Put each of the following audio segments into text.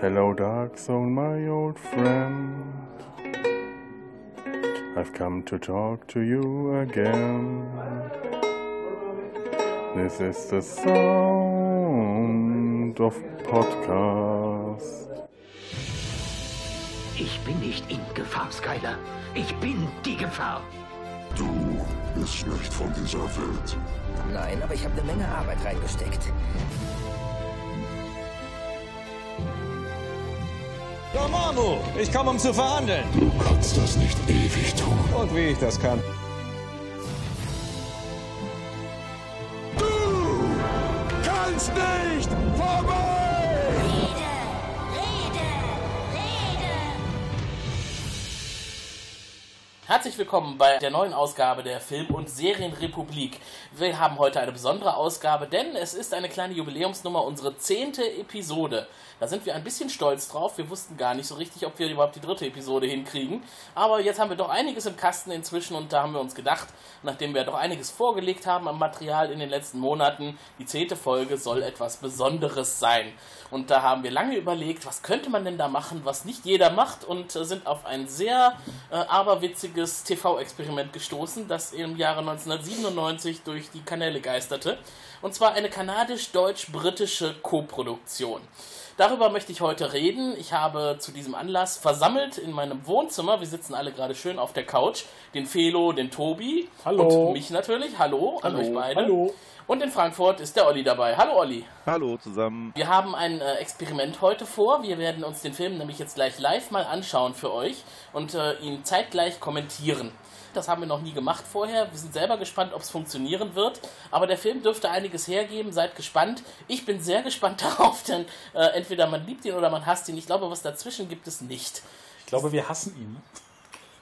Hello, Dark Zone, my old friend. I've come to talk to you again. This is the sound of podcast. Ich bin nicht in Gefahr, Skyler. Ich bin die Gefahr. Du bist nicht von dieser Welt. Nein, aber ich habe eine Menge Arbeit reingesteckt. Manu, ich komme, um zu verhandeln. Du kannst das nicht ewig tun. Und wie ich das kann. Herzlich willkommen bei der neuen Ausgabe der Film- und Serienrepublik. Wir haben heute eine besondere Ausgabe, denn es ist eine kleine Jubiläumsnummer, unsere zehnte Episode. Da sind wir ein bisschen stolz drauf. Wir wussten gar nicht so richtig, ob wir überhaupt die dritte Episode hinkriegen. Aber jetzt haben wir doch einiges im Kasten inzwischen und da haben wir uns gedacht, nachdem wir doch einiges vorgelegt haben am Material in den letzten Monaten, die zehnte Folge soll etwas Besonderes sein. Und da haben wir lange überlegt, was könnte man denn da machen, was nicht jeder macht und äh, sind auf ein sehr äh, aberwitziges TV-Experiment gestoßen, das im Jahre 1997 durch die Kanäle geisterte. Und zwar eine kanadisch-deutsch-britische Koproduktion. Darüber möchte ich heute reden. Ich habe zu diesem Anlass versammelt in meinem Wohnzimmer, wir sitzen alle gerade schön auf der Couch, den Felo, den Tobi Hallo. und mich natürlich. Hallo, an euch beide. Hallo. Und in Frankfurt ist der Olli dabei. Hallo Olli. Hallo zusammen. Wir haben ein äh, Experiment heute vor. Wir werden uns den Film nämlich jetzt gleich live mal anschauen für euch und äh, ihn zeitgleich kommentieren. Das haben wir noch nie gemacht vorher. Wir sind selber gespannt, ob es funktionieren wird. Aber der Film dürfte einiges hergeben. Seid gespannt. Ich bin sehr gespannt darauf, denn äh, entweder man liebt ihn oder man hasst ihn. Ich glaube, was dazwischen gibt es nicht. Ich glaube, wir hassen ihn.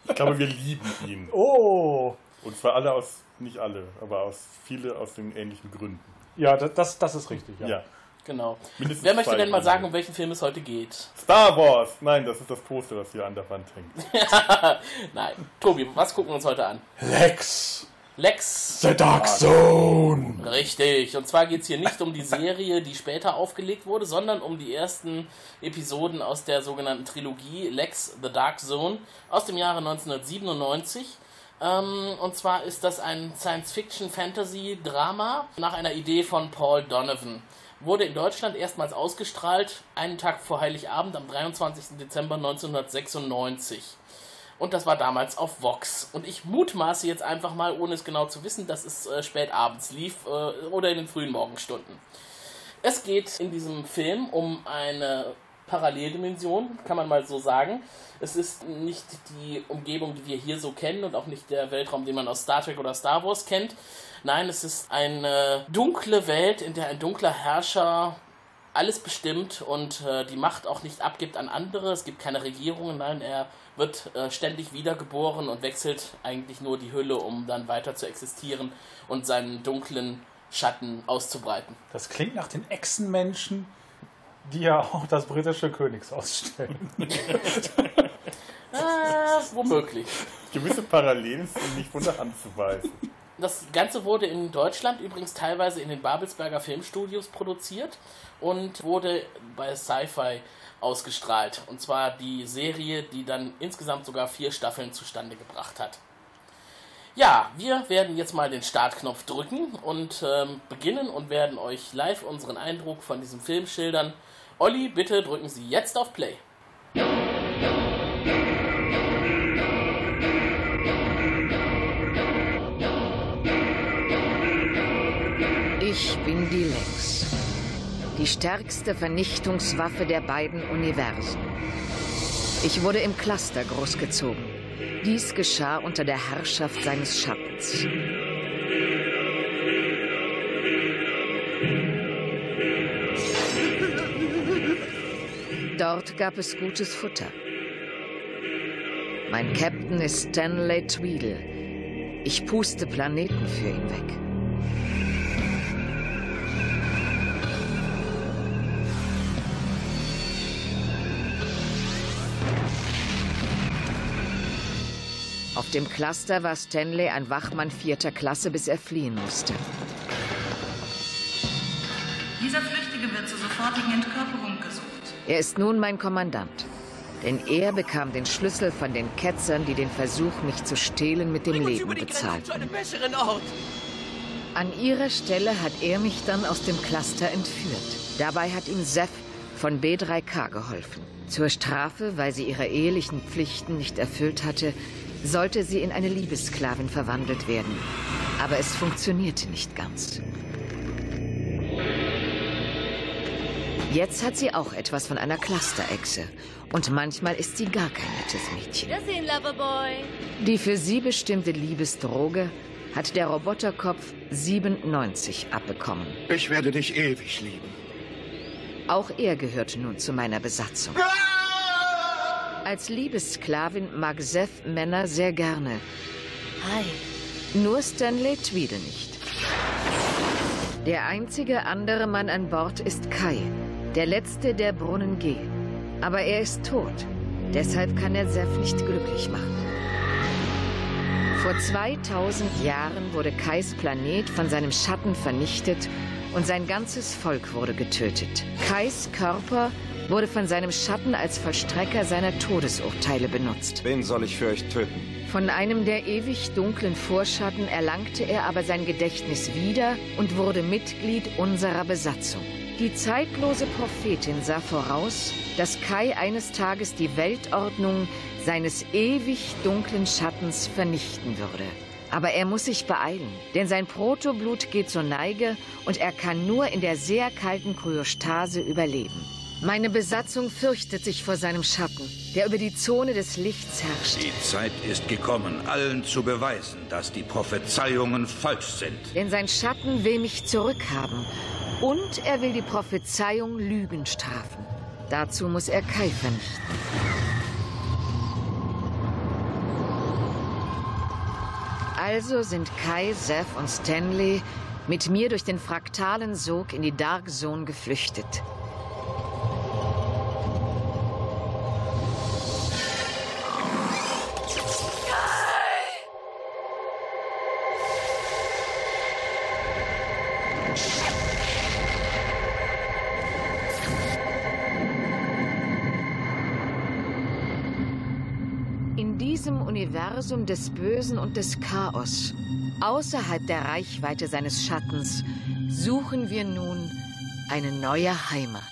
Ich glaube, wir lieben ihn. Oh. Und zwar alle aus, nicht alle, aber aus viele aus den ähnlichen Gründen. Ja, das, das, das ist richtig. Ja. Ja. Genau. Mindestens Wer möchte denn mal sagen, um welchen Film es heute geht? Star Wars! Nein, das ist das Poster, das hier an der Wand hängt. Nein. Tobi, was gucken wir uns heute an? Lex, Lex. the Dark Zone. Richtig. Und zwar geht es hier nicht um die Serie, die später aufgelegt wurde, sondern um die ersten Episoden aus der sogenannten Trilogie Lex The Dark Zone aus dem Jahre 1997. Ähm, und zwar ist das ein Science-Fiction-Fantasy-Drama nach einer Idee von Paul Donovan. Wurde in Deutschland erstmals ausgestrahlt, einen Tag vor Heiligabend am 23. Dezember 1996. Und das war damals auf Vox. Und ich mutmaße jetzt einfach mal, ohne es genau zu wissen, dass es äh, spät abends lief äh, oder in den frühen Morgenstunden. Es geht in diesem Film um eine Paralleldimension, kann man mal so sagen. Es ist nicht die Umgebung, die wir hier so kennen und auch nicht der Weltraum, den man aus Star Trek oder Star Wars kennt. Nein, es ist eine dunkle Welt, in der ein dunkler Herrscher alles bestimmt und äh, die Macht auch nicht abgibt an andere. Es gibt keine Regierungen, nein, er wird äh, ständig wiedergeboren und wechselt eigentlich nur die Hülle, um dann weiter zu existieren und seinen dunklen Schatten auszubreiten. Das klingt nach den Echsenmenschen, die ja auch das britische Königshaus stellen. Äh, womöglich. Gewisse Parallelen sind nicht von der Hand zu weisen. Das Ganze wurde in Deutschland übrigens teilweise in den Babelsberger Filmstudios produziert und wurde bei Sci-Fi ausgestrahlt. Und zwar die Serie, die dann insgesamt sogar vier Staffeln zustande gebracht hat. Ja, wir werden jetzt mal den Startknopf drücken und ähm, beginnen und werden euch live unseren Eindruck von diesem Film schildern. Olli, bitte drücken Sie jetzt auf Play. Ich bin die Lex. Die stärkste Vernichtungswaffe der beiden Universen. Ich wurde im Cluster großgezogen. Dies geschah unter der Herrschaft seines Schattens. Dort gab es gutes Futter. Mein Captain ist Stanley Tweedle. Ich puste Planeten für ihn weg. Auf dem Cluster war Stanley ein Wachmann vierter Klasse, bis er fliehen musste. Dieser flüchtige wird zur sofortigen Entkörperung. Er ist nun mein Kommandant. Denn er bekam den Schlüssel von den Ketzern, die den Versuch, mich zu stehlen, mit dem Leben bezahlten. Zu einem besseren Ort. An ihrer Stelle hat er mich dann aus dem Cluster entführt. Dabei hat ihm Seth von B3K geholfen. Zur Strafe, weil sie ihre ehelichen Pflichten nicht erfüllt hatte, sollte sie in eine Liebessklavin verwandelt werden. Aber es funktionierte nicht ganz. Jetzt hat sie auch etwas von einer Clusterechse. Und manchmal ist sie gar kein nettes Mädchen. Wiedersehen, Loverboy. Die für sie bestimmte Liebesdroge hat der Roboterkopf 97 abbekommen. Ich werde dich ewig lieben. Auch er gehört nun zu meiner Besatzung. Als Liebessklavin mag Seth Männer sehr gerne. Hi. Nur Stanley Tweedle nicht. Der einzige andere Mann an Bord ist Kai, der letzte der Brunnen G. Aber er ist tot. Deshalb kann er Seth nicht glücklich machen. Vor 2000 Jahren wurde Kais Planet von seinem Schatten vernichtet und sein ganzes Volk wurde getötet. Kais Körper wurde von seinem Schatten als Vollstrecker seiner Todesurteile benutzt. Wen soll ich für euch töten? Von einem der ewig dunklen Vorschatten erlangte er aber sein Gedächtnis wieder und wurde Mitglied unserer Besatzung. Die zeitlose Prophetin sah voraus, dass Kai eines Tages die Weltordnung seines ewig dunklen Schattens vernichten würde. Aber er muss sich beeilen, denn sein Protoblut geht zur Neige und er kann nur in der sehr kalten Kryostase überleben. Meine Besatzung fürchtet sich vor seinem Schatten, der über die Zone des Lichts herrscht. Die Zeit ist gekommen, allen zu beweisen, dass die Prophezeiungen falsch sind. Denn sein Schatten will mich zurückhaben. Und er will die Prophezeiung Lügen strafen. Dazu muss er Kai vernichten. Also sind Kai, Seth und Stanley mit mir durch den fraktalen Sog in die Dark Zone geflüchtet. Universum des Bösen und des Chaos, außerhalb der Reichweite seines Schattens, suchen wir nun eine neue Heimat.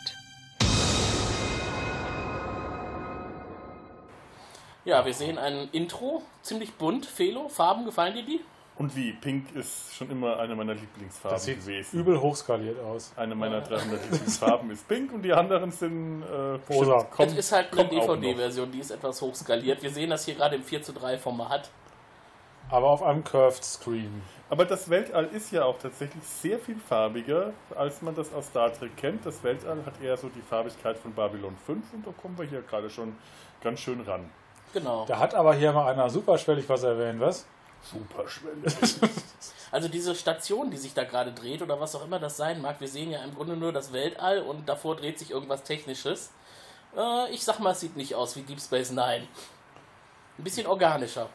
Ja, wir sehen ein Intro, ziemlich bunt. Felo, Farben, gefallen dir die? Und wie? Pink ist schon immer eine meiner Lieblingsfarben Das sieht gewesen. übel hochskaliert aus. Eine meiner 300 Lieblingsfarben ist pink und die anderen sind äh, Rosa. kommt- das ist halt eine. DVD-Version, die ist etwas hochskaliert. Wir sehen das hier gerade im 4 zu 3 Format. Aber auf einem Curved Screen. Aber das Weltall ist ja auch tatsächlich sehr viel farbiger, als man das aus Star Trek kennt. Das Weltall hat eher so die Farbigkeit von Babylon 5 und da kommen wir hier gerade schon ganz schön ran. Genau. Da hat aber hier mal einer superschwellig was erwähnt, was? Super schwellig. Also diese Station, die sich da gerade dreht oder was auch immer das sein mag, wir sehen ja im Grunde nur das Weltall und davor dreht sich irgendwas Technisches. Äh, ich sag mal, es sieht nicht aus wie Deep Space Nine. Ein bisschen organischer.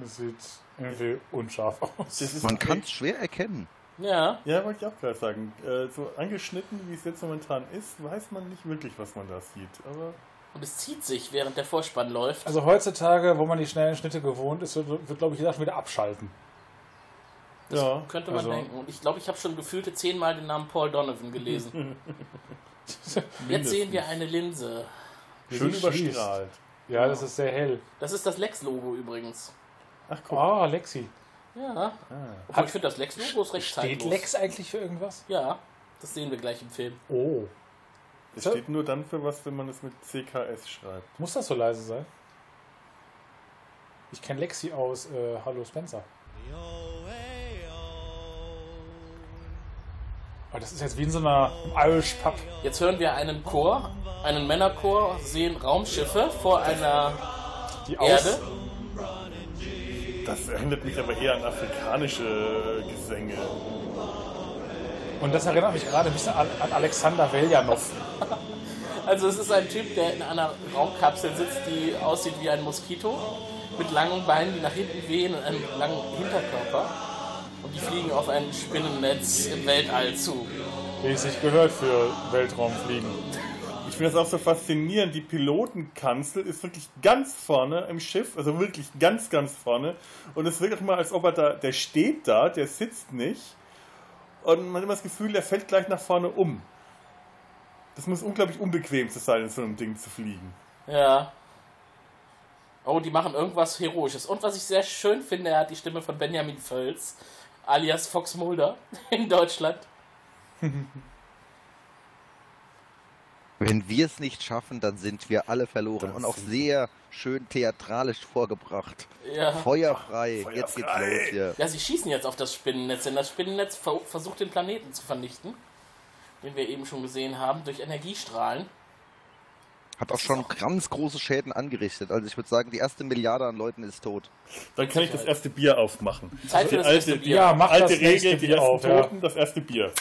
Das sieht irgendwie unscharf aus. Das ist Man kann es schwer erkennen. Ja. Ja, wollte ich auch gerade sagen. Äh, so angeschnitten, wie es jetzt momentan ist, weiß man nicht wirklich, was man da sieht. Aber Und es zieht sich, während der Vorspann läuft. Also heutzutage, wo man die schnellen Schnitte gewohnt ist, wird, wird glaube ich, jeder schon wieder abschalten. ja, Könnte man Also- denken. Und ich glaube, ich habe schon gefühlte zehnmal den Namen Paul Donovan gelesen. Jetzt sehen wir eine Linse. schön überstrahlt. Ja, das ist sehr hell. Das ist das Lex-Logo übrigens. Ach guck, Ah, Lexi. Ja. Obwohl ich finde, das Lex-Logo ist recht Steht zeitlos. Lex eigentlich für irgendwas? Ja, das sehen wir gleich im Film. Oh. Es steht nur dann für was, wenn man es mit CKS schreibt. Muss das so leise sein? Ich kenne Lexi aus äh, Hallo Spencer. Aber das ist jetzt wie in so einer Irish Pub. Jetzt hören wir einen Chor, einen Männerchor, sehen Raumschiffe vor einer Die aus Erde. Das erinnert mich aber eher an afrikanische Gesänge. Und das erinnert mich gerade ein bisschen an, an Alexander Veljanov. Also es ist ein Typ, der in einer Raumkapsel sitzt, die aussieht wie ein Moskito, mit langen Beinen, die nach hinten wehen und einem langen Hinterkörper. Und die fliegen auf ein Spinnennetz im Weltall zu. Wie es sich gehört für Weltraumfliegen. Ich finde das auch so faszinierend. Die Pilotenkanzel ist wirklich ganz vorne im Schiff, also wirklich ganz, ganz vorne. Und es wirkt auch mal, als ob er da, der steht da, der sitzt nicht. Und man hat immer das Gefühl, der fällt gleich nach vorne um. Das muss unglaublich unbequem zu sein, in so einem Ding zu fliegen. Ja. Oh, die machen irgendwas Heroisches. Und was ich sehr schön finde, er hat die Stimme von Benjamin Völz, alias Fox Mulder, in Deutschland. Wenn wir es nicht schaffen, dann sind wir alle verloren. Und auch sehr schön theatralisch vorgebracht. Ja. Feuerfrei. Jetzt geht's los hier. Ja, sie schießen jetzt auf das Spinnennetz, denn das Spinnennetz ver versucht den Planeten zu vernichten, den wir eben schon gesehen haben, durch Energiestrahlen. Hat auch schon ganz große Schäden angerichtet. Also ich würde sagen, die erste Milliarde an Leuten ist tot. Dann kann ich das erste Bier aufmachen. Zeit für die das alte, erste die Bier. Ja, mach alte das nächste Regel, die Bier ersten auf, ja. Toten, das erste Bier.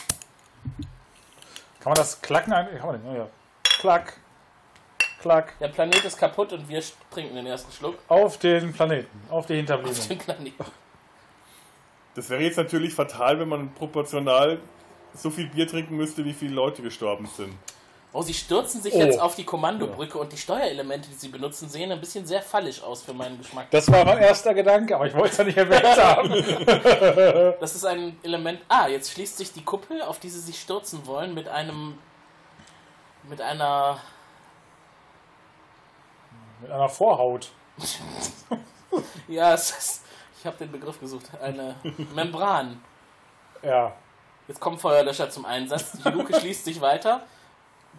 Kann man das klacken? ein- Kann man nicht. Ja. Klack. Klack. Der Planet ist kaputt und wir trinken den ersten Schluck. Auf den Planeten. Auf die Auf Hinterbliebenen. den Planeten. Das wäre jetzt natürlich fatal, wenn man proportional so viel Bier trinken müsste, wie viele Leute gestorben sind. Oh, sie stürzen sich Oh. jetzt auf die Kommandobrücke und die Steuerelemente, die sie benutzen, sehen ein bisschen sehr fallisch aus für meinen Geschmack. Das war mein erster Gedanke, aber ich wollte es ja nicht erwähnt haben. Das ist ein Element. Ah, jetzt schließt sich die Kuppel, auf die sie sich stürzen wollen, mit einem. Mit einer. Mit einer Vorhaut. Ja, es ist, ich habe den Begriff gesucht. Eine Membran. Ja. Jetzt kommen Feuerlöscher zum Einsatz. Die Luke schließt sich weiter.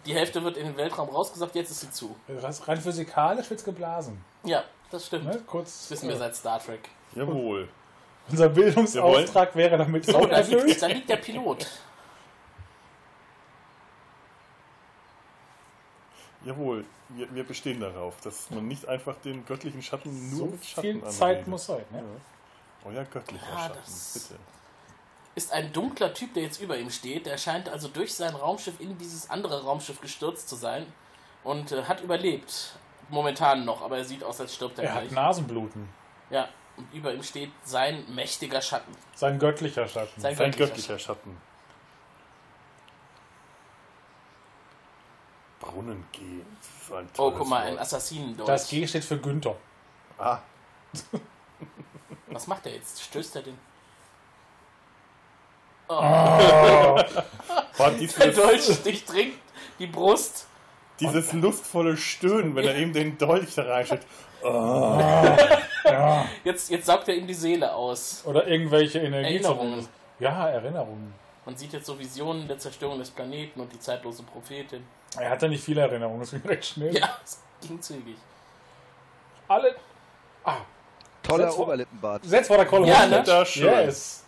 Die Hälfte wird in den Weltraum rausgesaugt, jetzt ist sie zu. Rein physikalisch wird's geblasen. Ja, das stimmt. Ne? Kurz. Das wissen wir seit Star Trek. Jawohl. Unser Bildungsauftrag wäre damit Oh, auch da liegt, erfüllt. da liegt der Pilot. Jawohl, wir, wir bestehen darauf, dass man nicht einfach den göttlichen Schatten nur So mit Schatten viel anredet. Zeit muss sein. Ne? Euer göttlicher Ah, Schatten, bitte. Ist ein dunkler Typ, der jetzt über ihm steht. Der scheint also durch sein Raumschiff in dieses andere Raumschiff gestürzt zu sein und äh, hat überlebt. Momentan noch, aber er sieht aus, als stirbt er, Er hat gleich. Nasenbluten. Ja, und über ihm steht sein mächtiger Schatten. Sein göttlicher Schatten. Sein Sein göttlicher göttlicher Schatten. Brunnen ein Oh, guck mal, ein Wort. Assassinendolch. Das G steht für Günther. Ah, Was macht er jetzt? Stößt er den? war Der dieses, Dolch sticht dringt die Brust. dieses lustvolle Stöhnen, wenn er ihm den Dolch da reinschickt. Ja. Jetzt, jetzt saugt er ihm die Seele aus. Oder irgendwelche Energie Erinnerungen. Ja, Erinnerungen. Man sieht jetzt so Visionen der Zerstörung des Planeten und die zeitlose Prophetin. Er hatte nicht viele Erinnerungen, das ging recht schnell. Ja, es ging zügig. Alle. Ah, Toller Setz vor- Oberlippenbart. setz vor der Kolonne. Ja, ne? Da schön. Yes.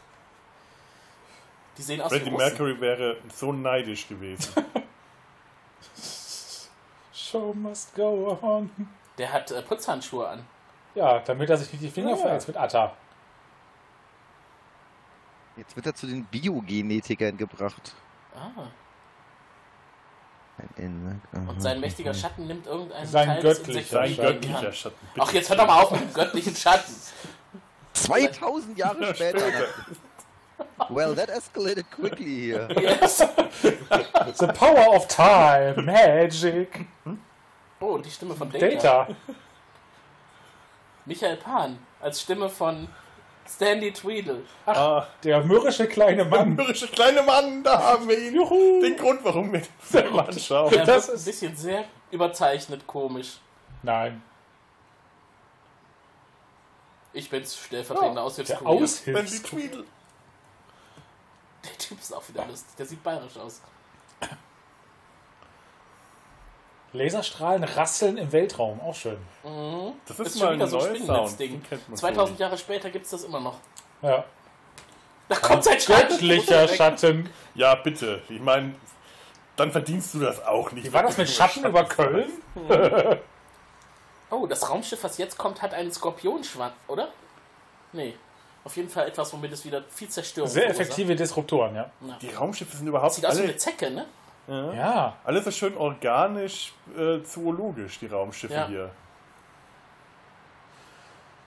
Die sehen aus Freddie wie Russen. Mercury wäre so neidisch gewesen. Show must go on. Der hat äh, Putzhandschuhe an. Ja, damit er sich nicht die Finger Ja. verletzt mit Atta. Jetzt wird er zu den Biogenetikern gebracht. Ah. Und Und sein mächtiger Schatten nimmt irgendeinen Sein Teil Insekten Sein göttlicher. Schatten. Ach, jetzt hör doch mal auf mit dem göttlichen Schatten. 2000 Jahre später. Well, that escalated quickly here. Yes. The power of time, magic. Oh, die Stimme von Data. Data. Michael Pan als Stimme von Stanley Tweedle. Ah, Der mürrische kleine Mann. mürrische kleine Mann, da haben wir ihn. Juhu. Den Grund, warum wir den Film anschauen. Der Das wirkt ein ist- bisschen sehr überzeichnet komisch. Nein. Ich bin's, stellvertretender Der Aushilfskurier. Wenn die Aushilfs. Tweedle. Der Typ ist auch wieder lustig. Der sieht bayerisch aus. Laserstrahlen rasseln im Weltraum. Auch schön. Das Das ist, ist mal schon ein wieder so ein. Spinnennetzding. Den kennt man so 2000 nicht. Jahre später gibt's das immer noch. Ja. Da kommt sein Schatten. Göttlicher Schatten. Ja, bitte. Ich meine, dann verdienst du das auch nicht. Wie war das mit Schatten über Köln? Oh, das Raumschiff, was jetzt kommt, hat einen Skorpionschwanz, oder? Nee. Auf jeden Fall etwas, womit es wieder viel Zerstörung Sehr verursacht. effektive Disruptoren, ja. Die Raumschiffe sind überhaupt Sieht aus wie eine Zecke, ne? Ja. alle so schön organisch, äh, zoologisch, die Raumschiffe Ja. hier.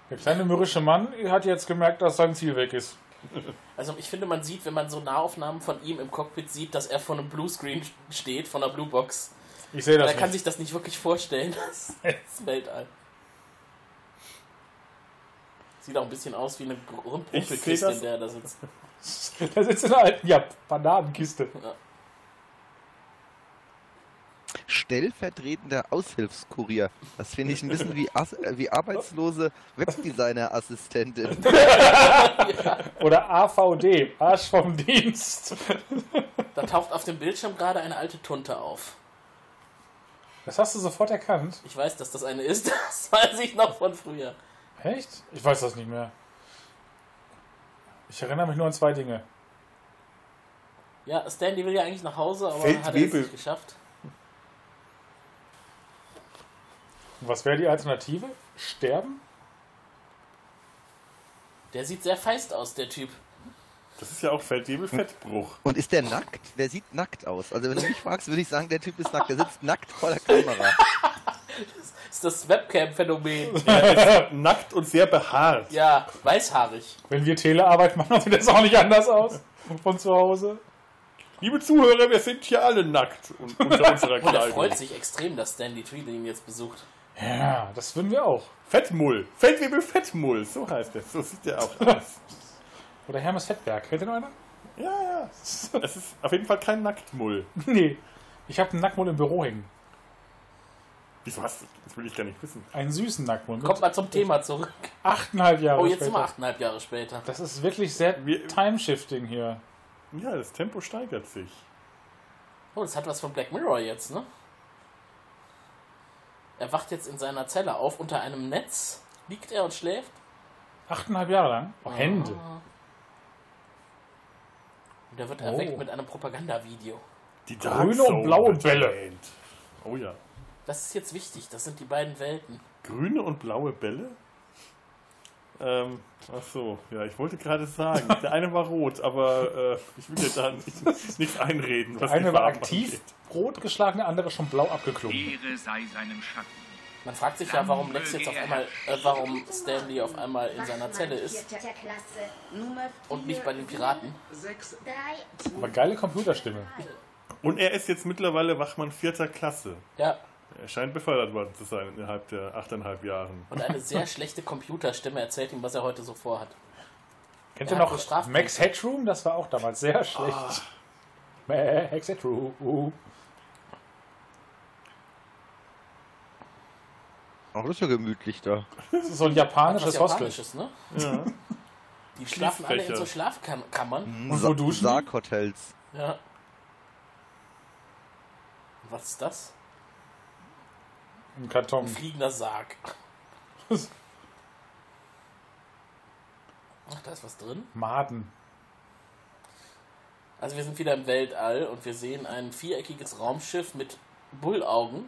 Der kleine mürrische Mann hat jetzt gemerkt, dass sein Ziel weg ist. Also ich finde, man sieht, wenn man so Nahaufnahmen von ihm im Cockpit sieht, dass er vor einem Bluescreen steht, von einer Bluebox. Ich sehe das Er kann sich das nicht wirklich vorstellen, das, das Weltall. Sieht auch ein bisschen aus wie eine das- in der er da sitzt. Da sitzt in einer alten ja, Bananenkiste. Stellvertretender Aushilfskurier. Das finde ich ein bisschen wie, As äh, wie arbeitslose Webdesigner-Assistentin. Oder AVD, Arsch vom Dienst. Da taucht auf dem Bildschirm gerade eine alte Tunte auf. Das hast du sofort erkannt. Ich weiß, dass das eine ist. Das weiß ich noch von früher. Echt? Ich weiß das nicht mehr. Ich erinnere mich nur an zwei Dinge. Ja, Stanley will ja eigentlich nach Hause, aber Feldwebel. hat er es nicht geschafft. Und was wäre die Alternative? Sterben? Der sieht sehr feist aus, der Typ. Das ist ja auch Feldwebel-Fettbruch. Und ist der nackt? Der sieht nackt aus. Also wenn du mich fragst, würde ich sagen, der Typ ist nackt. Der sitzt nackt vor der Kamera. Das ist das Webcam-Phänomen. Ist nackt und sehr behaart. Ja, weißhaarig. Wenn wir Telearbeit machen, sieht das auch nicht anders aus. Von zu Hause. Liebe Zuhörer, wir sind hier alle nackt und unter unserer Und er Kleidung. freut sich extrem, dass Stanley Tweedle ihn jetzt besucht. Ja, das würden wir auch. Fettmull. Feldwebel-Fettmull, so heißt er. So sieht er auch aus. Oder Hermes Fettberg. Kennt ihr noch einer? Ja, ja. Es ist auf jeden Fall kein Nacktmull. Nee. Ich habe einen Nacktmull im Büro hängen. Wieso hast du das? will ich gar nicht wissen. Einen süßen Nacktmull. Kommt mal zum Thema zurück. Achteinhalb Jahre Oh, jetzt sind später. wir achteinhalb Jahre später. Das ist wirklich sehr Time-Shifting hier. Ja, das Tempo steigert sich. Oh, das hat was von Black Mirror jetzt, ne? Er wacht jetzt in seiner Zelle auf, unter einem Netz liegt er und schläft. Achteinhalb Jahre lang? Oh, Hände. Und er wird Oh. erweckt mit einem Propagandavideo. Die Grüne und blaue Bälle. Oh ja. Das ist jetzt wichtig, das sind die beiden Welten. Grüne und blaue Bälle? Ähm, ach so, ja, ich wollte gerade sagen, der eine war rot, aber äh, ich will dir da nicht, nichts einreden. Der eine war aktiv, angeht. rot geschlagen, der andere schon blau abgeklungen. Ehre sei seinem Schatten. Man fragt sich ja, warum Lex jetzt auf einmal, äh, warum Stanley auf einmal in seiner Zelle ist und nicht bei den Piraten. Aber geile Computerstimme. Und er ist jetzt mittlerweile Wachmann vierter Klasse. Ja, Er scheint befördert worden zu sein innerhalb der achteinhalb Jahren. und eine sehr schlechte Computerstimme erzählt ihm, was er heute so vorhat. Kennt ihr noch. Max Headroom? Das war auch damals sehr schlecht. Max Headroom. Auch das ist ja gemütlich da. Das ist so ein japanisches Hostel. Japanisches, ne? Ja. Die schlafen alle in so. Schlafkammern. Und wo duschen? Sarghotels. Ja. Was ist das? Ein Karton. Ein fliegender Sarg. Ach, da ist was drin. Maden. Also wir sind wieder im Weltall und wir sehen ein viereckiges Raumschiff mit Bullaugen.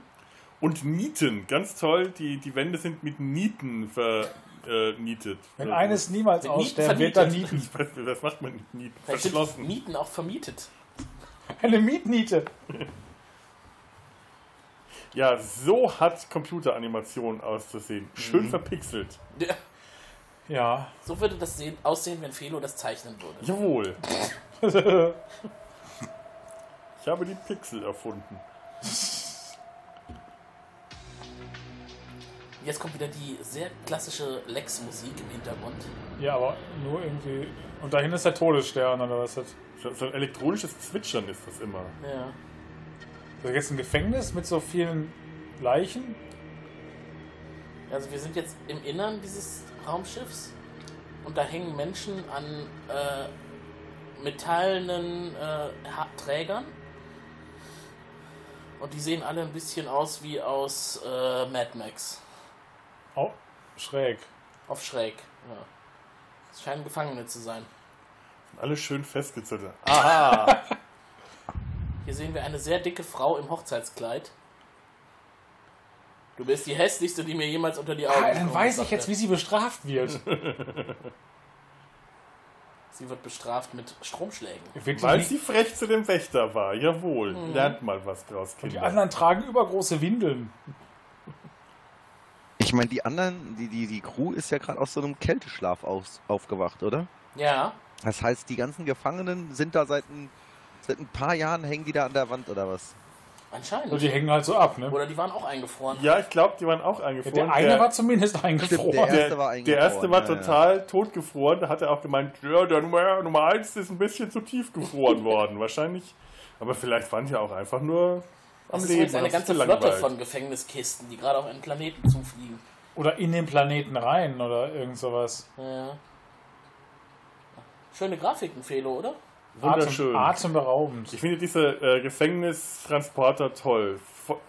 Und Nieten, ganz toll, die, die Wände sind mit Nieten vernietet. Wenn eines niemals Mit Nieten aussterben, wird dann. Nieten. Was macht man mit Nieten? Verschlossen. Mieten auch vermietet. Eine Mietniete. Ja, so hat Computeranimation auszusehen. Schön Mhm. verpixelt. Ja. Ja. So würde das sehen, aussehen, wenn Felo das zeichnen würde. Jawohl. Ich habe die Pixel erfunden. Jetzt kommt wieder die sehr klassische Lex-Musik im Hintergrund. Ja, aber nur irgendwie. Und dahin ist der Todesstern oder was das? So ein elektronisches Zwitschern ist das immer. Ja. Ist das jetzt ein Gefängnis mit so vielen Leichen? Also wir sind jetzt im Innern dieses Raumschiffs und da hängen Menschen an äh, metallenen äh, Trägern. Und die sehen alle ein bisschen aus wie aus äh, Mad Max. Oh, schräg. Auf schräg. Ja. Es scheinen Gefangene zu sein. Alle schön festgezogen. Aha! Hier sehen wir eine sehr dicke Frau im Hochzeitskleid. Du bist die hässlichste, die mir jemals unter die Augen Ah, dann weiß ich jetzt, wie sie bestraft wird. Sie wird bestraft mit Stromschlägen. Wird Weil sie frech zu dem Wächter war. Jawohl. Mhm. Lernt mal was draus, und die Kinder. anderen tragen übergroße Windeln. Ich meine, die anderen, die, die, die Crew ist ja gerade aus so einem Kälteschlaf aus, aufgewacht, oder? Ja, Das heißt, die ganzen Gefangenen sind da seit ein, seit ein paar Jahren, hängen die da an der Wand oder was? Anscheinend. Und die hängen halt so ab, ne? Oder die waren auch eingefroren. Ja, ich glaube, die waren auch eingefroren. Der eine war zumindest eingefroren. der der, erste war der erste war eingefroren, ja, ja. total totgefroren. Da hat er auch gemeint, ja, der Nummer, Nummer 1 ist ein bisschen zu tief gefroren worden. Wahrscheinlich. Aber vielleicht waren die auch einfach nur am Das ist Leben. übrigens eine haben sich ganze Flotte gelangweilt. von Gefängniskisten, die gerade auf einen Planeten zufliegen. Oder in den Planeten rein oder irgend sowas. Ja. Schöne Grafiken, Felo, oder? Wunderschön. Atem, atemberaubend. Ich finde diese äh, Gefängnistransporter toll.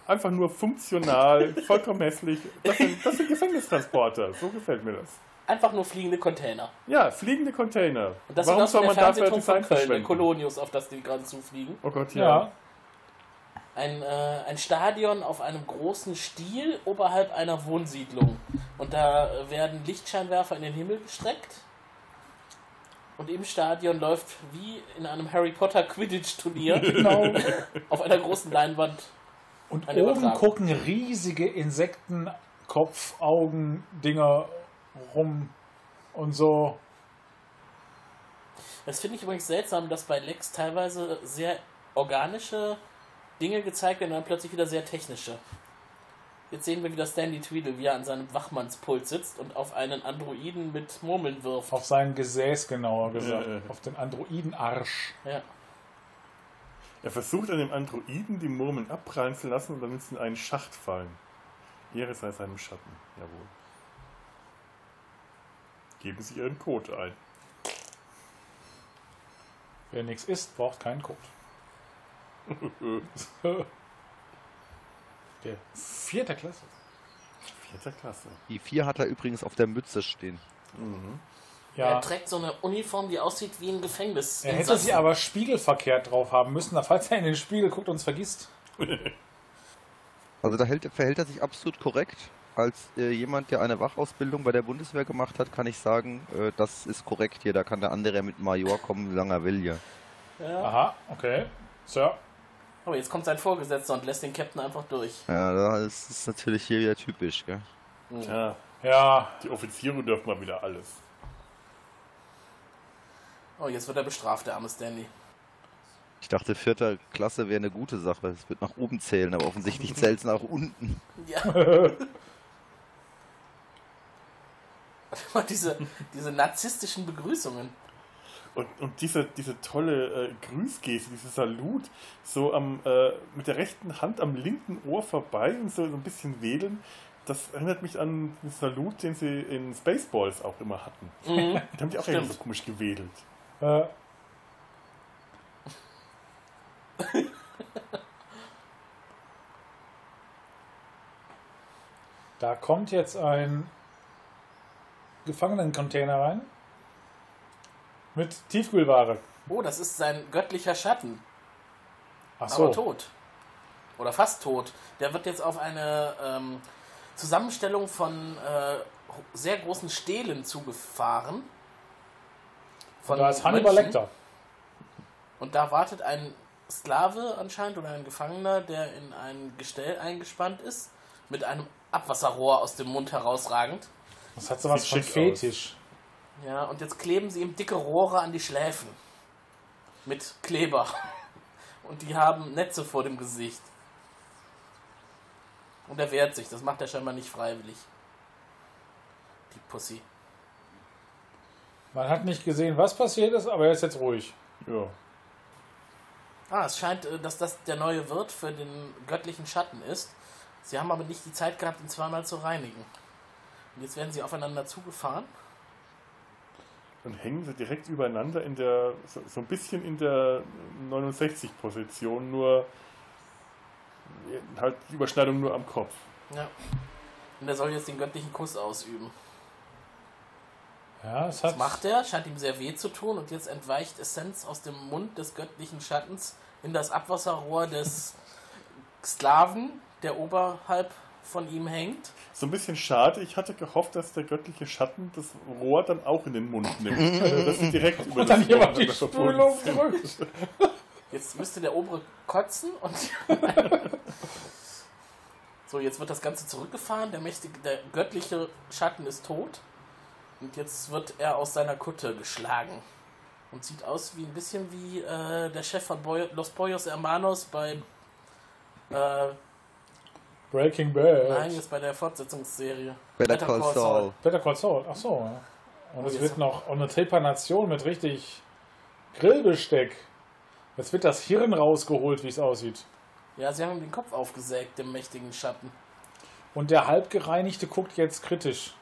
Einfach nur funktional, vollkommen hässlich. Das sind, das sind Gefängnistransporter. So gefällt mir das. Einfach nur fliegende Container. Ja, fliegende Container. Und das Warum soll man dafür Fernsehturm von Design Köln, der? Kolonius, auf das die gerade zufliegen. Oh Gott, ja. Ja. Ein, äh, ein Stadion auf einem großen Stiel oberhalb einer Wohnsiedlung. Und da äh, werden Lichtscheinwerfer in den Himmel gestreckt. Und im Stadion läuft wie in einem Harry Potter Quidditch-Turnier Genau. auf einer großen Leinwand. Und Eine oben Übertragung. gucken riesige Insekten, Kopf, Augen, Dinger rum und so. Das finde ich übrigens seltsam, dass bei Lex teilweise sehr organische Dinge gezeigt werden und dann plötzlich wieder sehr technische. Jetzt sehen wir wieder Stanley Tweedle, wie er an seinem Wachmannspult sitzt und auf einen Androiden mit Murmeln wirft. Auf sein Gesäß genauer gesagt. Äh. Auf den Androidenarsch. Ja. Er versucht an dem Androiden die Murmeln abprallen zu lassen und damit sie in einen Schacht fallen. Ehre sei seinem Schatten. Jawohl. Geben Sie Ihren Code ein. Wer nichts isst, braucht keinen Code. Der vierte Klasse. Vierter Klasse. Die vier hat er übrigens auf der Mütze stehen. Ja. Er trägt so eine Uniform, die aussieht wie ein Gefängnis. Er hätte sie aber spiegelverkehrt drauf haben müssen, da falls er in den Spiegel guckt und es vergisst. Also da hält, verhält er sich absolut korrekt. Als äh, jemand, der eine Wachausbildung bei der Bundeswehr gemacht hat, kann ich sagen, äh, das ist korrekt hier. Da kann der andere mit Major kommen, wie lange er will hier. Ja. Aha, okay. Sir. Aber jetzt kommt sein Vorgesetzter und lässt den Captain einfach durch. Ja, das ist natürlich hier wieder typisch, gell? Ja, Ja, die Offiziere dürfen mal wieder alles. Oh, jetzt wird er bestraft, der arme Stanley. Ich dachte, vierter Klasse wäre eine gute Sache. Es wird nach oben zählen, aber offensichtlich zählt es nach unten. Ja. diese, diese narzisstischen Begrüßungen. Und, und diese, diese tolle äh, Grüßgeste, dieser Salut, so am, äh, mit der rechten Hand am linken Ohr vorbei und so, so ein bisschen wedeln, das erinnert mich an den Salut, den sie in Spaceballs auch immer hatten. Mhm. Da haben die auch Stimmt. irgendwie so komisch gewedelt. äh, da kommt jetzt ein Gefangenencontainer rein. Mit Tiefkühlware. Oh, das ist sein göttlicher Schatten. Ach Aber so. tot. Oder fast tot. Der wird jetzt auf eine ähm, Zusammenstellung von äh, sehr großen Stelen zugefahren. Von Da ist Hannibal. Lecter. Und da wartet ein Sklave anscheinend oder ein Gefangener, der in ein Gestell eingespannt ist, mit einem Abwasserrohr aus dem Mund herausragend. Das hat sowas Sieht von schick aus. Ja, und jetzt kleben sie ihm dicke Rohre an die Schläfen. Mit Kleber. Und die haben Netze vor dem Gesicht. Und er wehrt sich. Das macht er scheinbar nicht freiwillig. Die Pussy. Man hat nicht gesehen, was passiert ist, aber er ist jetzt ruhig. Ja. Ah, es scheint, äh, dass das der neue Wirt für den göttlichen Schatten ist. Sie haben aber nicht die Zeit gehabt, ihn zweimal zu reinigen. Und jetzt werden sie aufeinander zugefahren. Und hängen sie direkt übereinander in der, so, so ein bisschen in der 69-Position, nur halt die Überschneidung nur am Kopf. Ja. Und er soll jetzt den göttlichen Kuss ausüben. Ja, es Das hat. macht er, scheint ihm sehr weh zu tun und jetzt entweicht Essenz aus dem Mund des göttlichen Schattens in das Abwasserrohr des Sklaven, der oberhalb von ihm hängt. So ein bisschen schade, ich hatte gehofft, dass der göttliche Schatten das Rohr dann auch in den Mund nimmt. Also, dass sie direkt über Und dann das jemand die verbunden Spülung drückt. Jetzt müsste der obere kotzen und. so, jetzt wird das Ganze zurückgefahren. Der mächtige, der göttliche Schatten ist tot. Und jetzt wird er aus seiner Kutte geschlagen. Und sieht aus wie ein bisschen wie äh, der Chef von Boy Los Pollos Hermanos bei äh, Breaking Bad. Nein, jetzt bei der Fortsetzungsserie. Better Call Saul. Better Call Saul, ach so. ja. Und Oh, es jetzt- wird noch eine Trepanation mit richtig Grillbesteck. Jetzt wird das Hirn rausgeholt, wie es aussieht. Ja, sie haben den Kopf aufgesägt, dem mächtigen Schatten. Und der halbgereinigte guckt jetzt kritisch.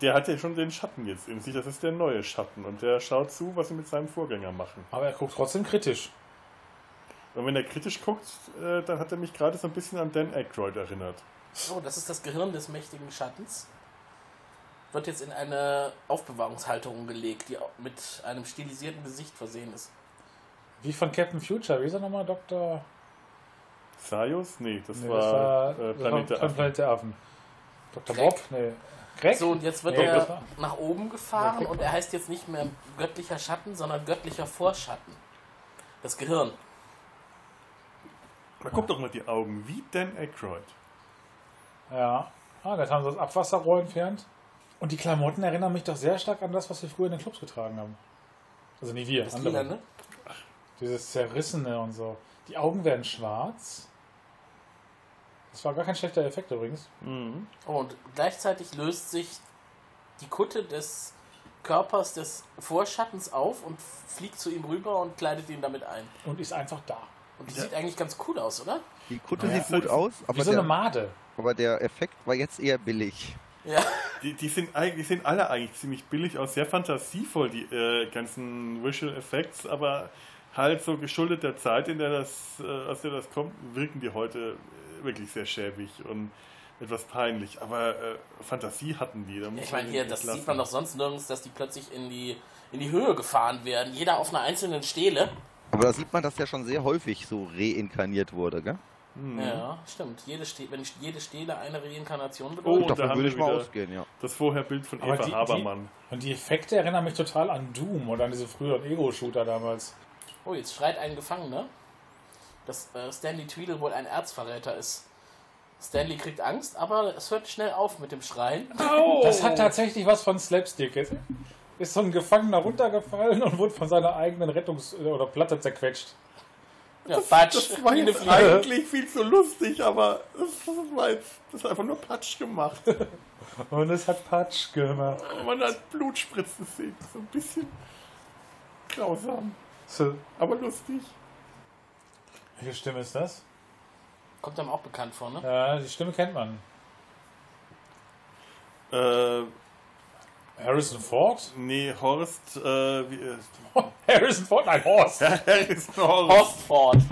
Der hat ja schon den Schatten jetzt in sich, das ist der neue Schatten. Und der schaut zu, was sie mit seinem Vorgänger machen. Aber er guckt trotzdem kritisch. Und wenn er kritisch guckt, äh, dann hat er mich gerade so ein bisschen an Dan Aykroyd erinnert. Oh, das ist das Gehirn des mächtigen Schattens. Wird jetzt in eine Aufbewahrungshalterung gelegt, die mit einem stilisierten Gesicht versehen ist. Wie von Captain Future. Wie ist er nochmal, Dr. Sayus? Nee, das Nee, war, das war, äh, Planet der Affen. Planet der Affen. Dr. Bob? Nee. Greg? So, und jetzt wird Nee, er nach oben gefahren und er heißt jetzt nicht mehr göttlicher Schatten, sondern göttlicher Vorschatten. Das Gehirn. Da guck doch mal die Augen, wie Dan Aykroyd. Ja. Ah, jetzt haben sie das Abwasserrohr entfernt. Und die Klamotten erinnern mich doch sehr stark an das, was wir früher in den Clubs getragen haben. Also nicht wir, Das andere. Lila, ne? Dieses Zerrissene und so. Die Augen werden schwarz. Das war gar kein schlechter Effekt übrigens. Mhm. Oh, und gleichzeitig löst sich die Kutte des Körpers des Vorschattens auf und fliegt zu ihm rüber und kleidet ihn damit ein. Und ist einfach da. Und die sieht eigentlich ganz cool aus, oder? Die Kutte Ja, sieht gut aus, aber, Wie so der, eine Made. aber der Effekt war jetzt eher billig. Ja. Die, die, sind, eigentlich- die sehen alle eigentlich ziemlich billig aus, sehr fantasievoll, die äh, ganzen Visual Effects, aber halt so geschuldet der Zeit, in der das, äh, aus der das kommt, wirken die heute äh, wirklich sehr schäbig und etwas peinlich. Aber äh, Fantasie hatten die. Da muss Ich meine, hier, das lassen. sieht man doch sonst nirgends, dass die plötzlich in die, in die Höhe gefahren werden. Jeder auf einer einzelnen Stele. Aber da sieht man, dass der schon sehr häufig so reinkarniert wurde, gell? Mhm. Ja, stimmt. Jede Ste wenn jede Stele eine Reinkarnation Oh, bedeutet. da Davon haben würde wir ich mal ausgehen, ja. das Vorherbild von Aber Eva die, die, Habermann. und die Effekte erinnern mich total an Doom oder an diese früheren Ego-Shooter damals. Oh, jetzt schreit ein Gefangener, dass äh, Stanley Tweedle wohl ein Erzverräter ist. Stanley kriegt Angst, aber es hört schnell auf mit dem Schreien. Das hat tatsächlich was von Slapstick. Jetzt ist so ein Gefangener runtergefallen und wurde von seiner eigenen Rettungs- oder Platte zerquetscht. Ja. Das war wie eine jetzt eigentlich viel zu lustig, aber das, das war jetzt das ist einfach nur Patsch gemacht. Und es hat Patsch gemacht. Man hat Blutspritzen sehen, so ein bisschen grausam, So. aber lustig. Welche Stimme ist das? Kommt einem auch bekannt vor, ne? Ja, die Stimme kennt man. Äh, Harrison Ford? nee, Horst, äh, wie, äh, Harrison Ford? Nein, Horst. Harrison Horst. Horst Ford.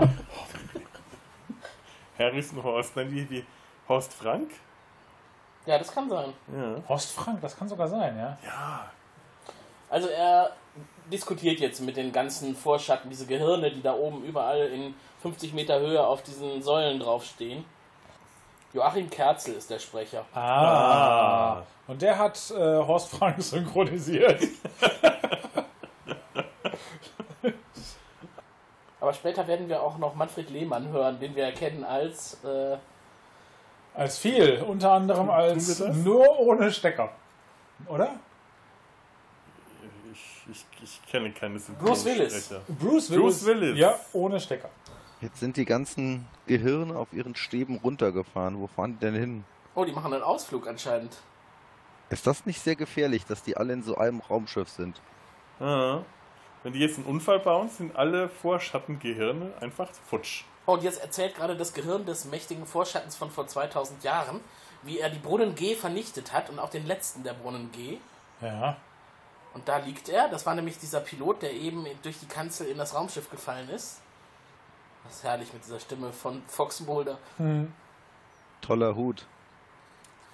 Harrison Horst, nein, wie, wie, Horst Frank? Ja, das kann sein. Ja. Horst Frank, das kann sogar sein, ja. Ja, Also er diskutiert jetzt mit den ganzen Vorschatten, diese Gehirne, die da oben überall in 50 Meter Höhe auf diesen Säulen draufstehen. Joachim Kerzel ist der Sprecher. Ah. Und der hat äh, Horst Frank synchronisiert. Aber später werden wir auch noch Manfred Lehmann hören, den wir erkennen als äh, Als viel, unter anderem als nur ohne Stecker. Oder? ich, ich, ich kenne keine Bruce Willis. Synchronsprecher. Bruce Willis. Bruce Willis. Ja, ohne Stecker. Jetzt sind die ganzen Gehirne auf ihren Stäben runtergefahren. Wo fahren die denn hin? Oh, die machen einen Ausflug anscheinend. Ist das nicht sehr gefährlich, dass die alle in so einem Raumschiff sind? Ja. Wenn die jetzt einen Unfall bauen, sind alle Vorschattengehirne einfach futsch. Oh, und jetzt erzählt gerade das Gehirn des mächtigen Vorschattens von vor 2000 Jahren, wie er die Brunnen G vernichtet hat und auch den letzten der Brunnen G. Ja. Und da liegt er. Das war nämlich dieser Pilot, der eben durch die Kanzel in das Raumschiff gefallen ist. Das ist herrlich mit dieser Stimme von Fox Mulder. Toller Hut.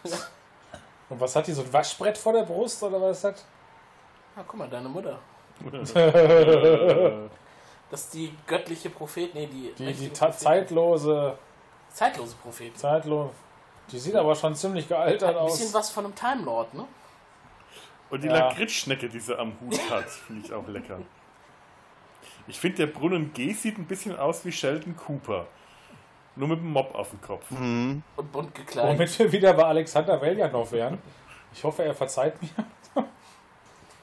Und was hat die? So ein Waschbrett vor der Brust oder was ist das? Ah, guck mal, deine Mutter. Das ist die göttliche Prophet, nee, die, Die, die zeitlose, zeitlose Prophet. zeitlose. Die sieht aber schon ziemlich gealtert Hat ein bisschen aus. was von einem Time Lord, ne? Und die Ja. Lakritzschnecke, die sie am Hut hat, finde ich auch lecker. Ich finde, der Brunnen G sieht ein bisschen aus wie Sheldon Cooper. Nur mit dem Mob auf dem Kopf. Mhm. Und bunt gekleidet. Womit wir wieder bei Alexander Veljanov wären. Ich hoffe, er verzeiht mir.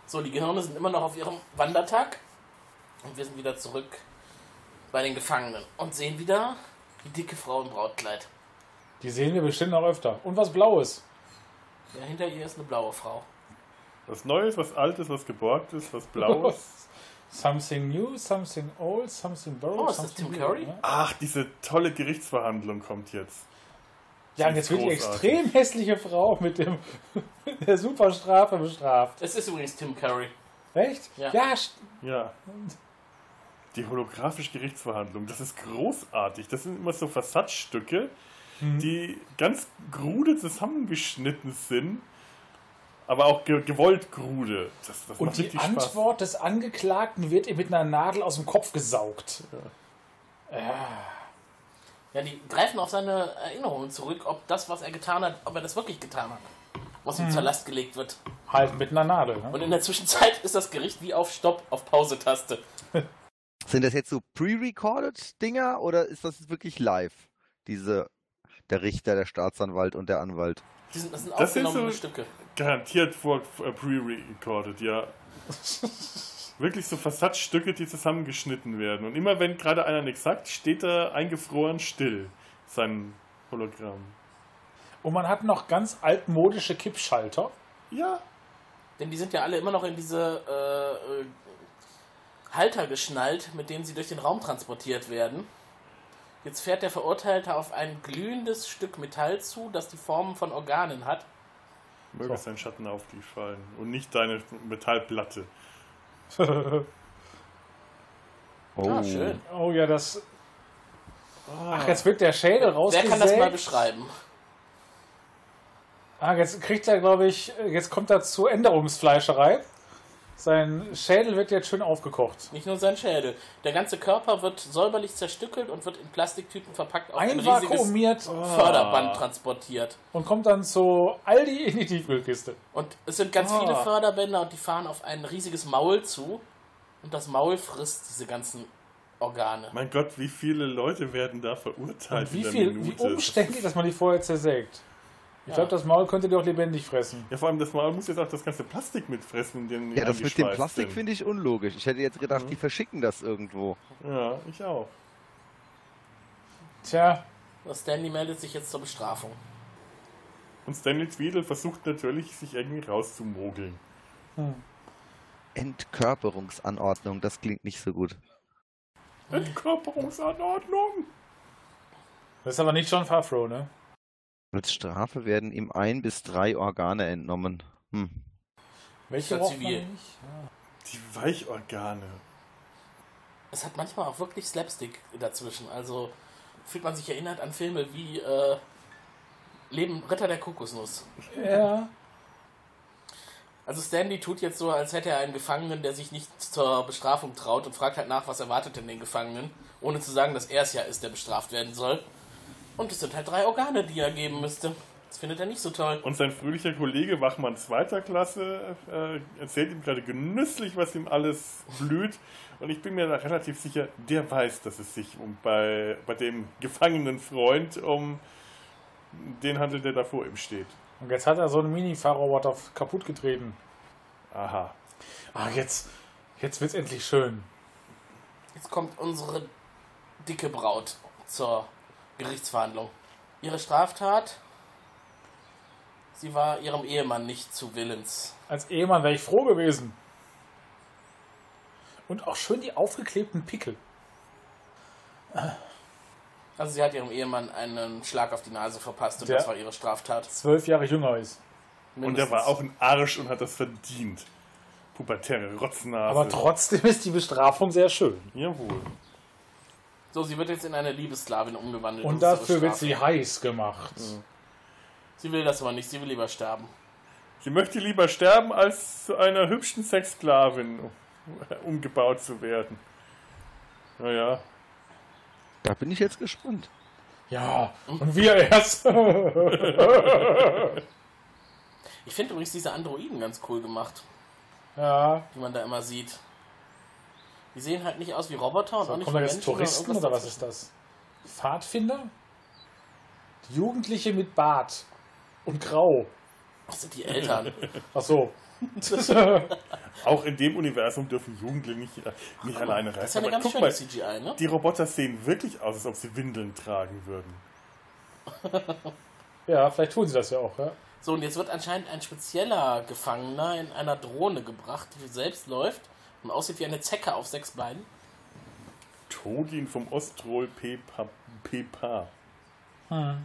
So, die Gehirne sind immer noch auf ihrem Wandertag. Und wir sind wieder zurück bei den Gefangenen und sehen wieder die dicke Frau im Brautkleid. Die sehen wir bestimmt noch öfter. Und was Blaues. Ja, hinter ihr ist eine blaue Frau. Was Neues, was Altes, was Geborgtes, was Blaues. something new, something old, something borrowed. Oh, ist das Tim new, Curry? ne? Ach, diese tolle Gerichtsverhandlung kommt jetzt. Ja, und jetzt wird die großartig. extrem hässliche Frau mit, dem, mit der Superstrafe bestraft. Es ist übrigens Tim Curry. Echt? Ja. Ja, Ja. Die holographische Gerichtsverhandlung, das ist großartig. Das sind immer so Versatzstücke, Mhm. die ganz grude zusammengeschnitten sind, aber auch ge gewollt grude. Das, das und macht die Spaß. Antwort des Angeklagten wird ihm mit einer Nadel aus dem Kopf gesaugt. Ja, die greifen auf seine Erinnerungen zurück, ob das, was er getan hat, ob er das wirklich getan hat. Was ihm Mhm. zur Last gelegt wird. Halt mit einer Nadel. Ne? Und in der Zwischenzeit ist das Gericht wie auf Stopp, auf Pause-Taste. Sind das jetzt so pre-recorded Dinger oder ist das wirklich live? Diese, der Richter, der Staatsanwalt und der Anwalt. Die sind, das sind Das sind aufgenommene so Stücke. garantiert vor äh, pre-recorded, ja. Wirklich so Versatzstücke, die zusammengeschnitten werden. Und immer wenn gerade einer nichts sagt, steht er eingefroren still. Sein Hologramm. Und man hat noch ganz altmodische Kippschalter. Ja. Denn die sind ja alle immer noch in diese äh, äh, Halter geschnallt, mit denen sie durch den Raum transportiert werden. Jetzt fährt der Verurteilte auf ein glühendes Stück Metall zu, das die Formen von Organen hat. Möge sein Schatten auf dich fallen. Und nicht deine Metallplatte. Oh. Ah, schön. Oh ja, das. Ach, jetzt wird der Schädel Wer rausgesägt. kann das mal beschreiben? Ah, jetzt kriegt er, glaube ich, jetzt kommt er zur Änderungsfleischerei. Sein Schädel wird jetzt schön aufgekocht. Nicht nur sein Schädel. Der ganze Körper wird säuberlich zerstückelt und wird in Plastiktüten verpackt auf ein riesiges Einvakuumiert Förderband transportiert. und kommt dann zu Aldi in die Tiefkühlkiste. Und es sind ganz Ah. viele Förderbänder und die fahren auf ein riesiges Maul zu. Und das Maul frisst diese ganzen Organe. Mein Gott, wie viele Leute werden da verurteilt Und wie in der viel, wie Minute? umständlich, dass man die vorher zersägt. Ich Ja. glaube, das Maul könnte die auch lebendig fressen. Ja, vor allem das Mal muss jetzt auch das ganze Plastik mitfressen, die Ja, das mit dem Plastik finde ich unlogisch. Ich hätte jetzt gedacht, die verschicken das irgendwo. Ja, ich auch. Tja, Stanley meldet sich jetzt zur Bestrafung. Und Stanley Tweedle versucht natürlich, sich irgendwie rauszumogeln. Entkörperungsanordnung, das klingt nicht so gut. Entkörperungsanordnung! das ist aber nicht John Favreau, ne? Als Strafe werden ihm ein bis drei Organe entnommen. Hm. Welche ja zivil. nicht? Die Weichorgane. Es hat manchmal auch wirklich Slapstick dazwischen. Also fühlt man sich erinnert an Filme wie äh, Leben Ritter der Kokosnuss. Ja. Also Stanley tut jetzt so, als hätte er einen Gefangenen, der sich nicht zur Bestrafung traut und fragt halt nach, was erwartet denn den Gefangenen, ohne zu sagen, dass er es ja ist, der bestraft werden soll. Und es sind halt drei Organe, die er geben müsste. Das findet er nicht so toll. Und sein fröhlicher Kollege Wachmann zweiter Klasse äh, erzählt ihm gerade genüsslich, was ihm alles blüht. Und ich bin mir da relativ sicher, der weiß, dass es sich um bei, bei dem gefangenen Freund um den handelt, der da vor ihm steht. Und jetzt hat er so einen Mini-Fahrroboter kaputt getreten. Aha. Ah, jetzt, jetzt wird's endlich schön. Jetzt kommt unsere dicke Braut zur Gerichtsverhandlung. Ihre Straftat? Sie war ihrem Ehemann nicht zu willens. Als Ehemann wäre ich froh gewesen. Und auch schön die aufgeklebten Pickel. Also sie hat ihrem Ehemann einen Schlag auf die Nase verpasst und Ja. das war ihre Straftat. Zwölf Jahre jünger ist. Und er war auch ein Arsch und hat das verdient. Pubertäre Rotznase. Aber trotzdem ist die Bestrafung sehr schön. Jawohl. So, sie wird jetzt in eine Liebessklavin umgewandelt. Und dafür wird sie heiß gemacht. Sie will das aber nicht, sie will lieber sterben. Sie möchte lieber sterben, als zu einer hübschen Sexsklavin umgebaut zu werden. Naja. Da bin ich jetzt gespannt. Ja, und wir erst. Ich finde übrigens diese Androiden ganz cool gemacht, ja. die man da immer sieht. Die sehen halt nicht aus wie Roboter und So, auch nicht kommen wie Menschen, Touristen oder was ist das? Pfadfinder? Jugendliche mit Bart und Grau. Das sind die Eltern. Ach so. Auch in dem Universum dürfen Jugendliche nicht, äh, nicht alleine reisen. Das ist ja eine Aber ganz guck schöne mal, CGI, ne? Die Roboter sehen wirklich aus, als ob sie Windeln tragen würden. Ja, vielleicht tun sie das ja auch, ja. So, und jetzt wird anscheinend ein spezieller Gefangener in einer Drohne gebracht, die selbst läuft und aussieht wie eine Zecke auf sechs Beinen. Todin vom Ostrol Pepa. Pepa. Hm.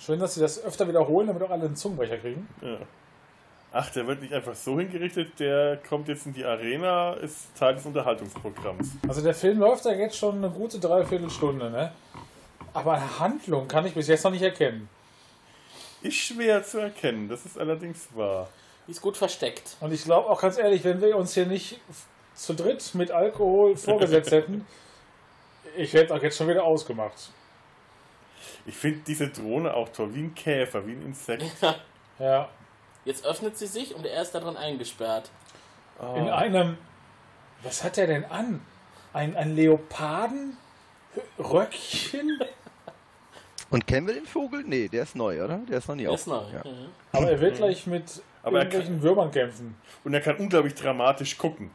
Schön, dass sie das öfter wiederholen, damit auch alle einen Zungenbrecher kriegen. Ja. Ach, der wird nicht einfach so hingerichtet, der kommt jetzt in die Arena, ist Teil des Unterhaltungsprogramms. Also der Film läuft ja jetzt schon eine gute Dreiviertelstunde, ne? Aber eine Handlung kann ich bis jetzt noch nicht erkennen. Ist schwer zu erkennen, das ist allerdings wahr. Die ist gut versteckt. Und ich glaube auch ganz ehrlich, wenn wir uns hier nicht zu dritt mit Alkohol vorgesetzt hätten, ich hätte auch jetzt schon wieder ausgemacht. Ich finde diese Drohne auch toll, wie ein Käfer, wie ein Insekt. Ja. Jetzt öffnet sie sich und er ist da drin eingesperrt. Oh. In einem. Was hat er denn an? Ein, ein Leopardenröckchen? Und kennen wir den Vogel? Nee, der ist neu, oder? Der ist noch nie Der ist neu. Ja. Mhm. Aber er wird gleich mit Aber er irgendwelchen Würmern kämpfen. Und er kann unglaublich dramatisch gucken.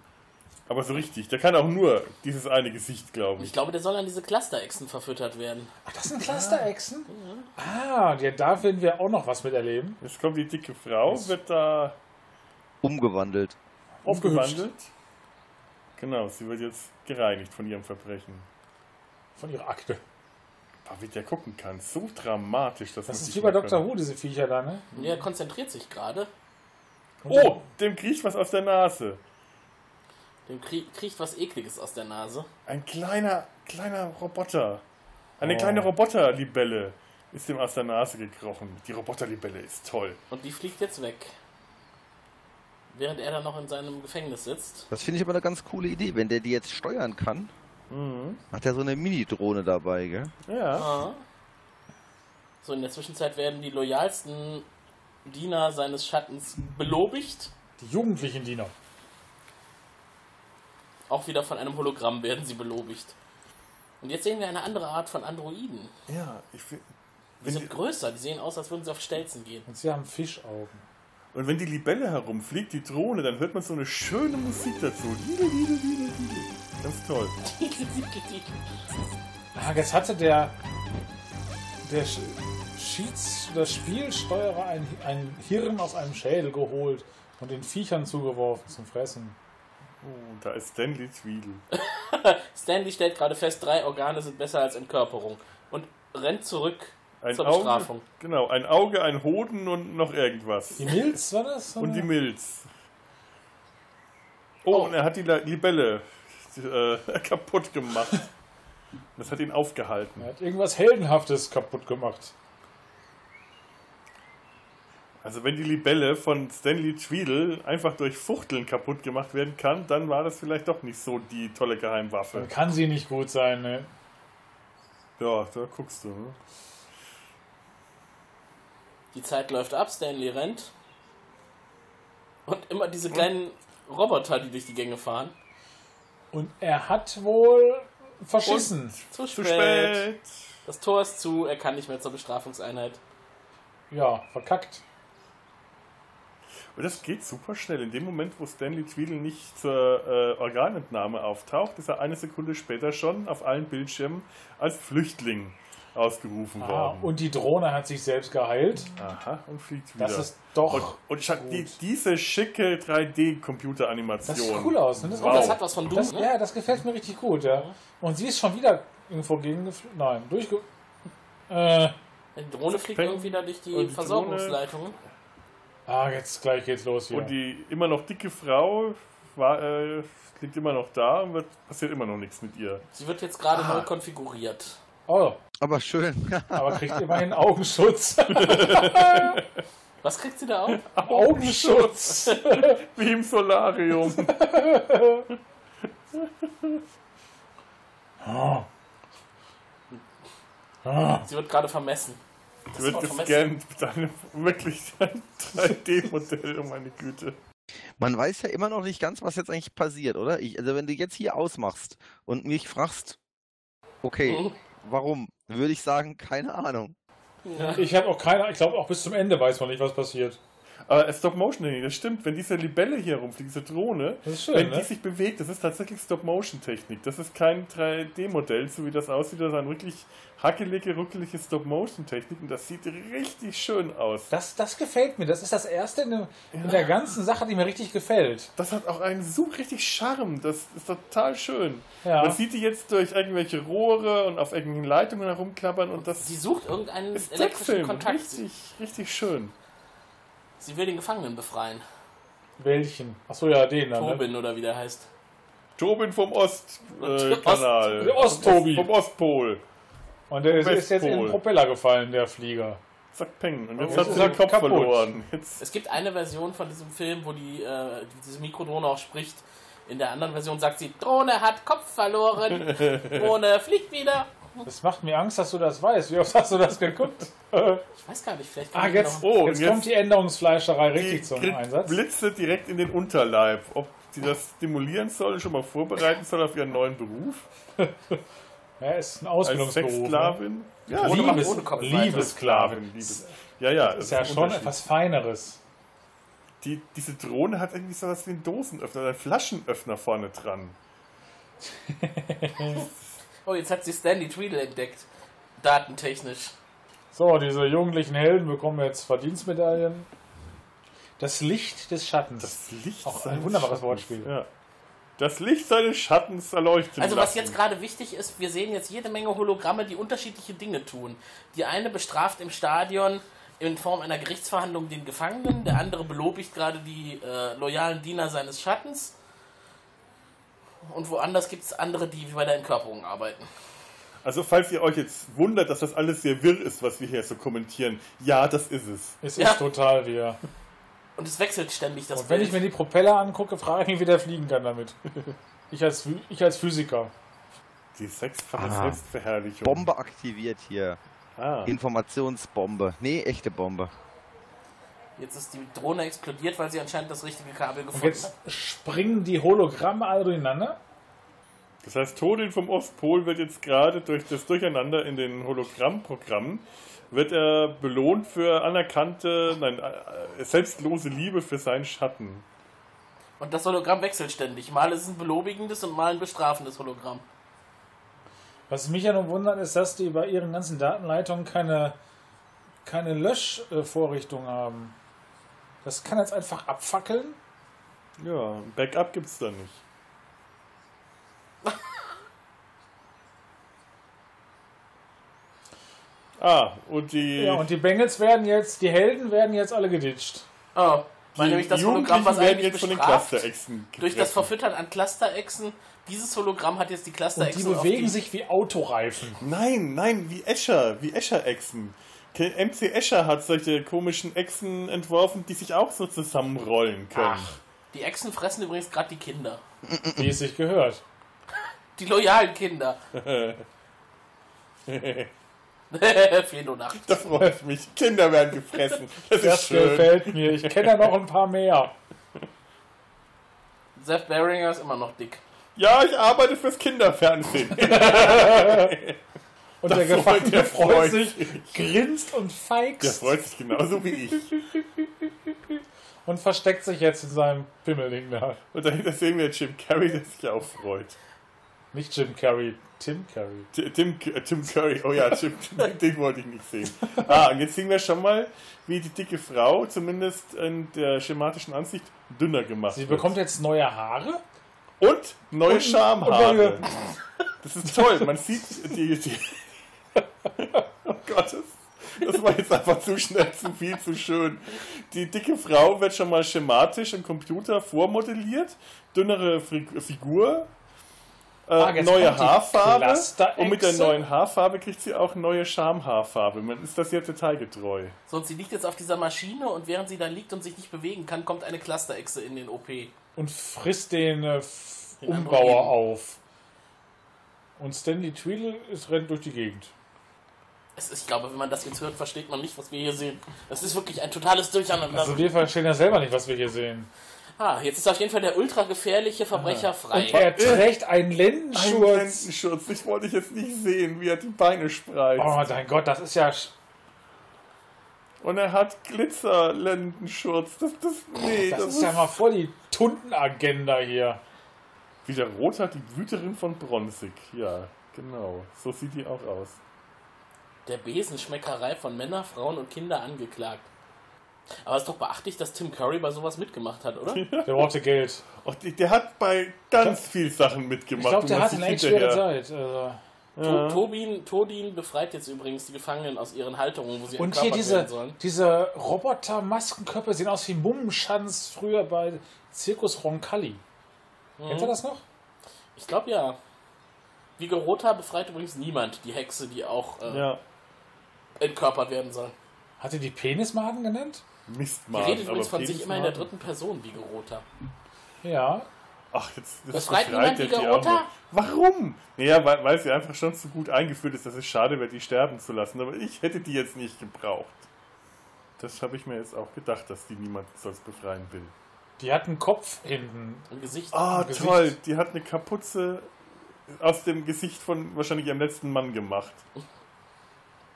Aber so richtig. Der kann auch nur dieses eine Gesicht, glaube Ich ich. glaube, der soll an diese Cluster-Echsen verfüttert werden. Ach, das sind Cluster-Echsen? Ah, ja, da werden wir auch noch was miterleben. Jetzt kommt die dicke Frau, wird da Umgewandelt. umgewandelt. Genau, sie wird jetzt gereinigt von ihrem Verbrechen. Von ihrer Akte. Aber wie der gucken kann, so dramatisch. Das, Das ist wie bei Dr. Who, diese Viecher da, ne? Er konzentriert sich gerade. Oh, dem kriecht was aus der Nase. Dem krie kriecht was Ekliges aus der Nase. Ein kleiner, kleiner Roboter. Eine Oh. kleine Roboterlibelle ist dem aus der Nase gekrochen. Die Roboterlibelle ist toll. Und die fliegt jetzt weg. Während er dann noch in seinem Gefängnis sitzt. Das finde ich aber eine ganz coole Idee. Wenn der die jetzt steuern kann, hat er so eine Mini-Drohne dabei, gell? Ja. Ah. So, in der Zwischenzeit werden die loyalsten Diener seines Schattens belobigt. Die jugendlichen Diener. Auch wieder von einem Hologramm werden sie belobigt. Und jetzt sehen wir eine andere Art von Androiden. Ja, ich Die sind die, größer, die sehen aus, als würden sie auf Stelzen gehen. Und sie haben Fischaugen. und wenn die Libelle herumfliegt, die Drohne, dann hört man so eine schöne Musik dazu. Ganz toll. Ah, jetzt hatte der der Sch- Schieds oder Spielsteuerer ein, ein Hirn aus einem Schädel geholt und den Viechern zugeworfen zum Fressen. Oh, da ist Stanley Tweedle. Stanley stellt gerade fest, drei Organe sind besser als Entkörperung. Und rennt zurück Ein zur Auge, Bestrafung. genau, ein Auge, ein Hoden und noch irgendwas. Die Milz war das? Und die? Milz. Oh, und er hat die Libelle äh, kaputt gemacht. Das hat ihn aufgehalten. Er hat irgendwas Heldenhaftes kaputt gemacht. Also wenn die Libelle von Stanley Tweedle einfach durch Fuchteln kaputt gemacht werden kann, dann war das vielleicht doch nicht so die tolle Geheimwaffe. Dann kann sie nicht gut sein, ne? Ja, da guckst du. Ne? Die Zeit läuft ab, Stanley rennt. Und immer diese kleinen Roboter, die durch die Gänge fahren. Und er hat wohl verschissen. Zu Zu spät. spät. Das Tor ist zu, er kann nicht mehr zur Bestrafungseinheit. Ja, verkackt. Und das geht super schnell. In dem Moment, wo Stanley Tweedle nicht zur äh, Organentnahme auftaucht, ist er eine Sekunde später schon auf allen Bildschirmen als Flüchtling ausgerufen Ah, worden. und die Drohne hat sich selbst geheilt. Aha, und fliegt wieder. Das ist doch. und, und die, diese schicke 3D-Computeranimation. Das sieht cool aus. Ne? Das, Und das hat was von Doom, das, ne? Ja, das gefällt mir richtig gut. Ja. Und sie ist schon wieder irgendwo gegengeflogen. Nein, durchge. Äh, Die Drohne fliegt irgendwie da durch die, die Versorgungsleitungen. Ah, jetzt gleich geht's los hier. Und die immer noch dicke Frau war, äh, liegt immer noch da und wird, passiert immer noch nichts mit ihr. Sie wird jetzt gerade Ah. neu konfiguriert. oh, Aber schön. aber kriegt immerhin Augenschutz. Was kriegt sie da auf? Augenschutz. Wie im Solarium. Ah. Ah. Sie wird gerade vermessen. Wort vermessen. gescannt mit einem wirklich 3D-Modell, oh meine Güte. Man weiß ja immer noch nicht ganz, was jetzt eigentlich passiert, oder? Ich, also wenn du jetzt hier ausmachst und mich fragst, okay, Mhm. warum, würde ich sagen, keine Ahnung. Ja. Ich habe auch keine. Ich glaube, auch bis zum Ende weiß man nicht, was passiert. Aber Stop-Motion, das stimmt. Wenn diese Libelle hier rumfliegt, diese Drohne, Das ist schön, wenn ne? die sich bewegt, das ist tatsächlich Stop-Motion-Technik. Das ist kein 3D-Modell, so wie das aussieht, sondern wirklich hackelige, ruckelige Stop-Motion-Technik. Und das sieht richtig schön aus. Das, das gefällt mir. Das ist das erste in, der- in der ganzen Sache, die mir richtig gefällt. Das hat auch einen so richtig Charme. Das ist total schön. Ja. Man sieht die jetzt durch irgendwelche Rohre und auf irgendwelchen Leitungen herumklappern und das Sie sucht irgendeinen ist elektrischen Trickfilm. Kontakt. Richtig, richtig schön. Sie will den Gefangenen befreien. Welchen? Achso, ja, den dann. Ne? Tobin oder wie der heißt. Tobin vom Ostkanal. Äh. Der Ost-Tobi. Vom Ostpol. Und der ist, ist jetzt in den. Propeller gefallen, der Flieger. Zack, peng. Und Oh, jetzt jetzt hat sie er den Kopf kaputt. verloren. Jetzt Es gibt eine Version von diesem Film, wo die, äh, diese Mikrodrohne auch spricht. In der anderen Version sagt sie, Drohne hat Kopf verloren. Drohne fliegt wieder. Das macht mir Angst, dass du das weißt. Wie oft hast du das geguckt? Ich weiß gar nicht, vielleicht ah, jetzt, noch... Oh, jetzt, und kommt jetzt- die Änderungsfleischerei richtig die zum kriegt Einsatz. Blitze direkt in den Unterleib. Ob sie das stimulieren soll, schon mal vorbereiten soll auf ihren neuen Beruf. Ja, ist ein Als Ausbildungsberuf. Ne? Sexsklavin. Ja, ist ohne Kopf. Liebessklavin. Liebes. Ja, ja. Ist ja schon etwas Feineres. Die, diese Drohne hat irgendwie so was wie einen Dosenöffner, einen Flaschenöffner vorne dran. Oh, jetzt hat sie Stanley Tweedle entdeckt. Datentechnisch. So, diese jugendlichen Helden bekommen jetzt Verdienstmedaillen. Das Licht des Schattens. Das Licht Auch ein wunderbares Schattens. Wortspiel. Ja. Das Licht seines Schattens erleuchten Also was lassen. jetzt gerade wichtig ist, wir sehen jetzt jede Menge Hologramme, die unterschiedliche Dinge tun. Die eine bestraft im Stadion in Form einer Gerichtsverhandlung den Gefangenen, der andere belobigt gerade die äh, loyalen Diener seines Schattens. Und woanders gibt es andere, die bei der Entkörperung arbeiten. Also falls ihr euch jetzt wundert, dass das alles sehr wirr ist, was wir hier so kommentieren, ja, das ist es. Es Ja. ist total wir. Und es wechselt ständig das Und wenn Bild. ich mir die Propeller angucke, frage ich mich, wie der fliegen kann damit. Ich als, ich als Physiker. Die sechsfache Ah. Selbstverherrlichung. Bombe aktiviert hier. Ah. Informationsbombe. Nee, echte Bombe. Jetzt ist die Drohne explodiert, weil sie anscheinend das richtige Kabel Und gefunden jetzt hat. springen die Hologramme alle durcheinander. Das heißt, Todin vom Ostpol wird jetzt gerade durch das Durcheinander in den Hologrammprogrammen wird er belohnt für anerkannte, nein, äh, selbstlose Liebe für seinen Schatten. Und das Hologramm wechselt ständig. Mal ist es ein belobigendes und mal ein bestrafendes Hologramm. Was mich ja nun wundert, ist, dass die bei ihren ganzen Datenleitungen keine, keine Löschvorrichtung haben. Das kann jetzt einfach abfackeln. Ja, Backup gibt's da nicht. ah, und die, Ja, und die Bengels werden jetzt, die Helden werden jetzt alle geditscht. Oh, weil nämlich das Hologramm, was werden eigentlich jetzt von den bestraft, Cluster-Echsen durch das. Verfüttern an Cluster-Echsen, dieses Hologramm hat jetzt die Und die Cluster-Echsen auf bewegen die... sich wie Autoreifen. Nein, nein, wie Escher, wie Escher-Echsen. MC Escher hat solche komischen Echsen entworfen, die sich auch so zusammenrollen können. Ach. Die Echsen fressen übrigens gerade die Kinder. Wie es sich gehört. Die loyalen Kinder. Fenonacht. Da freue ich mich. Kinder werden gefressen. Das, Das ist schön. gefällt mir. Ich kenne ja noch ein paar mehr. Seth Beringer ist immer noch dick. Ja, ich arbeite fürs Kinderfernsehen. Und der freut- Gefangene der freut freut sich, grinst und Der feigst freut sich genauso wie ich. und versteckt sich jetzt in seinem Pimmelding da. Und dahinter sehen wir Jim Carrey, der sich auch freut. Nicht Jim Carrey, Tim Carrey. T- Tim, Tim Curry, oh ja, Jim, den wollte ich nicht sehen. Ah, und jetzt sehen wir schon mal, wie die dicke Frau, zumindest in der schematischen Ansicht, dünner gemacht Sie wird. bekommt jetzt neue Haare. Und neue Und- Schamhaare. und neue- Das ist toll. Man sieht die. die oh Gott, das, war jetzt einfach zu schnell, zu viel, zu schön. Die dicke Frau wird schon mal schematisch im Computer vormodelliert. Dünnere Fi- Figur. Äh, Ah, neue Haarfarbe. Und mit der neuen Haarfarbe kriegt sie auch neue Schamhaarfarbe. Man ist das sehr detailgetreu. So, und sie liegt jetzt auf dieser Maschine und während sie da liegt und sich nicht bewegen kann, kommt eine Cluster-Echse in den OP. und frisst den äh, Den Umbauer Androiden. auf. Und Stanley Tweedle ist, rennt durch die Gegend. Es ist, ich glaube, wenn man das jetzt hört, versteht man nicht, was wir hier sehen. Es ist wirklich ein totales Durcheinander. Also wir verstehen ja selber nicht, was wir hier sehen. ah, jetzt ist auf jeden Fall der ultra gefährliche Verbrecher frei. Und er trägt einen Ein Lendenschurz. Lendenschutz. Ich wollte ich jetzt nicht sehen, wie er die Beine spreizt. Oh mein Gott, das ist ja... sch- Und er hat Glitzerlendenschurz. Das, das, nee, das, ist ja mal voll die Tundenagenda hier. Wieder Roter, die Wüterin von Bronzig. Ja, genau. So sieht die auch aus. Der Besenschmeckerei von Männer, Frauen und Kinder angeklagt. Aber es ist doch beachtlich, dass Tim Curry bei sowas mitgemacht hat, oder? Der brauchte Geld. Die- der hat bei ganz viel Sachen Ich mitgemacht. glaube, wo der hat eine echt schwere Zeit. Also. To Tobin, Todin befreit jetzt übrigens die Gefangenen aus ihren Halterungen, wo sie Und hier diese, diese Roboter-Maskenkörper sehen aus wie Mummenschanz früher bei Zirkus Roncalli. Kennt ihr das noch? Ich glaube ja. Vigorota befreit übrigens niemand, die Hexe, die auch äh, Ja, entkörpert werden soll. Hat ihr die Penismaden genannt? Die Mistmaden. redet übrigens von sich immer in der dritten Person, Vigorota. Ja. Ach, jetzt das niemand er die die noch. Warum? Naja, weil, weil sie einfach schon zu gut eingeführt ist, dass es schade wäre, die sterben zu lassen. Aber ich hätte die jetzt nicht gebraucht. Das habe ich mir jetzt auch gedacht, dass die niemand sonst befreien will. Die hat einen Kopf hinten. Im Gesicht. Ah, Gesicht. toll. Die hat eine Kapuze aus dem Gesicht von wahrscheinlich ihrem letzten Mann gemacht.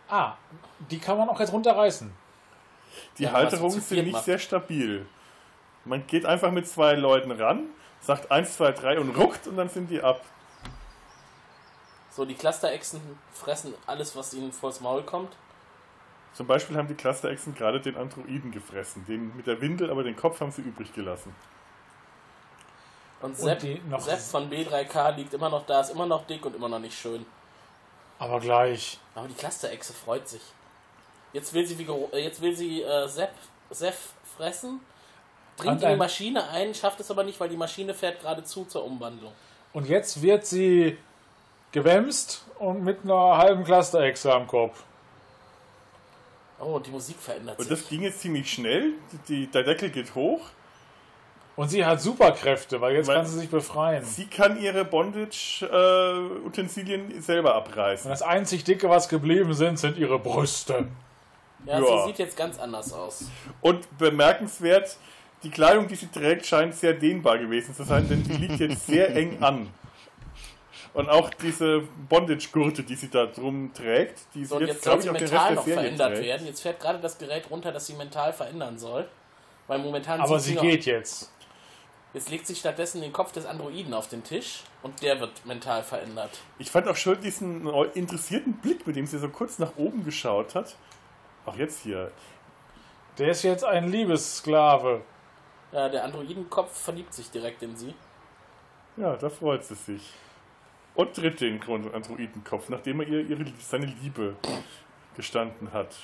Ah, die kann man auch jetzt runterreißen. Die Ja, Halterungen sind nicht macht. sehr stabil. Man geht einfach mit zwei Leuten ran, sagt 1, 2, 3 und ruckt und dann sind die ab. So, die Clusterechsen fressen alles, was ihnen vors Maul kommt. Zum Beispiel haben die Clusterechsen gerade den Androiden gefressen. Den mit der Windel, aber den Kopf haben sie übrig gelassen. Und Und Sepp, die noch- Sepp von B3K liegt immer noch da, ist immer noch dick und immer noch nicht schön. Aber gleich. Aber die Clusterechse freut sich. Jetzt will sie, äh, jetzt will sie äh, Sepp, Sepp fressen, dringt Und in die Maschine ein, schafft es aber nicht, weil die Maschine fährt geradezu zur Umwandlung. Und jetzt wird sie gewämst und mit einer halben Clusterechse am Kopf. Oh, und die Musik verändert Und sich. das ging jetzt ziemlich schnell. Die, die, der Deckel geht hoch. Und sie hat Superkräfte, weil jetzt Weil- kann sie sich befreien. Sie kann ihre Bondage-Utensilien selber Und abreißen. das einzig Dicke, was geblieben sind, sind ihre Brüste. Ja, Ja. sie sieht jetzt ganz anders aus. Und bemerkenswert, die Kleidung, die sie trägt, scheint sehr dehnbar gewesen zu sein, denn die liegt jetzt sehr eng an. Und auch diese Bondage-Gurte, die sie da drum trägt, die sie So, und jetzt, jetzt glaube sie ich, auch den mental Rest der noch Serie verändert trägt. werden. Jetzt fährt gerade das Gerät runter, das sie mental verändern soll. Weil momentan Aber sie noch- geht jetzt. Jetzt legt sie stattdessen den Kopf des Androiden auf den Tisch und der wird mental verändert. Ich fand auch schön diesen interessierten Blick, mit dem sie so kurz nach oben geschaut hat. Auch jetzt hier. Der ist jetzt ein Liebessklave. Ja, der Androidenkopf verliebt sich direkt in sie. Ja, da freut sie sich. Und tritt den Grund- Androidenkopf, nachdem er ihr ihre, seine Liebe gestanden hat.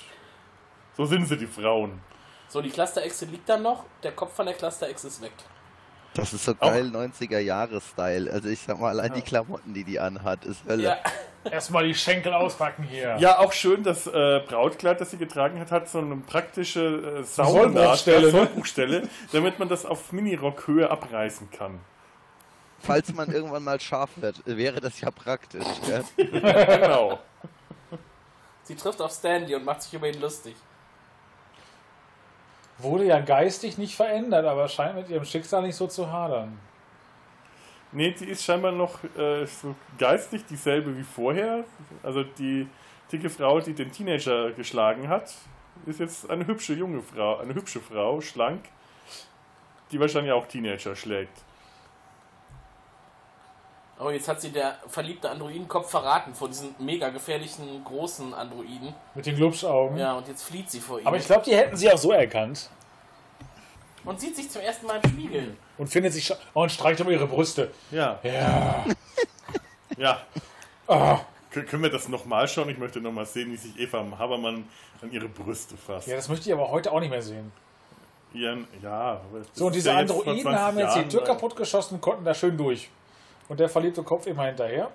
So sind sie, die Frauen. So, die Clusterechse liegt dann noch, der Kopf von der Clusterechse ist weg. Das ist so geil 90er-Jahre-Style. Also ich sag mal, allein die Klamotten, die die anhat, ist Hölle. Ja, Erstmal die Schenkel auspacken hier. Ja, auch schön, das äh, Brautkleid, das sie getragen hat, hat so eine praktische äh, Sollbruchstelle, ne? Sollbruchstelle, damit man das auf Minirockhöhe abreißen kann. Falls man irgendwann mal scharf wird, wäre das ja praktisch. Gell? Genau. sie trifft auf Stanley und macht sich über ihn lustig. Wurde ja geistig nicht verändert, aber scheint mit ihrem Schicksal nicht so zu hadern. Nee, die ist scheinbar noch äh, so geistig dieselbe wie vorher. Also die dicke Frau, die den Teenager geschlagen hat, ist jetzt eine hübsche junge Frau, eine hübsche Frau, schlank, die wahrscheinlich auch Teenager schlägt. Oh, jetzt hat sie der verliebte Androidenkopf verraten vor diesen mega gefährlichen großen Androiden. Mit den Glubschaugen. Ja, und jetzt flieht sie vor ihm. Aber ich glaube, die hätten sie auch so erkannt. und sieht sich zum ersten Mal im Spiegel. Und findet sich oh, und streicht über ihre Brüste. Ja, Ja. ja. Kön- Können wir das nochmal schauen? Ich möchte nochmal sehen, wie sich Eva Habermann an ihre Brüste fasst. ja, das möchte ich aber heute auch nicht mehr sehen. Ihren, ja, So, und diese ja Androiden 20 haben jetzt die Tür äh, kaputt geschossen und konnten da schön durch. Und der verliebte Kopf immer hinterher.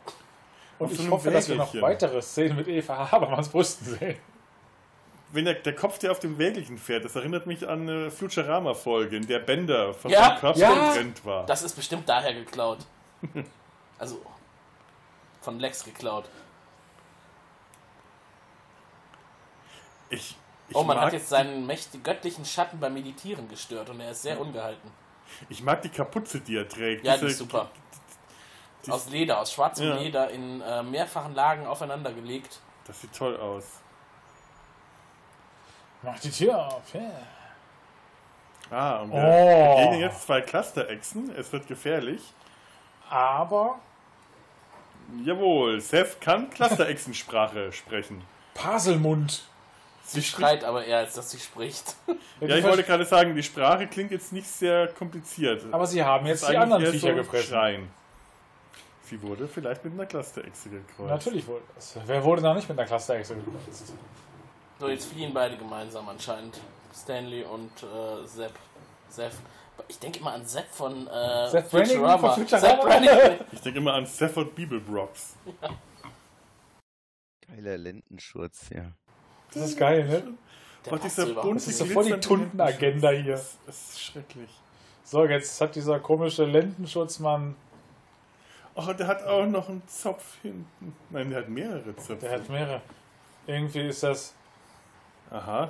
Und ich hoffe, dass wir noch weitere Szenen mit Eva Habermanns Brüsten sehen. Wenn der, der Kopf, der auf dem Wägelchen fährt, das erinnert mich an eine Futurama-Folge, in der Bender von Ja, seinem Körper ja. getrennt war. Das ist bestimmt daher geklaut. Also von Lex geklaut. ich, ich, Oh, man mag, hat jetzt seinen mächtigen göttlichen Schatten beim Meditieren gestört und er ist sehr ungehalten. ich mag die Kapuze, die er trägt. Ja, Diese- die ist super. Die- Aus Leder, aus schwarzem Ja. Leder in äh, mehrfachen Lagen aufeinander gelegt. Das sieht toll aus. Mach die Tür auf. Ja. Ah, und wir Oh. begegnen jetzt zwei Cluster-Echsen. Es wird gefährlich. Aber Jawohl, Seth kann Cluster-Echsensprache sprechen. Paselmund. Sie schreit aber eher, als dass sie spricht. Ja, ich wollte gerade sagen, die Sprache klingt jetzt nicht sehr kompliziert. Aber sie haben jetzt die anderen Viecher so gefressen. Schreien. Sie wurde vielleicht mit einer Cluster-Echse gekreuzt. Natürlich wohl. das. Wer wurde noch nicht mit einer Cluster-Echse gekreuzt? So, jetzt fliehen beide gemeinsam anscheinend. Stanley und äh, Sepp. Sepp. Ich denke immer an Sepp von äh, Seth Brannigan Futurama. von Futurama. Sepp. Ich denke immer an Stafford Bibelbrox. Geiler Lendenschurz, ja. Das ist geil, ne? Der passt dieser bunte Das ist so voll die Tundenagenda hier. Das ist schrecklich. So, jetzt hat dieser komische Lendenschutzmann, Und der hat auch noch einen Zopf hinten. Nein, der hat mehrere Zöpfe. der hat mehrere. Irgendwie ist das. Aha.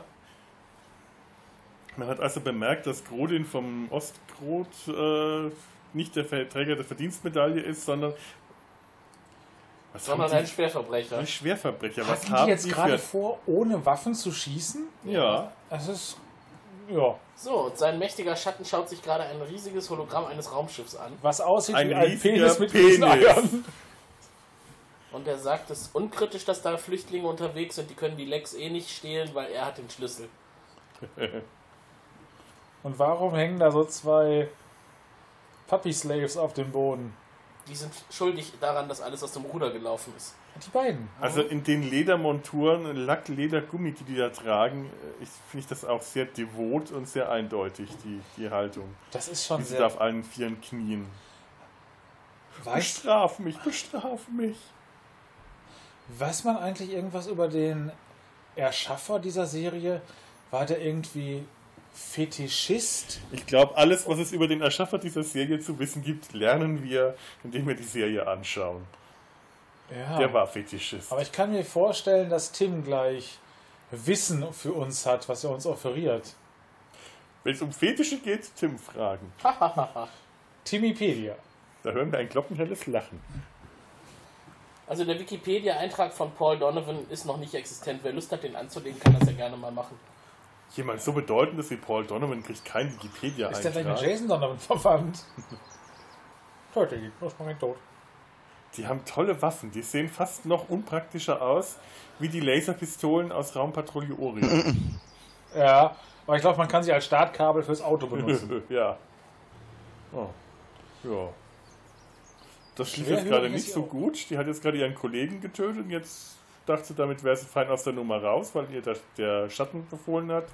Man hat also bemerkt, dass Grodin vom Ostgrot äh, nicht der Träger der Verdienstmedaille ist, sondern. Was Sondern ein? Schwerverbrecher. Ein Schwerverbrecher. Was Hatten haben die jetzt gerade für. vor, ohne Waffen zu schießen? Ja. Es ist. Ja. So, und sein mächtiger Schatten schaut sich gerade ein riesiges Hologramm eines Raumschiffs an. Was aussieht Ein wie ein Penis mit Penis. Eiern. Und er sagt, es ist unkritisch, dass da Flüchtlinge unterwegs sind. Die können die Lex eh nicht stehlen, weil er hat den Schlüssel. Und warum hängen da so zwei Puppy Slaves auf dem Boden? Die sind schuldig daran, dass alles aus dem Ruder gelaufen ist. Die beiden. Also in den Ledermonturen, Lack, Leder, Gummi, die die da tragen, äh, ich finde ich das auch sehr devot und sehr eindeutig, die, die Haltung. Das ist schon Wie sie sehr- da auf allen Vieren knien. Weiß, Bestraf mich, bestraf mich. weiß man eigentlich irgendwas über den Erschaffer dieser Serie? War der irgendwie Fetischist? Ich glaube, alles, was es über den Erschaffer dieser Serie zu wissen gibt, lernen wir, indem wir die Serie anschauen. Ja. Der war Fetischist. Aber ich kann mir vorstellen, dass Tim gleich Wissen für uns hat, was er uns offeriert. Wenn es um Fetische geht, Tim fragen. Timipedia. Da hören wir ein glockenhelles Lachen. Also der Wikipedia-Eintrag von Paul Donovan ist noch nicht existent. Wer Lust hat, den anzulegen, kann das ja gerne mal machen. Jemand so bedeutendes wie Paul Donovan kriegt keinen Ist der vielleicht mit Jason Donovan verwandt? Los, mach ihn tot. Die haben tolle Waffen. Die sehen fast noch unpraktischer aus wie die Laserpistolen aus Raumpatrouille Orion. Ja, aber ich glaube, man kann sie als Startkabel fürs Auto benutzen. ja. Oh. Ja. Das lief Schwer jetzt gerade nicht so gut. Die hat jetzt gerade ihren Kollegen getötet und jetzt dachte damit wäre sie fein aus der Nummer raus, weil ihr der, der Schatten befohlen hat.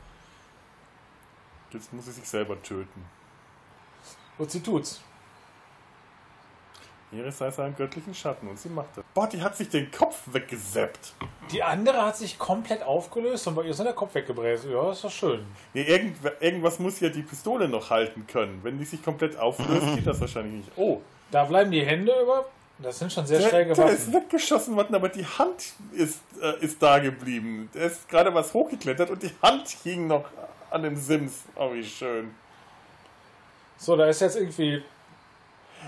Jetzt muss sie sich selber töten. Und sie tut's. Ihre sei seinen göttlichen Schatten und sie macht das. Boah, die hat sich den Kopf weggeseppt. Die andere hat sich komplett aufgelöst und bei ihr ist der Kopf weggebräst. Ja, ist doch schön. Nee, irgend, irgendwas muss ja die Pistole noch halten können. Wenn die sich komplett auflöst, geht das wahrscheinlich nicht. Oh, Da bleiben die Hände über. Das sind schon sehr der, schräge der ist Waffen. weggeschossen worden, aber die Hand ist, äh, ist da geblieben. Der ist gerade was hochgeklettert und die Hand hing noch an dem Sims. Oh, wie schön. So, da ist jetzt irgendwie.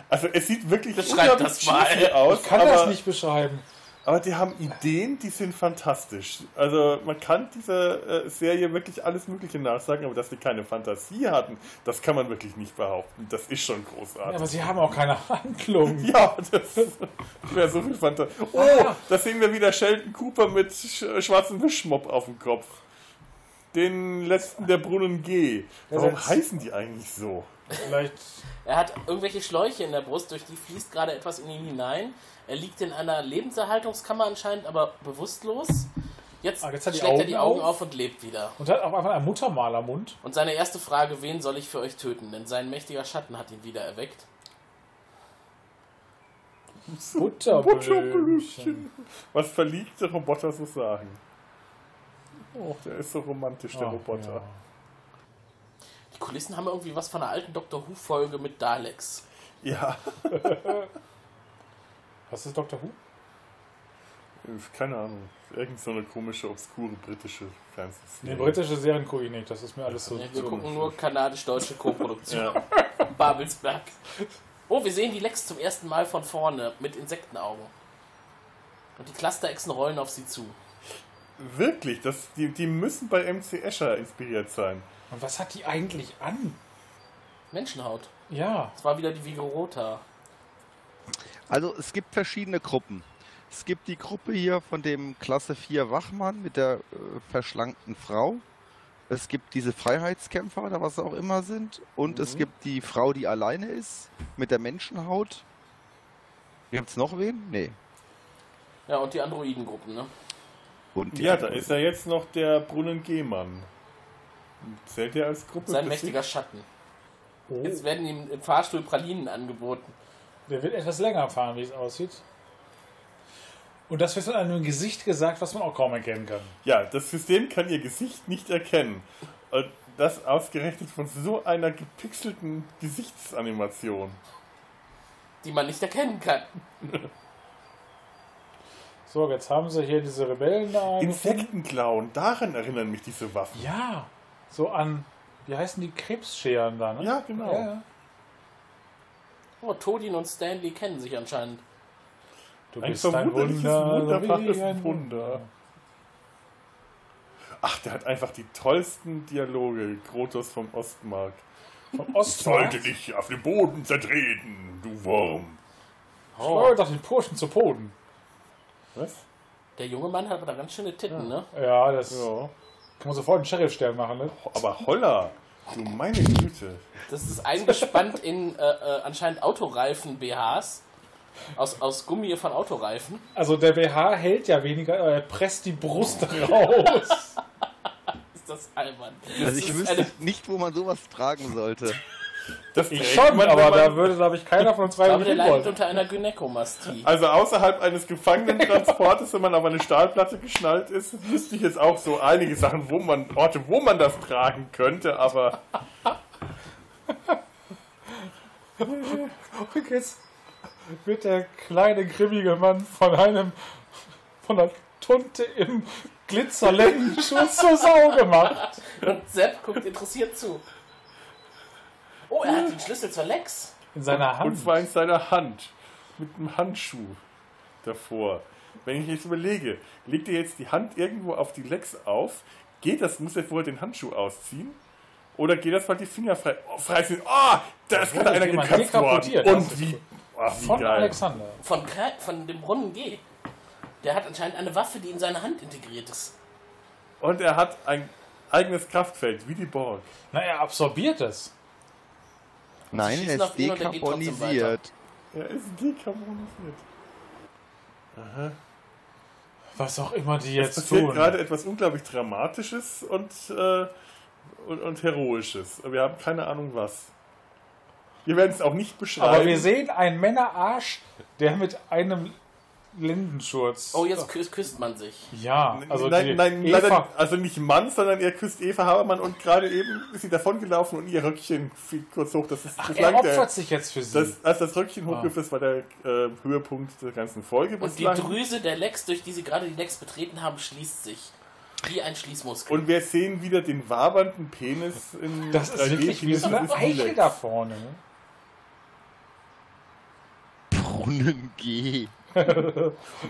Also es sieht wirklich Beschreib unglaublich das mal. aus. Ich kann aber, das nicht beschreiben. Aber die haben Ideen, die sind fantastisch. Also man kann dieser äh, Serie wirklich alles Mögliche nachsagen, aber dass die keine Fantasie hatten, das kann man wirklich nicht behaupten. Das ist schon Ja, großartig. aber sie haben auch keine Handlung. Ja, das wäre so viel Fantasie. Oh, Ah. da sehen wir wieder Sheldon Cooper mit sch schwarzem Wischmopp auf dem Kopf. Den letzten der Brunnen G. Warum heißen die eigentlich so? Vielleicht. Er hat irgendwelche Schläuche in der Brust, durch die fließt gerade etwas in ihn hinein. Er liegt in einer Lebenserhaltungskammer anscheinend, aber bewusstlos. Jetzt, Ah, jetzt schlägt er Augen die Augen auf. auf und lebt wieder. Und hat auch einfach einen Muttermalermund. Und seine erste Frage, wen soll ich für euch töten? Denn sein mächtiger Schatten hat ihn wieder erweckt. Butterblümchen. Was verliebte Roboter so sagen. Oh, der ist so romantisch, der Ah, Roboter. ja. Die Kulissen haben irgendwie was von einer alten Doctor Who-Folge mit Daleks. Ja. Was ist Dr. Who? Keine Ahnung. Irgend so eine komische, obskure britische Fernsehserie. Nee, britische Serien gucke ich nicht. Das ist mir alles so. Ja, wir so gucken nur kanadisch-deutsche Co-Produktion. Ja. Babelsberg. Oh, wir sehen die Lex zum ersten Mal von vorne mit Insektenaugen. Und die Clusterechsen rollen auf sie zu. wirklich, das, die, die müssen bei MC Escher inspiriert sein. Und was hat die eigentlich an? Menschenhaut. Ja. Es war wieder die Vigorota. Also es gibt verschiedene Gruppen. Es gibt die Gruppe hier von dem Klasse 4 Wachmann mit der äh, verschlankten Frau. Es gibt diese Freiheitskämpfer oder was auch immer sind. Und es Mhm. gibt die Frau, die alleine ist mit der Menschenhaut. Gibt es noch wen? Nee. Ja, und die Androidengruppen, ne? Und die Ja, da ist ja jetzt noch der Brunnen G-Mann. Zählt der als Gruppe? Sein mächtiger? Schatten. Oh. Jetzt werden ihm im Fahrstuhl Pralinen angeboten. Der wird etwas länger fahren, wie es aussieht. Und das wird von einem Gesicht gesagt, was man auch kaum erkennen kann. Ja, das System kann ihr Gesicht nicht erkennen. Und das ausgerechnet von so einer gepixelten Gesichtsanimation. Die man nicht erkennen kann. So, jetzt haben sie hier diese Rebellen da. Insektenklauen, daran erinnern mich diese Waffen. Ja, so an, wie heißen die Krebsscheren da, ne? Ja, genau. Ja, ja. Oh, Todin und Stanley kennen sich anscheinend. Du Ein bist ein verwunderliches, Wunder, wunderbares wie ein Wunder. Ach, der hat einfach die tollsten Dialoge, Krotos vom Ostmark. Vom Ich Ostmark? sollte dich auf den Boden zertreten, du Wurm. Oh, doch den Burschen zu Boden. Was? Der junge Mann hat aber da ganz schöne Titten, ne? Ja, das Ja. Kann man sofort einen Sheriff-Stern machen, ne? Aber Holla, du meine Güte. Das ist eingespannt in äh, äh, anscheinend Autoreifen-BHs. Aus, aus Gummi von Autoreifen. Also der BH hält ja weniger, aber er presst die Brust raus. Ist das albern. Also Das ich ist wüsste eine- nicht, wo man sowas tragen sollte. Das Ich schon, man, aber da würde, glaube ich, keiner von uns glaube, freiwillig der leidet wollen. unter einer Gynäkomastie. Also außerhalb eines Gefangenentransportes, wenn man auf eine Stahlplatte geschnallt ist, wüsste ich jetzt auch so einige Sachen, wo man, Orte, wo man das tragen könnte, aber Und jetzt wird der kleine grimmige Mann von einem von einer Tunte im Glitzerlendenschutz zur Sau gemacht. Und Sepp guckt interessiert zu. Oh, er hat den Schlüssel zur Lex. In seiner und Hand. zwar in seiner Hand, mit einem Handschuh davor. Wenn ich jetzt überlege, legt er jetzt die Hand irgendwo auf die Lex auf, geht das, muss er vorher den Handschuh ausziehen? Oder geht das, weil die Finger frei, oh, frei sind? Oh, da ist gerade einer geköpft worden. Und wie, oh, wie Von geil. Alexander. Von, von dem Brunnen G. Der hat anscheinend eine Waffe, die in seine Hand integriert ist. Und er hat ein eigenes Kraftfeld, wie die Borg. Na, er absorbiert es. Nein, schießen er ist er dekarbonisiert. Er ist dekarbonisiert. Was auch immer die Es jetzt passiert tun. gerade etwas unglaublich Dramatisches und, äh, und, und Heroisches. Wir haben keine Ahnung was. Wir werden es auch nicht beschreiben. Aber wir sehen einen Männerarsch, der mit einem Lendenschurz. Oh, jetzt küsst, küsst man sich. Ja, also nein, die nein, Eva, leider, also nicht Mann, sondern er küsst Eva Habermann und gerade eben ist sie davongelaufen und ihr Röckchen fiel kurz hoch. Das ist Ach, bislang er der- opfert sich jetzt für sie. Das, als das Röckchen Ah. hochgriff, das war der äh, Höhepunkt der ganzen Folge Und die bislang. Drüse der Lex, durch die sie gerade die Lex betreten haben, schließt sich. Wie ein Schließmuskel. Und wir sehen wieder den wabernden Penis in das ist wirklich wie so eine Das da vorne. Ne? Brunnen G.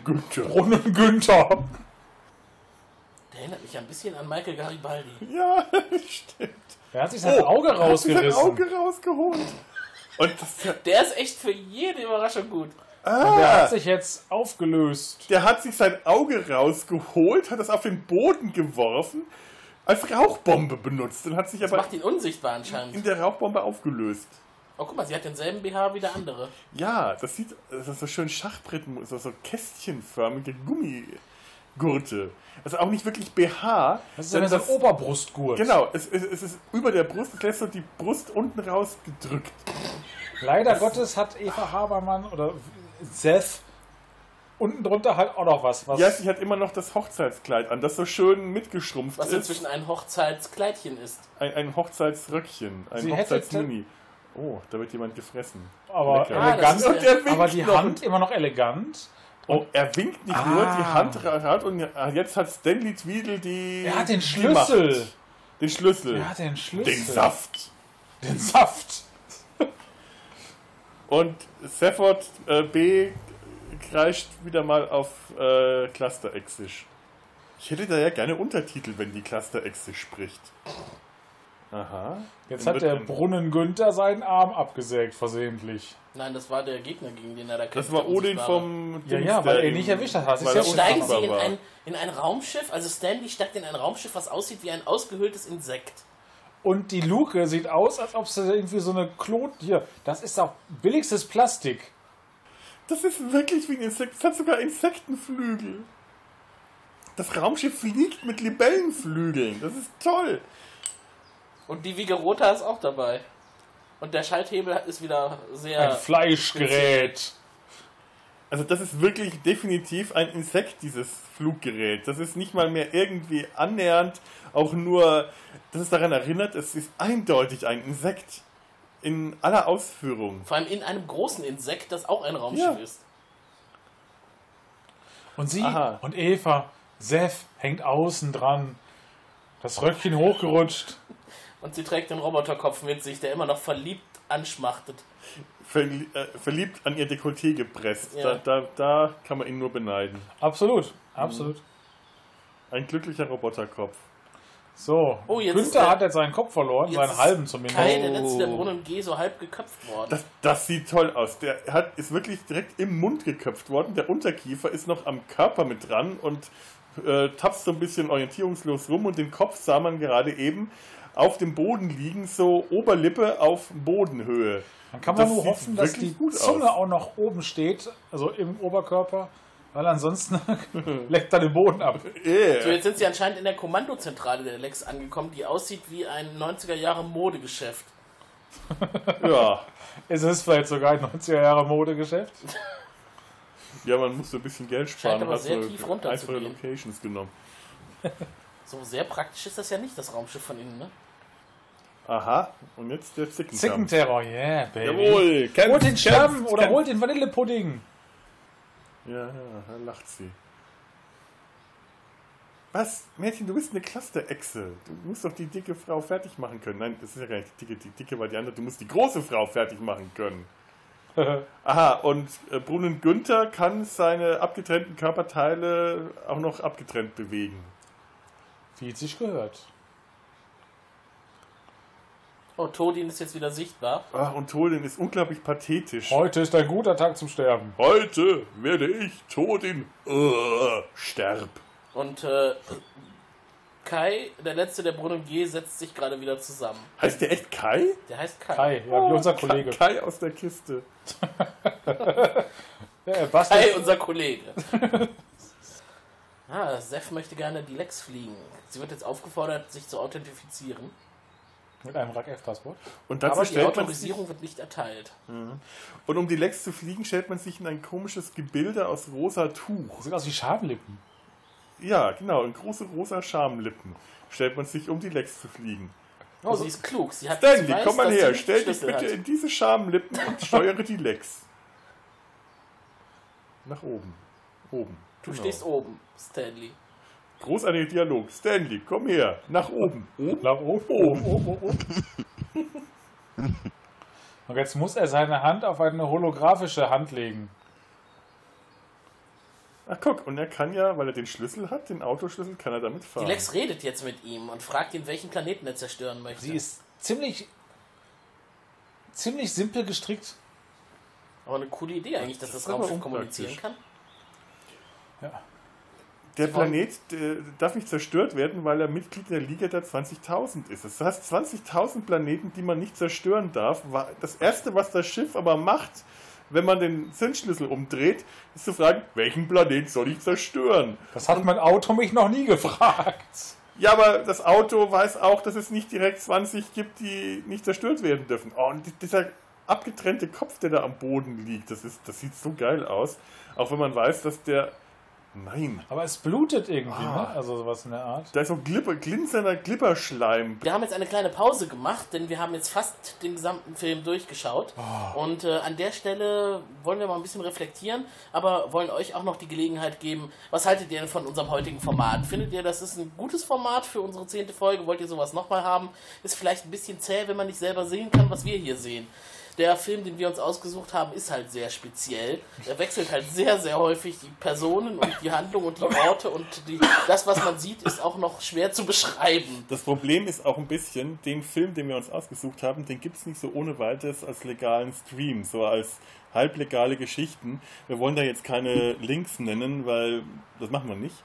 Günther. Brunnen Günther. Der erinnert mich ein bisschen an Michael Garibaldi. Ja, stimmt. Er hat sich sein Auge er hat sich sein rausgerissen. Auge rausgeholt. Und Der ist echt für jede Überraschung gut. Und der ah, hat sich jetzt aufgelöst. der hat sich sein Auge rausgeholt, hat es auf den Boden geworfen, als Rauchbombe benutzt und hat sich Das aber macht ihn unsichtbar in anscheinend. der Rauchbombe aufgelöst. Oh, guck mal, sie hat denselben BH wie der andere. Ja, das sieht das ist so schön Schachbrett, so, so kästchenförmige Gummigurte. Also auch nicht wirklich BH. Das ist sondern ja so ein Oberbrustgurt. Genau, es, es, es ist über der Brust, es lässt so die Brust unten rausgedrückt. Leider Gottes hat Eva Habermann oder Seth unten drunter halt auch noch was. was Ja, sie hat immer noch das Hochzeitskleid an, das so schön mitgeschrumpft Was ist. inzwischen ein Hochzeitskleidchen ist. Ein, ein Hochzeitsröckchen, ein Hochzeitsmini. Oh, da wird jemand gefressen. aber Lecker. Ah, elegant. ist Und er winkt aber die noch. Hand immer noch elegant. Oh, er winkt nicht Ah. nur, die Hand hat und jetzt hat Stanley Tweedle die. Er hat den Schlüssel. Macht. Den Schlüssel. Er hat den Schlüssel. Den Saft. Den Saft. Und Safford äh, B kreischt wieder mal auf äh, Cluster-Exisch. Ich hätte da ja gerne Untertitel, wenn die Cluster-Echse spricht. Aha. Jetzt Dann hat der Brunnen Günther seinen Arm abgesägt, versehentlich. Nein, das war der Gegner, gegen den er da kämpfte. Das war Odin vom. Ja, ja, weil er ihm- nicht erwischt hat. Das ist weil ja er Steigen sie in ein, in ein Raumschiff, also Stanley steigt in ein Raumschiff, was aussieht wie ein ausgehöhltes Insekt. Und die Luke sieht aus, als ob sie irgendwie so eine Klot. Hier, das ist auch billigstes Plastik. Das ist wirklich wie ein Insekt. Es hat sogar Insektenflügel. Das Raumschiff fliegt mit Libellenflügeln. Das ist toll. Und die Vigerota ist auch dabei. Und der Schalthebel ist wieder sehr. Ein Fleischgerät. Also das ist wirklich definitiv ein Insekt, dieses Fluggerät. Das ist nicht mal mehr irgendwie annähernd, auch nur, dass es daran erinnert, es ist eindeutig ein Insekt. In aller Ausführung. Vor allem in einem großen Insekt, das auch ein Raumschiff Ja. ist. Und sie Aha. und Eva, Seth hängt außen dran. Das Röckchen hochgerutscht. Und sie trägt den Roboterkopf mit sich, der immer noch verliebt anschmachtet. Verli äh, verliebt an ihr Dekolleté gepresst. Ja. Da, da, da kann man ihn nur beneiden. Absolut, absolut. Ein glücklicher Roboterkopf. So, Oh, Günther der- hat jetzt seinen Kopf verloren, Jetzt seinen halben zumindest. Kai, der letzte der Brunnen G, so halb geköpft worden. Das, das sieht toll aus. Der hat, ist wirklich direkt im Mund geköpft worden. Der Unterkiefer ist noch am Körper mit dran und äh, tapst so ein bisschen orientierungslos rum. Und den Kopf sah man gerade eben auf dem Boden liegen, so Oberlippe auf Bodenhöhe. Dann kann Das man nur sieht hoffen, dass die Zunge aus. auch noch oben steht, also im Oberkörper, weil ansonsten leckt er den Boden ab. Yeah. So, jetzt sind sie anscheinend in der Kommandozentrale der Lex angekommen, die aussieht wie ein 90er Jahre Modegeschäft. Ja. Es ist vielleicht sogar ein 90er Jahre Modegeschäft. ja, man muss so ein bisschen Geld sparen. Scheint aber sehr so tief runterzugehen. einfache Locations genommen. So sehr praktisch ist das ja nicht, das Raumschiff von innen, ne? Aha, und jetzt der Zickenkampf. Zickenterror, yeah, baby. Jawohl, kämpft, holt den Stamm oder kämpft. holt den Vanillepudding. Ja, ja, da lacht sie. Was? Mädchen, du bist eine Cluster-Echse. Du musst doch die dicke Frau fertig machen können. Nein, das ist ja gar nicht die dicke, die dicke war die andere. Du musst die große Frau fertig machen können. Aha, und äh, Brunnen Günther kann seine abgetrennten Körperteile auch noch abgetrennt bewegen. Wie es sich gehört. Oh, Todin ist jetzt wieder sichtbar. Ach, und Todin ist unglaublich pathetisch. Heute ist ein guter Tag zum Sterben. Heute werde ich Todin uh, sterb. Und äh, Kai, der letzte der Brunnen G, setzt sich gerade wieder zusammen. Heißt der echt Kai? Der heißt Kai. Kai, ja, wie unser Kollege. Kai aus der Kiste. Ja, Kai, unser Kollege. ah, Seth möchte gerne die Lex fliegen. Sie wird jetzt aufgefordert, sich zu authentifizieren. Mit einem RAK-F-Passport. Und dazu Aber die stellt man sich, Autorisierung wird nicht erteilt. und um die Lex zu fliegen, stellt man sich in ein komisches Gebilde aus rosa Tuch. Sieht aus wie Schamlippen. Ja, genau, in große rosa Schamlippen stellt man sich, um die Lex zu fliegen. Oh, sie ist klug. Sie hat Stanley, weiß, komm mal her, stell dich bitte hat. in diese Schamlippen und steuere die Lex. Nach oben. Oben. Du Genau. stehst oben, Stanley. Großartiger Dialog. Stanley, komm her. Nach oben. Oben. Nach oben, oben, oben, oben. Und jetzt muss er seine Hand auf eine holographische Hand legen. Ach guck, und er kann ja, weil er den Schlüssel hat, den Autoschlüssel, kann er damit Die fahren. Lex redet jetzt mit ihm und fragt ihn, welchen Planeten er zerstören möchte. Sie ist ziemlich, ziemlich simpel gestrickt. Aber eine coole Idee eigentlich, dass das, ist aber Raumschiff kommunizieren kann. Der Planet der darf nicht zerstört werden, weil er Mitglied der Liga der 20.000 ist. Das heißt, 20.000 Planeten, die man nicht zerstören darf. Das Erste, was das Schiff aber macht, wenn man den Zündschlüssel umdreht, ist zu fragen, welchen Planet soll ich zerstören? Das hat mein Auto mich noch nie gefragt. Ja, aber das Auto weiß auch, dass es nicht direkt 20 gibt, die nicht zerstört werden dürfen. Oh, und dieser abgetrennte Kopf, der da am Boden liegt, das, ist, das sieht so geil aus. Auch wenn man weiß, dass der... Nein. Aber es blutet irgendwie, Ah. ne? Also sowas in der Art. Da ist so glipper, glinzernder Glipperschleim. Wir haben jetzt eine kleine Pause gemacht, denn wir haben jetzt fast den gesamten Film durchgeschaut. Oh. Und äh, an der Stelle wollen wir mal ein bisschen reflektieren, aber wollen euch auch noch die Gelegenheit geben, was haltet ihr denn von unserem heutigen Format? Findet ihr, das ist ein gutes Format für unsere zehnte Folge? Wollt ihr sowas nochmal haben? Ist vielleicht ein bisschen zäh, wenn man nicht selber sehen kann, was wir hier sehen. Der Film, den wir uns ausgesucht haben, ist halt sehr speziell. Er wechselt halt sehr, sehr häufig die Personen und die Handlung und die Orte und die, das, was man sieht, ist auch noch schwer zu beschreiben. Das Problem ist auch ein bisschen, den Film, den wir uns ausgesucht haben, den gibt es nicht so ohne weiteres als legalen Stream, so als halblegale Geschichten. Wir wollen da jetzt keine Links nennen, weil das machen wir nicht.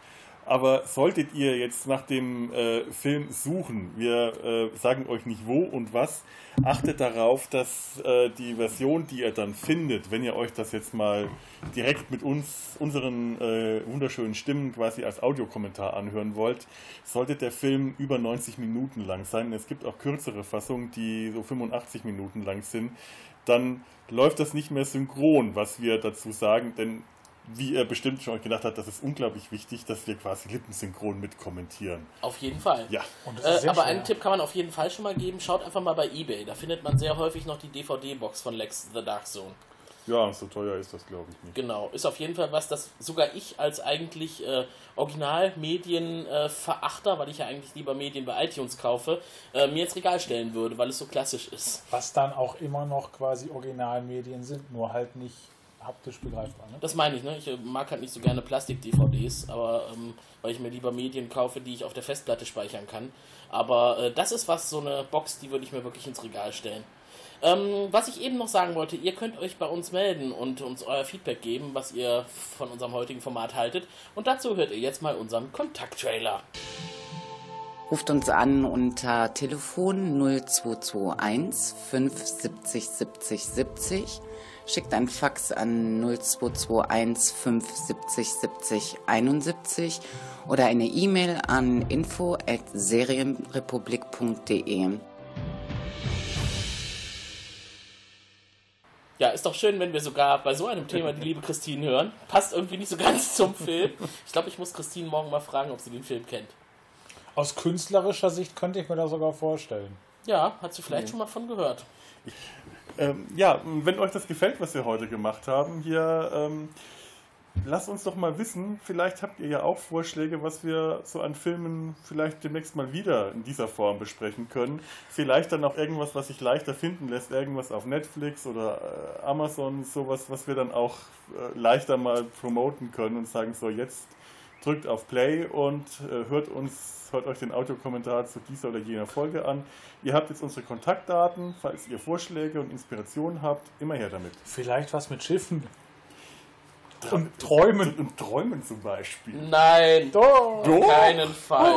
Aber solltet ihr jetzt nach dem äh, Film suchen, wir äh, sagen euch nicht wo und was, achtet darauf, dass äh, die Version, die ihr dann findet, wenn ihr euch das jetzt mal direkt mit uns, unseren äh, wunderschönen Stimmen quasi als Audiokommentar anhören wollt, sollte der Film über 90 Minuten lang sein. Es gibt auch kürzere Fassungen, die so 85 Minuten lang sind. Dann läuft das nicht mehr synchron, was wir dazu sagen, denn wie ihr bestimmt schon euch gedacht habt, das ist unglaublich wichtig, dass wir quasi lippensynchron mitkommentieren. Auf jeden Fall. Ja. Äh, aber einen Tipp kann man auf jeden Fall schon mal geben. Schaut einfach mal bei eBay. Da findet man sehr häufig noch die DVD-Box von Lex The Dark Zone. Ja, so teuer ist das, glaube ich, nicht. Genau, ist auf jeden Fall was, das sogar ich als eigentlich äh, Original-Medien-Verachter, weil ich ja eigentlich lieber Medien bei iTunes kaufe, äh, mir ins Regal stellen würde, weil es so klassisch ist. Was dann auch immer noch quasi Originalmedien sind, nur halt nicht haptisch begreifbar. Ne? Das meine ich, ne? Ich äh, mag halt nicht so gerne Plastik-DVDs, aber ähm, weil ich mir lieber Medien kaufe, die ich auf der Festplatte speichern kann. Aber äh, das ist was, so eine Box, die würde ich mir wirklich ins Regal stellen. Ähm, was ich eben noch sagen wollte, ihr könnt euch bei uns melden und uns euer Feedback geben, was ihr von unserem heutigen Format haltet. Und dazu hört ihr jetzt mal unseren Kontakttrailer. Ruft uns an unter Telefon 0221 570 70 70. Schickt ein Fax an 0221 570 70 71 oder eine E-Mail an info at serienrepublik.de. Ja, ist doch schön, wenn wir sogar bei so einem Thema die liebe Christine hören. Passt irgendwie nicht so ganz zum Film. Ich glaube, ich muss Christine morgen mal fragen, ob sie den Film kennt. Aus künstlerischer Sicht könnte ich mir das sogar vorstellen. Ja, hat sie vielleicht schon mal von gehört. Ähm, ja, wenn euch das gefällt, was wir heute gemacht haben, hier ähm, lasst uns doch mal wissen, vielleicht habt ihr ja auch Vorschläge, was wir so an Filmen vielleicht demnächst mal wieder in dieser Form besprechen können. Vielleicht dann auch irgendwas, was sich leichter finden lässt, irgendwas auf Netflix oder äh, Amazon, sowas, was wir dann auch äh, leichter mal promoten können und sagen, so jetzt drückt auf Play und äh, hört uns, hört euch den Audiokommentar zu dieser oder jener Folge an. Ihr habt jetzt unsere Kontaktdaten, falls ihr Vorschläge und Inspirationen habt, immer her damit. Vielleicht was mit Schiffen. Und Träumen. Und Träumen zum Beispiel. Nein, Doch. auf keinen Fall.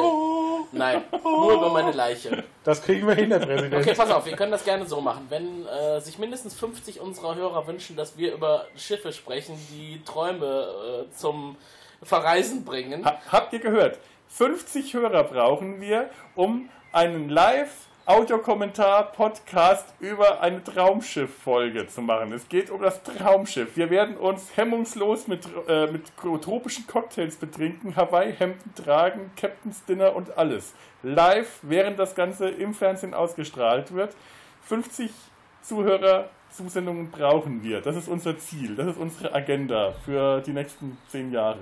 Nein, nur über meine Leiche. Das kriegen wir hin, Herr Präsident. Okay, pass auf, wir können das gerne so machen. Wenn äh, sich mindestens 50 unserer Hörer wünschen, dass wir über Schiffe sprechen, die Träume äh, zum Verreisen bringen. Ha habt ihr gehört? 50 Hörer brauchen wir, um einen Live- Audiokommentar-Podcast über eine Traumschiff-Folge zu machen. Es geht um das Traumschiff. Wir werden uns hemmungslos mit, äh, mit tropischen Cocktails betrinken, Hawaii-Hemden tragen, Captain's Dinner und alles. Live, während das Ganze im Fernsehen ausgestrahlt wird. 50 Zuhörer, Zusendungen brauchen wir. Das ist unser Ziel. Das ist unsere Agenda für die nächsten 10 Jahre.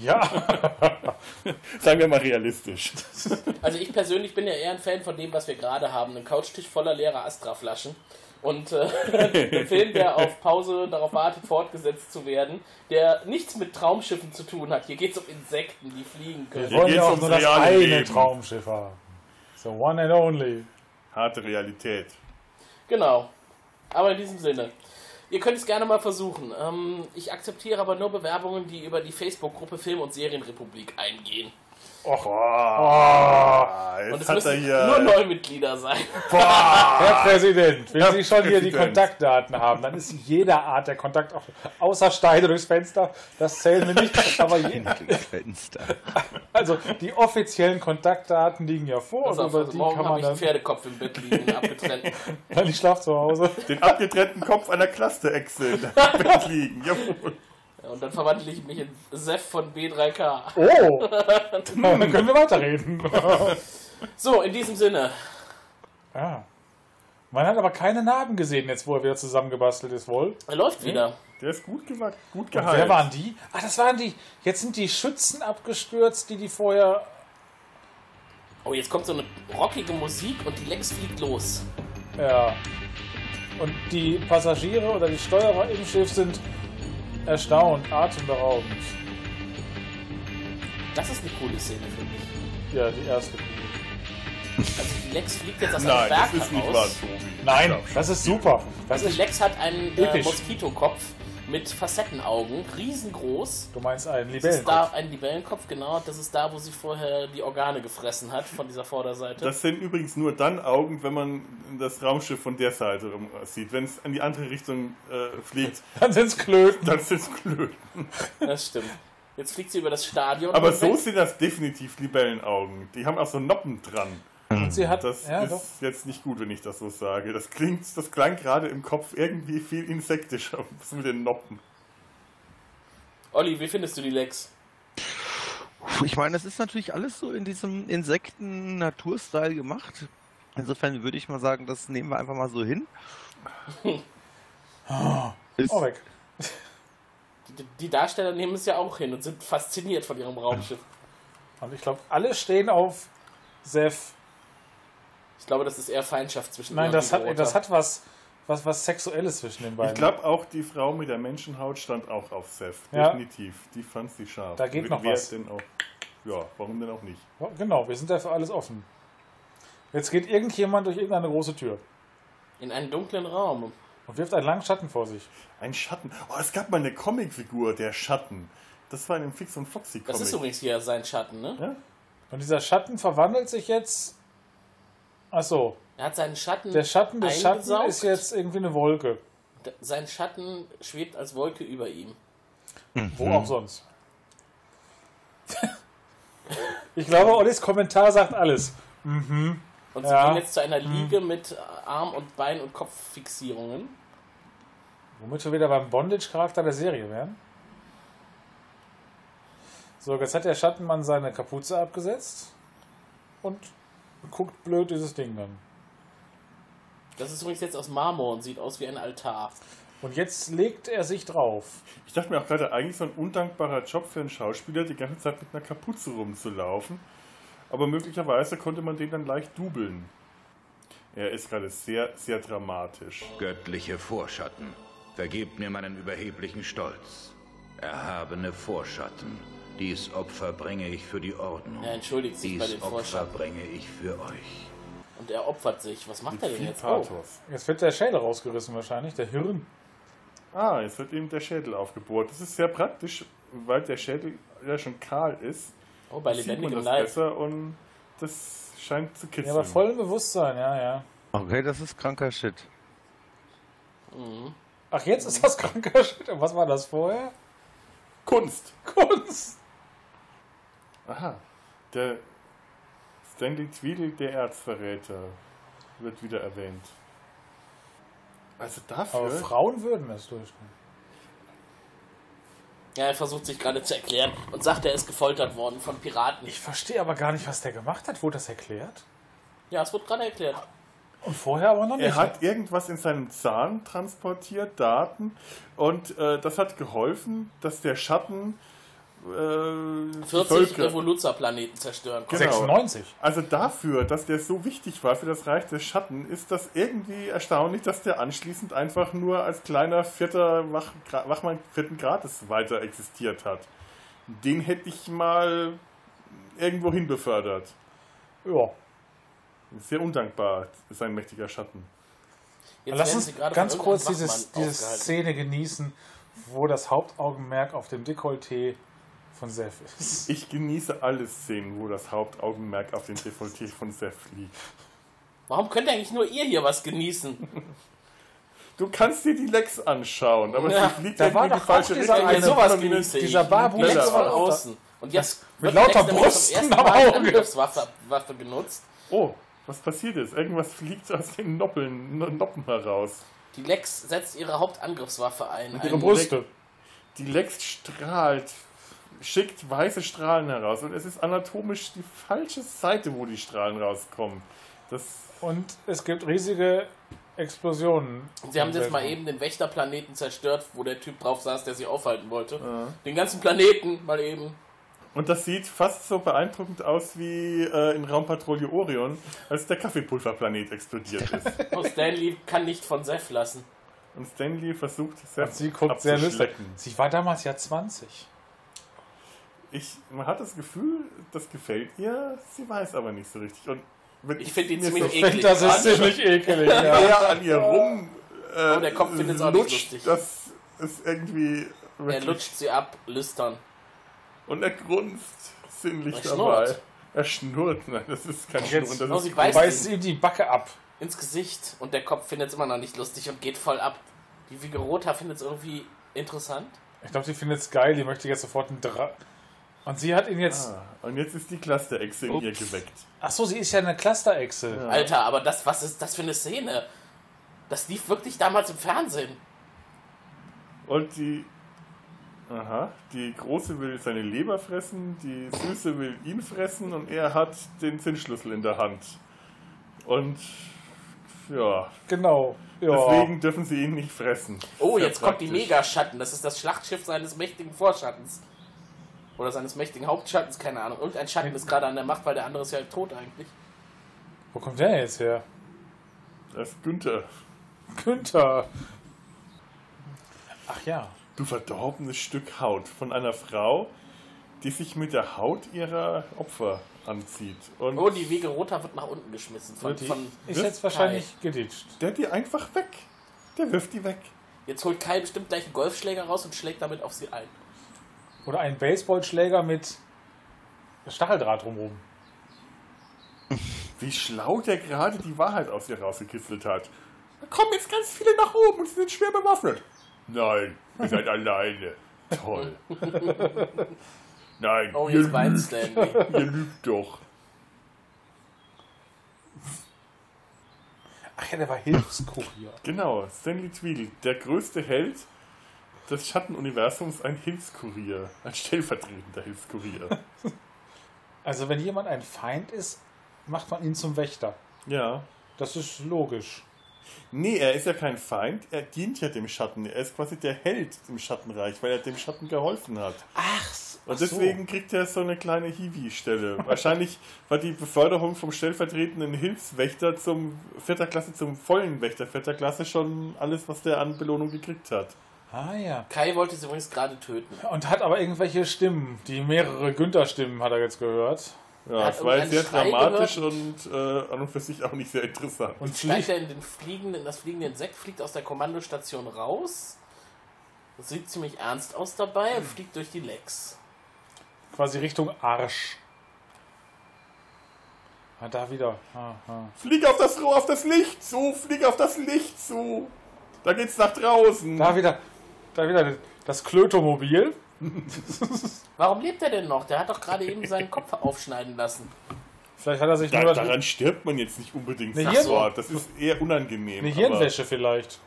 Ja. Sagen wir mal realistisch. Also ich persönlich bin ja eher ein Fan von dem, was wir gerade haben. Ein Couchtisch voller leerer Astra-Flaschen. Und äh, ein Film, der auf Pause darauf wartet, fortgesetzt zu werden, der nichts mit Traumschiffen zu tun hat. Hier geht es um Insekten, die fliegen können. Wir wollen ja auch nur das eine Traumschiff haben. So one and only. Harte Realität. Genau. Aber in diesem Sinne. Ihr könnt es gerne mal versuchen. Ähm, ich akzeptiere aber nur Bewerbungen, die über die Facebook-Gruppe Film- und Serienrepublik eingehen. Och, oh, und es hat er müssen hier- nur Neumitglieder sein. Herr Präsident, wenn Herr Sie schon hier die Präsident. Kontaktdaten haben, dann ist jeder Art der Kontakt, auch außer Steine durchs Fenster, das zählen wir nicht. Aber je, Fenster. also die offiziellen Kontaktdaten liegen ja vor und auf, über also die morgen kann habe man ich einen dann. Pferdekopf im Bett liegen, abgetrennt. Nein, ich schlafe zu Hause. Den abgetrennten Kopf einer Cluster-Echse in der Bett liegen. Jawohl. Und dann verwandle ich mich in Sef von B3K. Oh! dann können wir weiterreden. So, in diesem Sinne. ja. Man hat aber keine Narben gesehen, jetzt wo er wieder zusammengebastelt ist, wohl. Er läuft wieder. Der ist gut, gewachsen, gut Und geheilt. wer waren die? Ah, das waren die. Jetzt sind die Schützen abgestürzt, die die vorher. Oh, jetzt kommt so eine rockige Musik und die Lex fliegt los. Ja. Und die Passagiere oder die Steuerer im Schiff sind erstaunt, atemberaubend. Das ist eine coole Szene, finde ich. Ja, die erste. Also die Lex fliegt jetzt aus Nein, einem Berg das ist nicht heraus. wahr, Tobi. Nein, das ist super. Das Die ist Lex hat einen äh. Moskitokopf mit Facettenaugen, riesengroß. Du meinst einen Das ist da Libellenkopf? ein Libellenkopf, genau. Das ist da, wo sie vorher die Organe gefressen hat von dieser Vorderseite. Das sind übrigens nur dann Augen, wenn man das Raumschiff von der Seite rum sieht. Wenn es in die andere Richtung äh, fliegt, Dann sind's Klöten. dann sind es Klöten. Das stimmt. Jetzt fliegt sie über das Stadion. Aber so sind das definitiv Libellenaugen. Die haben auch so Noppen dran. Und sie hat. Das ja, ist doch. jetzt nicht gut, wenn ich das so sage. Das klingt, das klang gerade im Kopf irgendwie viel insektischer das mit den Noppen. Olli, wie findest du die Lex? Ich meine, das ist natürlich alles so in diesem Insekten-Naturstyle gemacht. Insofern würde ich mal sagen, das nehmen wir einfach mal so hin. Ist, Oh, weg. Die, die Darsteller nehmen es ja auch hin und sind fasziniert von ihrem Raumschiff. Und ich glaube, alle stehen auf Seth. Ich glaube, das ist eher Feindschaft zwischen Nein, das hat, das hat was, was, was Sexuelles zwischen den beiden. Ich glaube auch, die Frau mit der Menschenhaut stand auch auf Seth. Ja. Definitiv. Die fand sie scharf. Da geht noch Wer was. Denn auch, ja, warum denn auch nicht? Genau, wir sind dafür alles offen. Jetzt geht irgendjemand durch irgendeine große Tür In einen dunklen Raum. und wirft einen langen Schatten vor sich. Ein Schatten. Oh, es gab mal eine Comicfigur, der Schatten. Das war in dem Fix und Foxy Comic. Das ist übrigens hier sein Schatten, ne? Ja? Und dieser Schatten verwandelt sich jetzt. Ach so, Er hat seinen Schatten. der Schatten des Schatten ist jetzt irgendwie eine Wolke. Sein Schatten schwebt als Wolke über ihm. Wo auch sonst. ich glaube, Ollis Kommentar sagt alles. Mhm. Und sie Ja. gehen jetzt zu einer Liege mit Arm- und Bein- und Kopffixierungen. Womit wir wieder beim Bondage-Charakter der Serie wären. So, jetzt hat der Schattenmann seine Kapuze abgesetzt und guckt blöd dieses Ding dann. Das ist übrigens jetzt aus Marmor und sieht aus wie ein Altar. Und jetzt legt er sich drauf. Ich dachte mir auch gerade, eigentlich so ein undankbarer Job für einen Schauspieler, die ganze Zeit mit einer Kapuze rumzulaufen. Aber möglicherweise konnte man den dann leicht dubeln. Er ist gerade sehr, sehr dramatisch. Göttliche Vorschatten, vergebt mir meinen überheblichen Stolz. Erhabene Vorschatten, dies Opfer bringe ich für die Ordnung. Er entschuldigt sich bei dies den Opfer Vorschatten. bringe ich für euch. Und er opfert sich. Was macht er denn jetzt? Oh, Pathos. Jetzt wird der Schädel rausgerissen wahrscheinlich, der Hirn. Ah, jetzt wird ihm der Schädel aufgebohrt. Das ist sehr praktisch, weil der Schädel ja schon kahl ist. oh bei lebendigem das Leib. besser und das scheint zu kitzeln. Ja, aber voll im Bewusstsein, ja, ja. okay, das ist kranker Shit. Ach, jetzt ist das kranker Shit. Und was war das vorher? Kunst. Kunst. Aha. Der Stanley Tweedle, der Erzverräter, wird wieder erwähnt. Also dafür. Aber Frauen würden es durchgehen. Ja, er versucht sich gerade zu erklären und sagt, er ist gefoltert worden von Piraten. Ich verstehe aber gar nicht, was der gemacht hat. Wurde das erklärt? Ja, es wird gerade erklärt. Und vorher aber noch nicht. Er hat irgendwas in seinem Zahn transportiert, Daten, und äh, das hat geholfen, dass der Schatten äh, die 40 Völker- Revoluzzer-Planeten zerstören konnte. Genau. 96. Also dafür, dass der so wichtig war für das Reich des Schatten, ist das irgendwie erstaunlich, dass der anschließend einfach nur als kleiner vierter Wach, Wachmann vierten Grades weiter existiert hat. Den hätte ich mal irgendwo hin befördert. Ja. Sehr undankbar, sein mächtiger Schatten. Jetzt Lass werden uns sie gerade ganz kurz dieses, diese. Szene genießen, wo das Hauptaugenmerk auf dem Dekolleté von Seth ist. Ich genieße alle Szenen, wo das Hauptaugenmerk auf den Dekolleté von Seth liegt. Warum könnt eigentlich nur ihr hier was genießen? Du kannst dir die Lex anschauen, aber Ja, sie fliegt da irgendwie war in die falsche Richtung. eine- Wenn sowas genieße ich. dieser Barbu Lex von außen. Und jetzt Mit wird lauter ersten am Auge. Angriffswaffe Waffe genutzt. Oh, was passiert ist? Irgendwas fliegt aus den Noppeln, No- Noppen heraus. Die Lex setzt ihre Hauptangriffswaffe ein. Ihre Ein- Brüste. Die Lex strahlt, schickt weiße Strahlen heraus und es ist anatomisch die falsche Seite, wo die Strahlen rauskommen. Das Und es gibt riesige Explosionen. Sie haben jetzt mal eben den Wächterplaneten zerstört, wo der Typ drauf saß, der sie aufhalten wollte. Den ganzen Planeten mal eben. Und das sieht fast so beeindruckend aus wie äh, in Raumpatrouille Orion, als der Kaffeepulverplanet explodiert ist. Oh, Stanley kann nicht von Seth lassen. Und Stanley versucht, Seth Und sie guckt sehr lustig. abzuschlecken. Sie war damals ja 20. Ich, man hat das Gefühl, das gefällt ihr, sie weiß aber nicht so richtig. Und wenn Ich finde ihn ziemlich so eklig. Das ist ziemlich ekelig. wie Ja. an ihr rum äh, Oh, der Kopf findet's auch nicht lustig. Das ist irgendwie Er lutscht sie ab, lüstern. Und er grunzt sinnlich Er dabei. schnurrt. Er schnurrt. Nein, das ist kein Jetzt- Schnurren, Oh, das sie ist beißt Beißt ihm die Backe ab. ins Gesicht und der Kopf findet es immer noch nicht lustig und geht voll ab. Die Figurota findet es irgendwie interessant. Ich glaube, sie findet es geil. Die möchte jetzt sofort einen Dra Und sie hat ihn jetzt. Ah, und jetzt ist die Clusterechse in ihr geweckt. Ach so, sie ist ja eine Clusterechse. Alter, aber das, was ist das für eine Szene? Das lief wirklich damals im Fernsehen. Und die. Aha, die Große will seine Leber fressen, die Süße will ihn fressen und er hat den Zinnschlüssel in der Hand. Und. Ja. Genau. Ja. Deswegen dürfen sie ihn nicht fressen. Oh, Sehr jetzt kommt die. Megaschatten. Das ist das Schlachtschiff seines mächtigen Vorschattens. Oder seines mächtigen Hauptschattens, keine Ahnung. Irgendein Schatten ist gerade an der Macht, weil der andere ist ja tot eigentlich. Wo kommt der jetzt her? Das ist Günther. Günther. Ach ja. Du verdorbenes Stück Haut von einer Frau, die sich mit der Haut ihrer Opfer anzieht. Und Oh, die Wege Rota wird nach unten geschmissen. Von, Wird die- von Ist jetzt wahrscheinlich geditscht. der die einfach weg. Der wirft die weg. Jetzt holt Kai bestimmt gleich einen Golfschläger raus und schlägt damit auf sie ein. Oder ein Baseballschläger mit Stacheldraht drumherum. Wie schlau der gerade die Wahrheit aus ihr rausgekitzelt hat. Da kommen jetzt ganz viele nach oben und sie sind schwer bewaffnet. Nein, ihr seid alleine. Toll. Nein, Oh, ihr, lügt, Stanley. ihr lügt doch. Ach ja, der war Hilfskurier. Genau, Stanley Tweedle, der größte Held des Schattenuniversums, ein Hilfskurier. Ein stellvertretender Hilfskurier. Also wenn jemand ein Feind ist, macht man ihn zum Wächter. Ja. Das ist logisch. Nee, er ist ja kein Feind, er dient ja dem Schatten. Er ist quasi der Held im Schattenreich, weil er dem Schatten geholfen hat. Ach, Und deswegen kriegt er so eine kleine Hiwi-Stelle. Wahrscheinlich war die Beförderung vom stellvertretenden Hilfswächter zum vierter Klasse zum vollen Wächter vierter Klasse schon alles, was der an Belohnung gekriegt hat. Ah ja. Kai wollte sie übrigens gerade töten. Und hat aber irgendwelche Stimmen, die mehrere Günther-Stimmen hat er jetzt gehört. Ja, es war jetzt sehr Schrei dramatisch und äh, an und für sich auch nicht sehr interessant. Und Steigt er in den fliegenden, das fliegende Insekt, fliegt aus der Kommandostation raus. Das sieht ziemlich ernst aus dabei und fliegt durch die Lecks. quasi Richtung Arsch. Ah, da wieder. Ah, ah. Flieg auf das auf das Licht zu, flieg auf das Licht zu. Da geht's nach draußen. Da wieder, da wieder das Klötomobil. Warum lebt er denn noch? Der hat doch gerade eben seinen Kopf aufschneiden lassen. Vielleicht hat er sich Da, nur daran stirbt man jetzt nicht unbedingt Eine Hirn- sofort. Das ist eher unangenehm. eine Hirnwäsche vielleicht.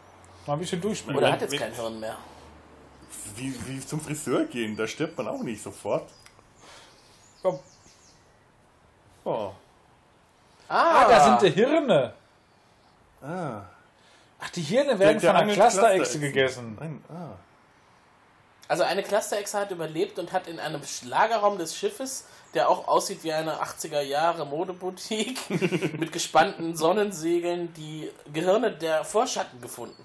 Mal ein bisschen durchspielen. Oder hat jetzt kein Hirn mehr. Wie, wie zum Friseur gehen, da stirbt man auch nicht sofort. Komm. Oh. Ah, da sind die Hirne. Ah. Ach, die Hirne werden Der- der von einer Clusterechse gegessen. Nein, ah. Also eine Clusterechse hat überlebt und hat in einem Lagerraum des Schiffes, der auch aussieht wie eine 80er Jahre Modeboutique, mit gespannten Sonnensegeln die Gehirne der Vorschatten gefunden,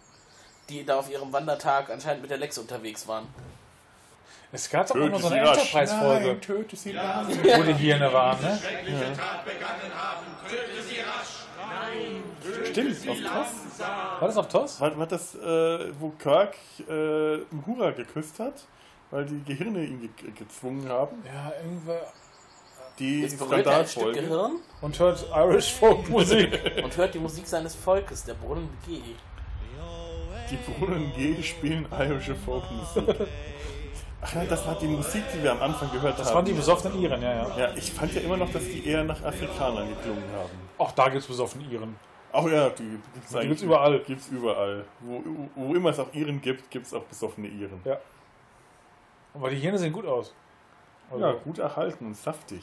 die da auf ihrem Wandertag anscheinend mit der Lex unterwegs waren. Es gab doch auch noch so eine. Enterprise-Folge, wo die Hirne waren, ne? Stimmt, auf Toss. War das auf TOS? War, war das, äh, wo Kirk äh, Uhura geküsst hat? Weil die Gehirne ihn ge gezwungen haben? Ja, irgendwer. Die Jetzt berührt er ein Stück Skandalfolge. Gehirn Und hört Irish Folk Musik. und hört die Musik seines Volkes, der Brunnen G. Die Brunnen G spielen irische Folkmusik. Ach nein, das war die Musik, die wir am Anfang gehört Das haben. waren die besoffenen Iren, ja, ja. Ja, ich fand ja immer noch, dass die eher nach Afrikanern geklungen haben. Auch da gibt's besoffene Iren. Ach ja, die gibt's, eigentlich- gibt's überall. Gibt's überall. Wo, wo immer es auch Iren gibt, gibt's auch besoffene Iren. Ja. Aber die Hirne sehen gut aus. Also, Ja, gut erhalten und saftig.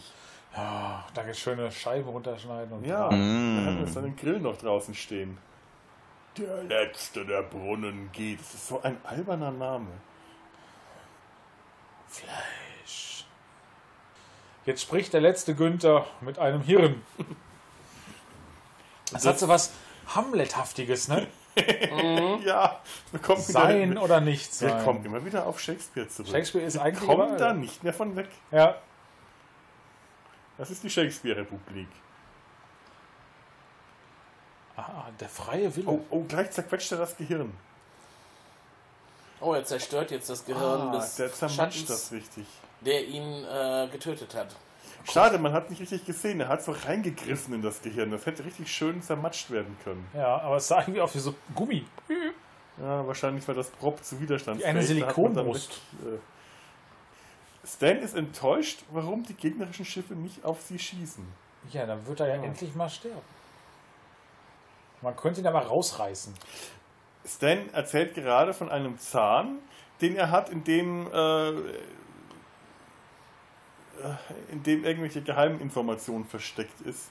ja, da gibt's schöne Scheiben runterschneiden. Und Ja, Mm. wir haben jetzt einen Grill noch draußen stehen. Der letzte der Brunnen geht. Das ist so ein alberner Name. Fleisch. Jetzt spricht der letzte Günther mit einem Hirn. Das, hat so was Hamlethaftiges, ne? ja, wir kommen Sein wieder, oder nicht sein. Wir kommen immer wieder auf Shakespeare zurück. Shakespeare ist eigentlich wir kommen überall. da nicht mehr von weg. Ja. Das ist die Shakespeare-Republik. Ah, der freie Wille. Oh, oh, gleich zerquetscht er das Gehirn. Oh, er zerstört jetzt das Gehirn Ah, des der zermatscht Schattens, das richtig. der ihn äh, getötet hat. Schade, man hat nicht richtig gesehen. Er hat so reingegriffen in das Gehirn. Das hätte richtig schön zermatscht werden können. Ja, aber es sah irgendwie aus wie so Gummi. Ja, wahrscheinlich war das Prop zu Widerstand. Wie eine Silikonbrust. Äh, Stan ist enttäuscht, warum die gegnerischen Schiffe nicht auf sie schießen. Ja, dann wird er ja endlich mal sterben. Man könnte ihn aber rausreißen. Stan erzählt gerade von einem Zahn, den er hat, in dem, äh, in dem irgendwelche Geheiminformationen versteckt ist.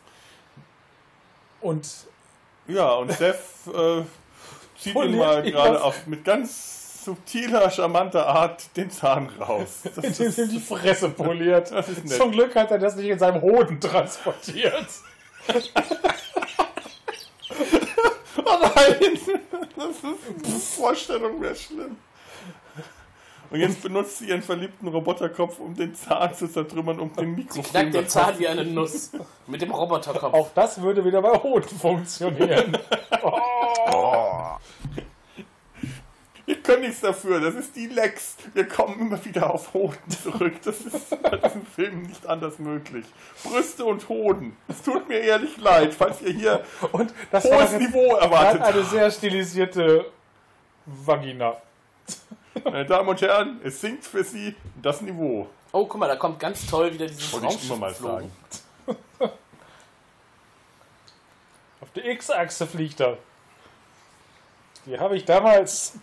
Und ja, und Seth äh, zieht ihm Poliert mal ihn gerade auf- mit ganz subtiler, charmanter Art den Zahn raus. Das ist- ihm die Fresse poliert. Zum Glück hat er das nicht in seinem Hoden transportiert. Oh nein! Das ist eine Vorstellung wäre schlimm. Und jetzt benutzt sie ihren verliebten Roboterkopf, um den Zahn zu zertrümmern, um den Mikrofon Knackt den Zahn wie eine Nuss. Mit dem Roboterkopf. Auch das würde wieder bei Hoden funktionieren. Oh. Wir können nichts dafür, das ist die Lex. Wir kommen immer wieder auf Hoden zurück. Das ist bei diesem Film nicht anders möglich. Brüste und Hoden. Es tut mir ehrlich leid, falls ihr hier Und das hohes Niveau erwartet gerade eine habt. sehr stilisierte Vagina. Meine Damen und Herren, es sinkt für Sie das Niveau. Oh, guck mal, da kommt ganz toll wieder dieses Wollte Raumschiff immer mal sagen. Auf der X-Achse fliegt er. Die habe ich damals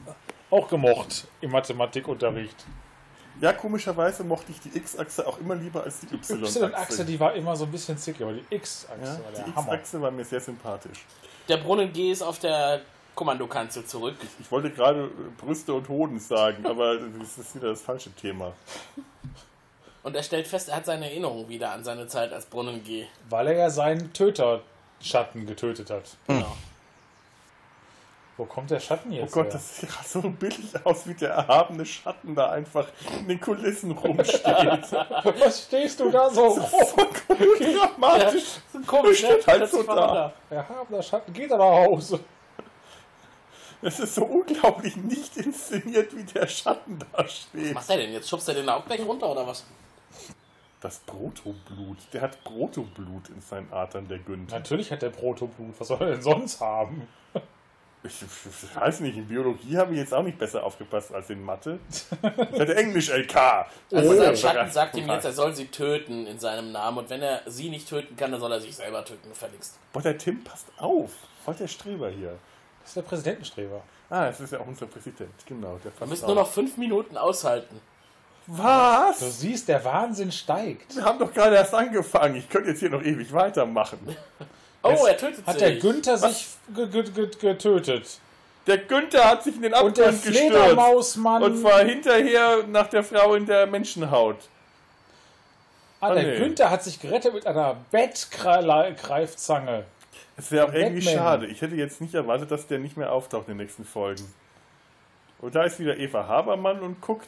auch gemocht im Mathematikunterricht. Ja, komischerweise mochte ich die X-Achse auch immer lieber als die Die Y-Achse. Y-Achse, die war immer so ein bisschen zickig, aber die X-Achse ja, war der die. X-Achse war mir sehr sympathisch. Der Brunnen G ist auf der Kommandokanzel zurück. Ich wollte gerade Brüste und Hoden sagen, aber das ist wieder das falsche Thema. Und er stellt fest, er hat seine Erinnerung wieder an seine Zeit als Brunnen G. Weil er ja seinen Töterschatten getötet hat. Genau. Wo kommt der Schatten Oh jetzt Gott, her? das sieht ja so billig aus, wie der erhabene Schatten da einfach in den Kulissen rumsteht. Was stehst du da so rum? Dramatisch. So komisch, Der ne? steht halt so da. Der erhabene Schatten geht aber nach Hause. Es ist so unglaublich nicht inszeniert, wie der Schatten da Was steht. macht er denn? Jetzt schubst er den auch gleich runter oder was? Das Protoblut. Der hat Protoblut in seinen Adern, der Günther. Natürlich hat der Protoblut. Was soll er denn sonst haben? Ich, ich weiß nicht, in Biologie habe ich jetzt auch nicht besser aufgepasst als in Mathe. Ich hatte Englisch LK. Also Oh, sein das Schatten sagt ihm jetzt, er soll sie töten in seinem Namen. Und wenn er sie nicht töten kann, dann soll er sich selber töten, gefälligst. Boah, der Tim passt auf. Voll der Streber hier. Das ist der Präsidentenstreber. Ah, das ist ja auch unser Präsident. Genau, der Wir müssen auf. nur noch fünf Minuten aushalten. Was? Du siehst, der Wahnsinn steigt. Wir haben doch gerade erst angefangen. Ich könnte jetzt hier noch ewig weitermachen. Oh, Jetzt er tötet Hat sich. der Günther sich ge ge ge getötet? Der Günther hat sich in den Und der Abgrund gestürzt. Fledermausmann. Und war hinterher nach der Frau in der Menschenhaut. ah, der nee. Günther hat sich gerettet mit einer Bettgreifzange. Es wäre auch irgendwie Batman. schade. Ich hätte jetzt nicht erwartet, dass der nicht mehr auftaucht in den nächsten Folgen. Und da ist wieder Eva Habermann und guckt,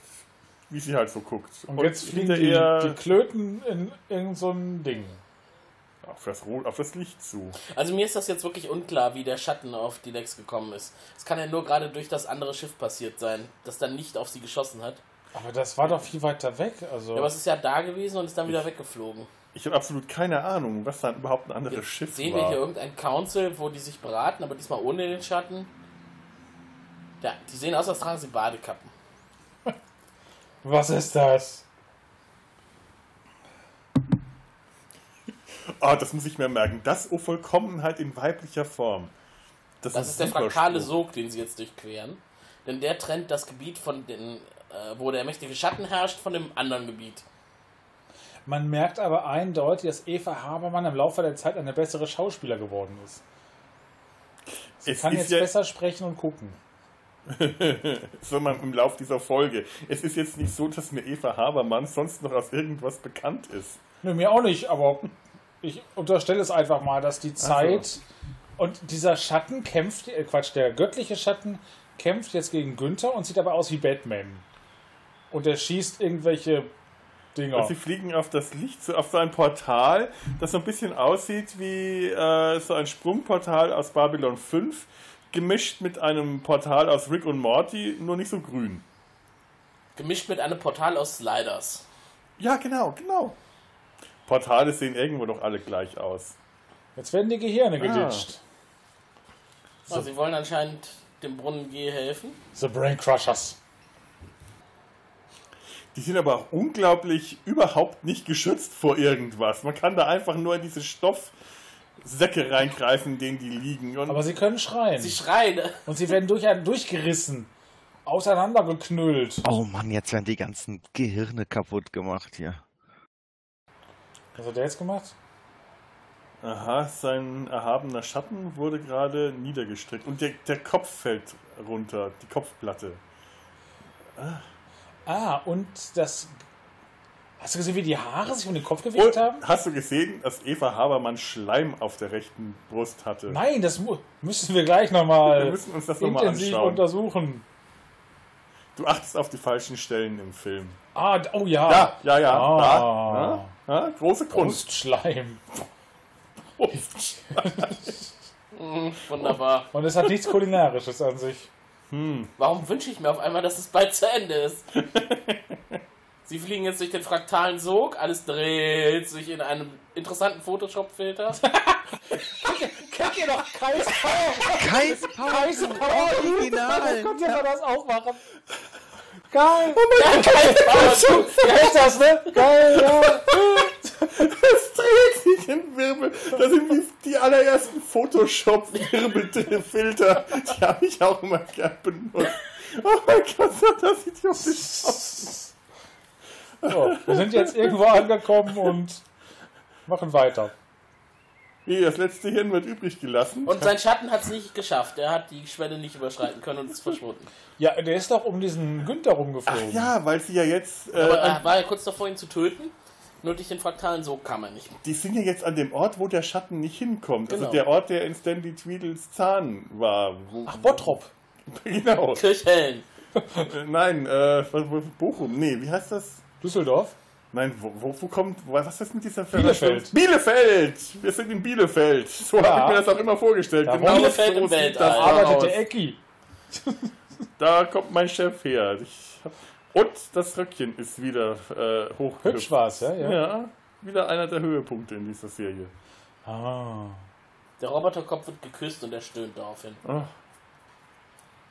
wie sie halt so guckt. Und, jetzt fliegen die, die Klöten in irgend so ein Ding. auf, das, auf das Licht zu. Also mir ist das jetzt wirklich unklar, wie der Schatten auf die Lex gekommen ist. Es kann ja nur gerade durch das andere Schiff passiert sein, das dann nicht auf sie geschossen hat. Aber das war doch viel weiter weg. Also Ja, aber es ist ja da gewesen und ist dann wieder weggeflogen. Ich habe absolut keine Ahnung, was dann überhaupt ein anderes Schiff Sehen war. wir hier irgendein Council, wo die sich beraten, aber diesmal ohne den Schatten? Ja, die sehen aus, als tragen sie Badekappen. was ist das? Ah, das muss ich mir merken. Das O Vollkommenheit in weiblicher Form. Das, Das ist der super fraktale Spruch. Sog, den sie jetzt durchqueren. Denn der trennt das Gebiet von den, äh, wo der mächtige Schatten herrscht, von dem anderen Gebiet. Man merkt aber eindeutig, dass Eva Habermann im Laufe der Zeit eine bessere Schauspieler geworden ist. Sie Es kann jetzt ja- besser sprechen und gucken. so man im Lauf dieser Folge. Es ist jetzt nicht so, dass mir Eva Habermann sonst noch aus irgendwas bekannt ist. Nö, mir auch nicht, aber ich unterstelle es einfach mal, dass die Zeit und dieser Schatten kämpft, äh Quatsch, der göttliche Schatten kämpft jetzt gegen Günther und sieht aber aus wie Batman. Und er schießt irgendwelche Dinger. Und sie fliegen auf das Licht, so auf so ein Portal, das so ein bisschen aussieht wie äh, so ein Sprungportal aus Babylon 5, gemischt mit einem Portal aus Rick und Morty, nur nicht so grün. Gemischt mit einem Portal aus Sliders. Ja, genau, genau. Portale sehen irgendwo doch alle gleich aus. Jetzt werden die Gehirne Ah. geditscht. So. Sie wollen anscheinend dem Brunnen G helfen. The Brain Crushers. Die sind aber auch unglaublich überhaupt nicht geschützt vor irgendwas. Man kann da einfach nur in diese Stoffsäcke reingreifen, in denen die liegen. Und Aber sie können schreien. Sie schreien. Und sie werden durch, durchgerissen. Auseinandergeknüllt. Oh Mann, jetzt werden die ganzen Gehirne kaputt gemacht hier. Was hat der jetzt gemacht? Aha, sein erhabener Schatten wurde gerade niedergestreckt. Und der, der Kopf fällt runter, die Kopfplatte. Ah. Ah, und das. Hast du gesehen, wie die Haare sich um den Kopf Und haben? hast du gesehen, dass Eva Habermann Schleim auf der rechten Brust hatte? Nein, das mu müssen wir gleich nochmal Wir müssen uns das noch mal intensiv anschauen. untersuchen. Du achtest auf die falschen Stellen im Film. Ah, oh ja. Ja, ja, ja. Ah. Da, ja, ja, große Kunst. Brustschleim. Mhm, wunderbar. Und es hat nichts Kulinarisches an sich. Warum wünsche ich mir auf einmal, dass es bald zu Ende ist? Sie fliegen jetzt durch den fraktalen Sog, alles dreht sich in einem interessanten Photoshop-Filter. Kennt ihr doch Kais Power? Kais Power, Kais Power Original. Das konnte ja das auch machen. Geil. Oh mein Gott, du. Ja, ist das, ne? Geil, ja. Es dreht sich in Wirbel. Das sind die, die allerersten Photoshop-Wirbelfilter. Die habe ich auch immer gern benutzt. Oh mein Gott, das sieht idiotisch aus. So, wir sind jetzt irgendwo angekommen und machen weiter. Wie, das letzte Hirn wird übrig gelassen. Und sein Schatten hat es nicht geschafft. Er hat die Schwelle nicht überschreiten können und ist verschwunden. Ja, der ist doch um diesen Günther rumgeflogen. Ach ja, weil sie ja jetzt... Äh, Aber an- er war ja kurz davor, ihn zu töten. Nur durch den fraktalen Sog kam er nicht. die sind ja jetzt an dem Ort, wo der Schatten nicht hinkommt. Genau. Also der Ort, der in Stanley Tweedles Zahn war. Wo, Ach, Bottrop. Genau. Kirchhellen. Äh, Nein, äh, Bochum. Nee, wie heißt das? Düsseldorf. Nein, wo, wo, wo kommt, wo- was ist mit dieser Bielefeld. Bielefeld! Wir sind in Bielefeld. So Ja. habe ich mir das auch immer vorgestellt. Ja, genau Bielefeld so im sieht Weltall. das Da Arbeitet der Ecki. Da kommt mein Chef her. Ich hab, und das Röckchen ist wieder äh, hochgehüpft. Hübsch war's, ja? Ja. Ja, wieder einer der Höhepunkte in dieser Serie. Ah. Der Roboterkopf wird geküsst und er stöhnt daraufhin. Oh.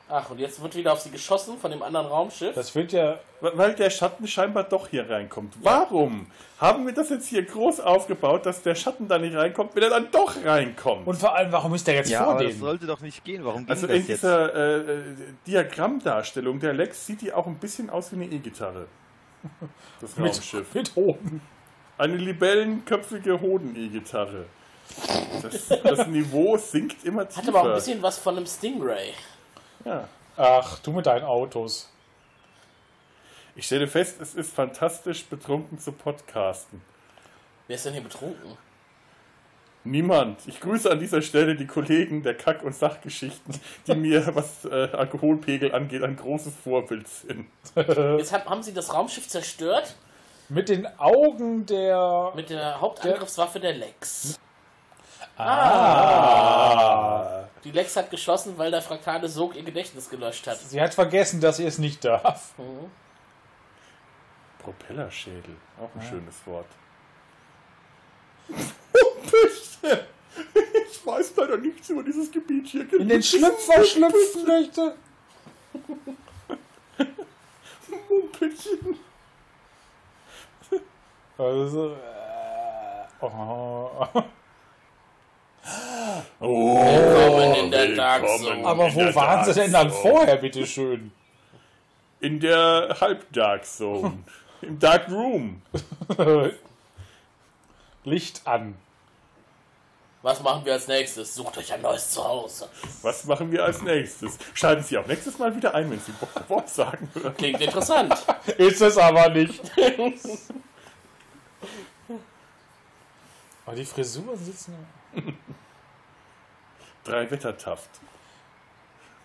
Ach, und jetzt wird wieder auf sie geschossen von dem anderen Raumschiff. Das wird ja. Weil der Schatten scheinbar doch hier reinkommt. Warum haben wir das jetzt hier groß aufgebaut, dass der Schatten da nicht reinkommt, wenn er dann doch reinkommt? Und vor allem, warum ist der jetzt Ja, vor aber das denen? sollte doch nicht gehen. Warum ging also das in jetzt? dieser äh, äh, Diagrammdarstellung der Lex sieht die auch ein bisschen aus wie eine E-Gitarre. Das Raumschiff. Mit Hoden. Eine libellenköpfige Hoden-E-Gitarre. Das, das Niveau sinkt immer tiefer. Hat aber auch ein bisschen was von einem Stingray. Ja. Ach, du mit deinen Autos. Ich stelle fest, es ist fantastisch, betrunken zu podcasten. Wer ist denn hier betrunken? Niemand. Ich grüße an dieser Stelle die Kollegen der Kack- und Sachgeschichten, die mir, was äh, Alkoholpegel angeht, ein großes Vorbild sind. Jetzt haben, haben sie das Raumschiff zerstört Mit den Augen der. mit der Hauptangriffswaffe der Lex. Ah. Die Lex hat geschossen, weil der fraktale Sog ihr Gedächtnis gelöscht hat. Sie hat vergessen, dass sie es nicht darf. Mhm. Propellerschädel, auch ein schönes Wort. Bitte. Ich weiß leider nichts über dieses Gebiet hier. In den Schlüpfer schlüpfen möchte. Mumpelchen. Also. Äh, oh. Oh, Willkommen in der Dark Zone. Aber wo waren sie denn dann Zone. vorher, bitteschön? In der Halbdark Zone. Im Dark Room. Licht an. Was machen wir als nächstes? Sucht euch ein neues Zuhause. Was machen wir als nächstes? Schalten Sie auch nächstes Mal wieder ein, wenn Sie Bock Wort sagen hören. Klingt interessant. Ist es aber nicht. Aber die Frisuren sitzen. Drei Wettertaft.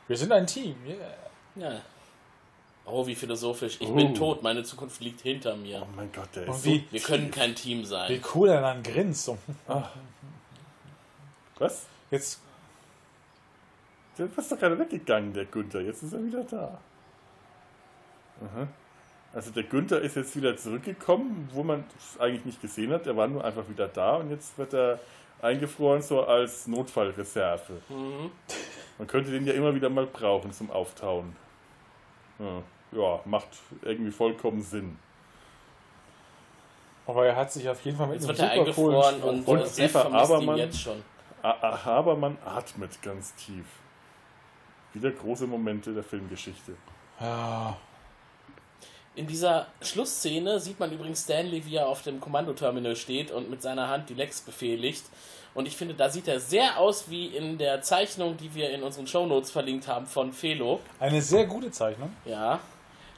Wir sind ein Team. Yeah. Ja. Oh, wie philosophisch. Ich Oh. bin tot, meine Zukunft liegt hinter mir. Oh mein Gott, der ist wie- so Wir können tief. kein Team sein. Wie cool er dann grinst. So. Was? Jetzt, Der ist doch gerade weggegangen, der Günther. Jetzt ist er wieder da. Aha. Also der Günther ist jetzt wieder zurückgekommen, wo man es eigentlich nicht gesehen hat. Er war nur einfach wieder da und jetzt wird er eingefroren so als Notfallreserve. Mhm. Man könnte den ja immer wieder mal brauchen zum Auftauen. Ja, ja macht irgendwie vollkommen Sinn. aber er hat sich auf jeden Fall mit Jetzt einem wird er eingefroren und, Und äh, Seth Eva vermisst ihn Abermann? jetzt schon. A Habermann atmet ganz tief. Wieder große Momente der Filmgeschichte. Ja. In dieser Schlussszene sieht man übrigens Stanley, wie er auf dem Kommandoterminal steht und mit seiner Hand die Lex befehligt. Und ich finde, da sieht er sehr aus wie in der Zeichnung, die wir in unseren Shownotes verlinkt haben von Felo. Eine sehr gute Zeichnung. Ja.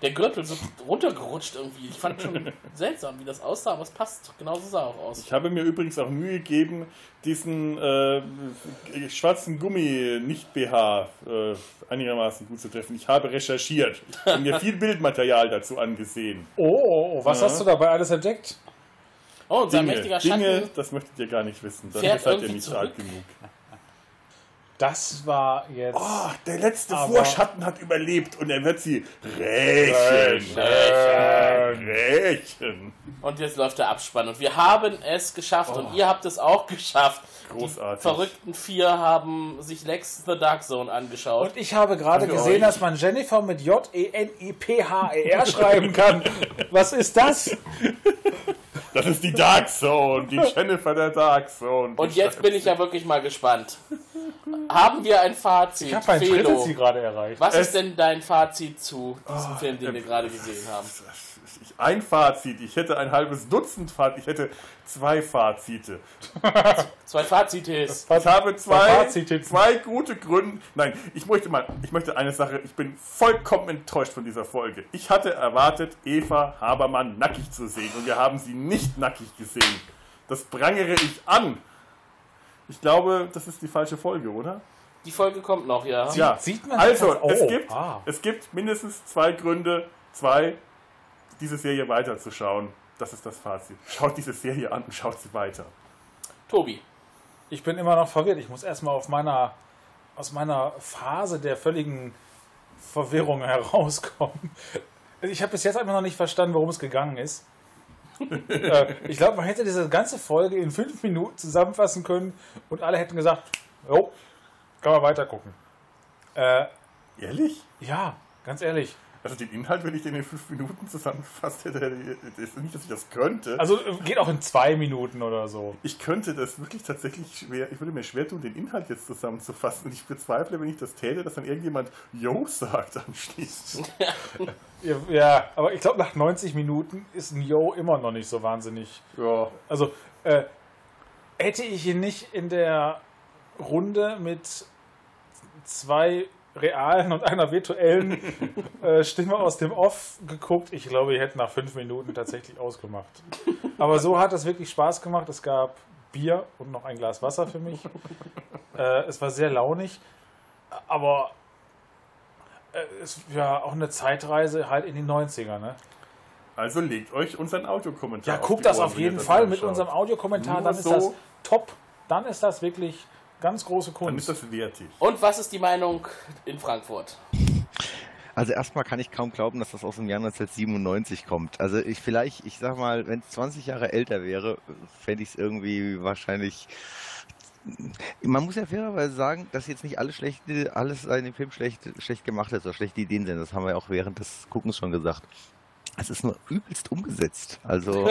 Der Gürtel so runtergerutscht irgendwie. Ich fand schon seltsam, wie das aussah, aber es passt. Genauso sah er auch aus. Ich habe mir übrigens auch Mühe gegeben, diesen äh, schwarzen Gummi nicht BH äh, einigermaßen gut zu treffen. Ich habe recherchiert und mir viel Bildmaterial dazu angesehen. Oh, was Ja. hast du dabei alles entdeckt? Oh, und sein Dinge, mächtiger Schatten. Dinge, das möchtet ihr gar nicht wissen. Fährt seid ihr nicht zurück. alt genug. Das war jetzt. Oh, der letzte Vorschatten hat überlebt und er wird sie rächen. Rächen. Rächen. Und jetzt läuft der Abspann. Und wir haben es geschafft. Und ihr habt es auch geschafft. Großartig. Die verrückten vier haben sich Lex The Dark Zone angeschaut. Und ich habe gerade gesehen, euch. dass man Jennifer mit J-E-N-I-P-H-E-R schreiben kann. Was ist das? Das ist die Dark Zone, die Jennifer der Dark Zone. Und jetzt bin ich ja wirklich mal gespannt. Haben wir ein Fazit? Ich habe mein Felo, gerade erreicht. Was Es- ist denn dein Fazit zu Oh, diesem Film, den wir gerade gesehen haben? Ein Fazit. Ich hätte ein halbes Dutzend Fazit. Ich hätte zwei Fazite. Zwei Fazites. Ich habe zwei, Fazite. zwei gute Gründe. Nein, ich möchte mal, ich möchte eine Sache, ich bin vollkommen enttäuscht von dieser Folge. Ich hatte erwartet, Eva Habermann nackig zu sehen und wir haben sie nicht nackig gesehen. Das prangere ich an. Ich glaube, das ist die falsche Folge, oder? Die Folge kommt noch, ja. ja. sieht man also, das? Oh, es, gibt, ah. es gibt mindestens zwei Gründe, zwei, diese Serie weiterzuschauen. Das ist das Fazit. Schaut diese Serie an und schaut sie weiter. Tobi. Ich bin immer noch verwirrt. Ich muss erstmal auf meiner, aus meiner Phase der völligen Verwirrung herauskommen. Ich habe bis jetzt einfach noch nicht verstanden, worum es gegangen ist. äh, ich glaube, man hätte diese ganze Folge in fünf Minuten zusammenfassen können und alle hätten gesagt, jo, kann man weiter gucken. Äh, Ehrlich? ja, ganz ehrlich. Also den Inhalt, wenn ich den in fünf Minuten zusammengefasst hätte, ist nicht, dass ich das könnte. Also äh, geht auch in zwei Minuten oder so. ich könnte das wirklich tatsächlich schwer, ich würde mir schwer tun, den Inhalt jetzt zusammenzufassen. Und ich bezweifle, wenn ich das täte, dass dann irgendjemand Yo sagt anschließend. Ja, ja aber ich glaube, nach 90 Minuten ist ein Yo immer noch nicht so wahnsinnig. Ja. Also, äh, hätte ich ihn nicht in der Runde mit zwei realen und einer virtuellen äh, Stimme aus dem Off geguckt, ich glaube, ich hätte nach fünf Minuten tatsächlich ausgemacht. Aber so hat es wirklich Spaß gemacht. Es gab Bier und noch ein Glas Wasser für mich. Äh, es war sehr launig, aber äh, es war auch eine Zeitreise halt in die 90er, ne? Also legt euch unseren Audiokommentar Ja, guckt das Ohren, auf jeden Fall mit unserem Audiokommentar, Nur dann ist so- das top. Dann ist das wirklich ganz große Dann ist Kunst. das wertig. Und was ist die Meinung in Frankfurt? Also erstmal kann ich kaum glauben, dass das aus dem Jahr 1997 kommt. Also ich vielleicht, ich sag mal, wenn es 20 Jahre älter wäre, fände ich es irgendwie wahrscheinlich. Man muss ja fairerweise sagen, dass jetzt nicht alles schlechte, alles in dem Film schlecht, schlecht gemacht ist oder schlechte Ideen sind. Das haben wir auch während des Guckens schon gesagt. Es ist nur übelst umgesetzt. Also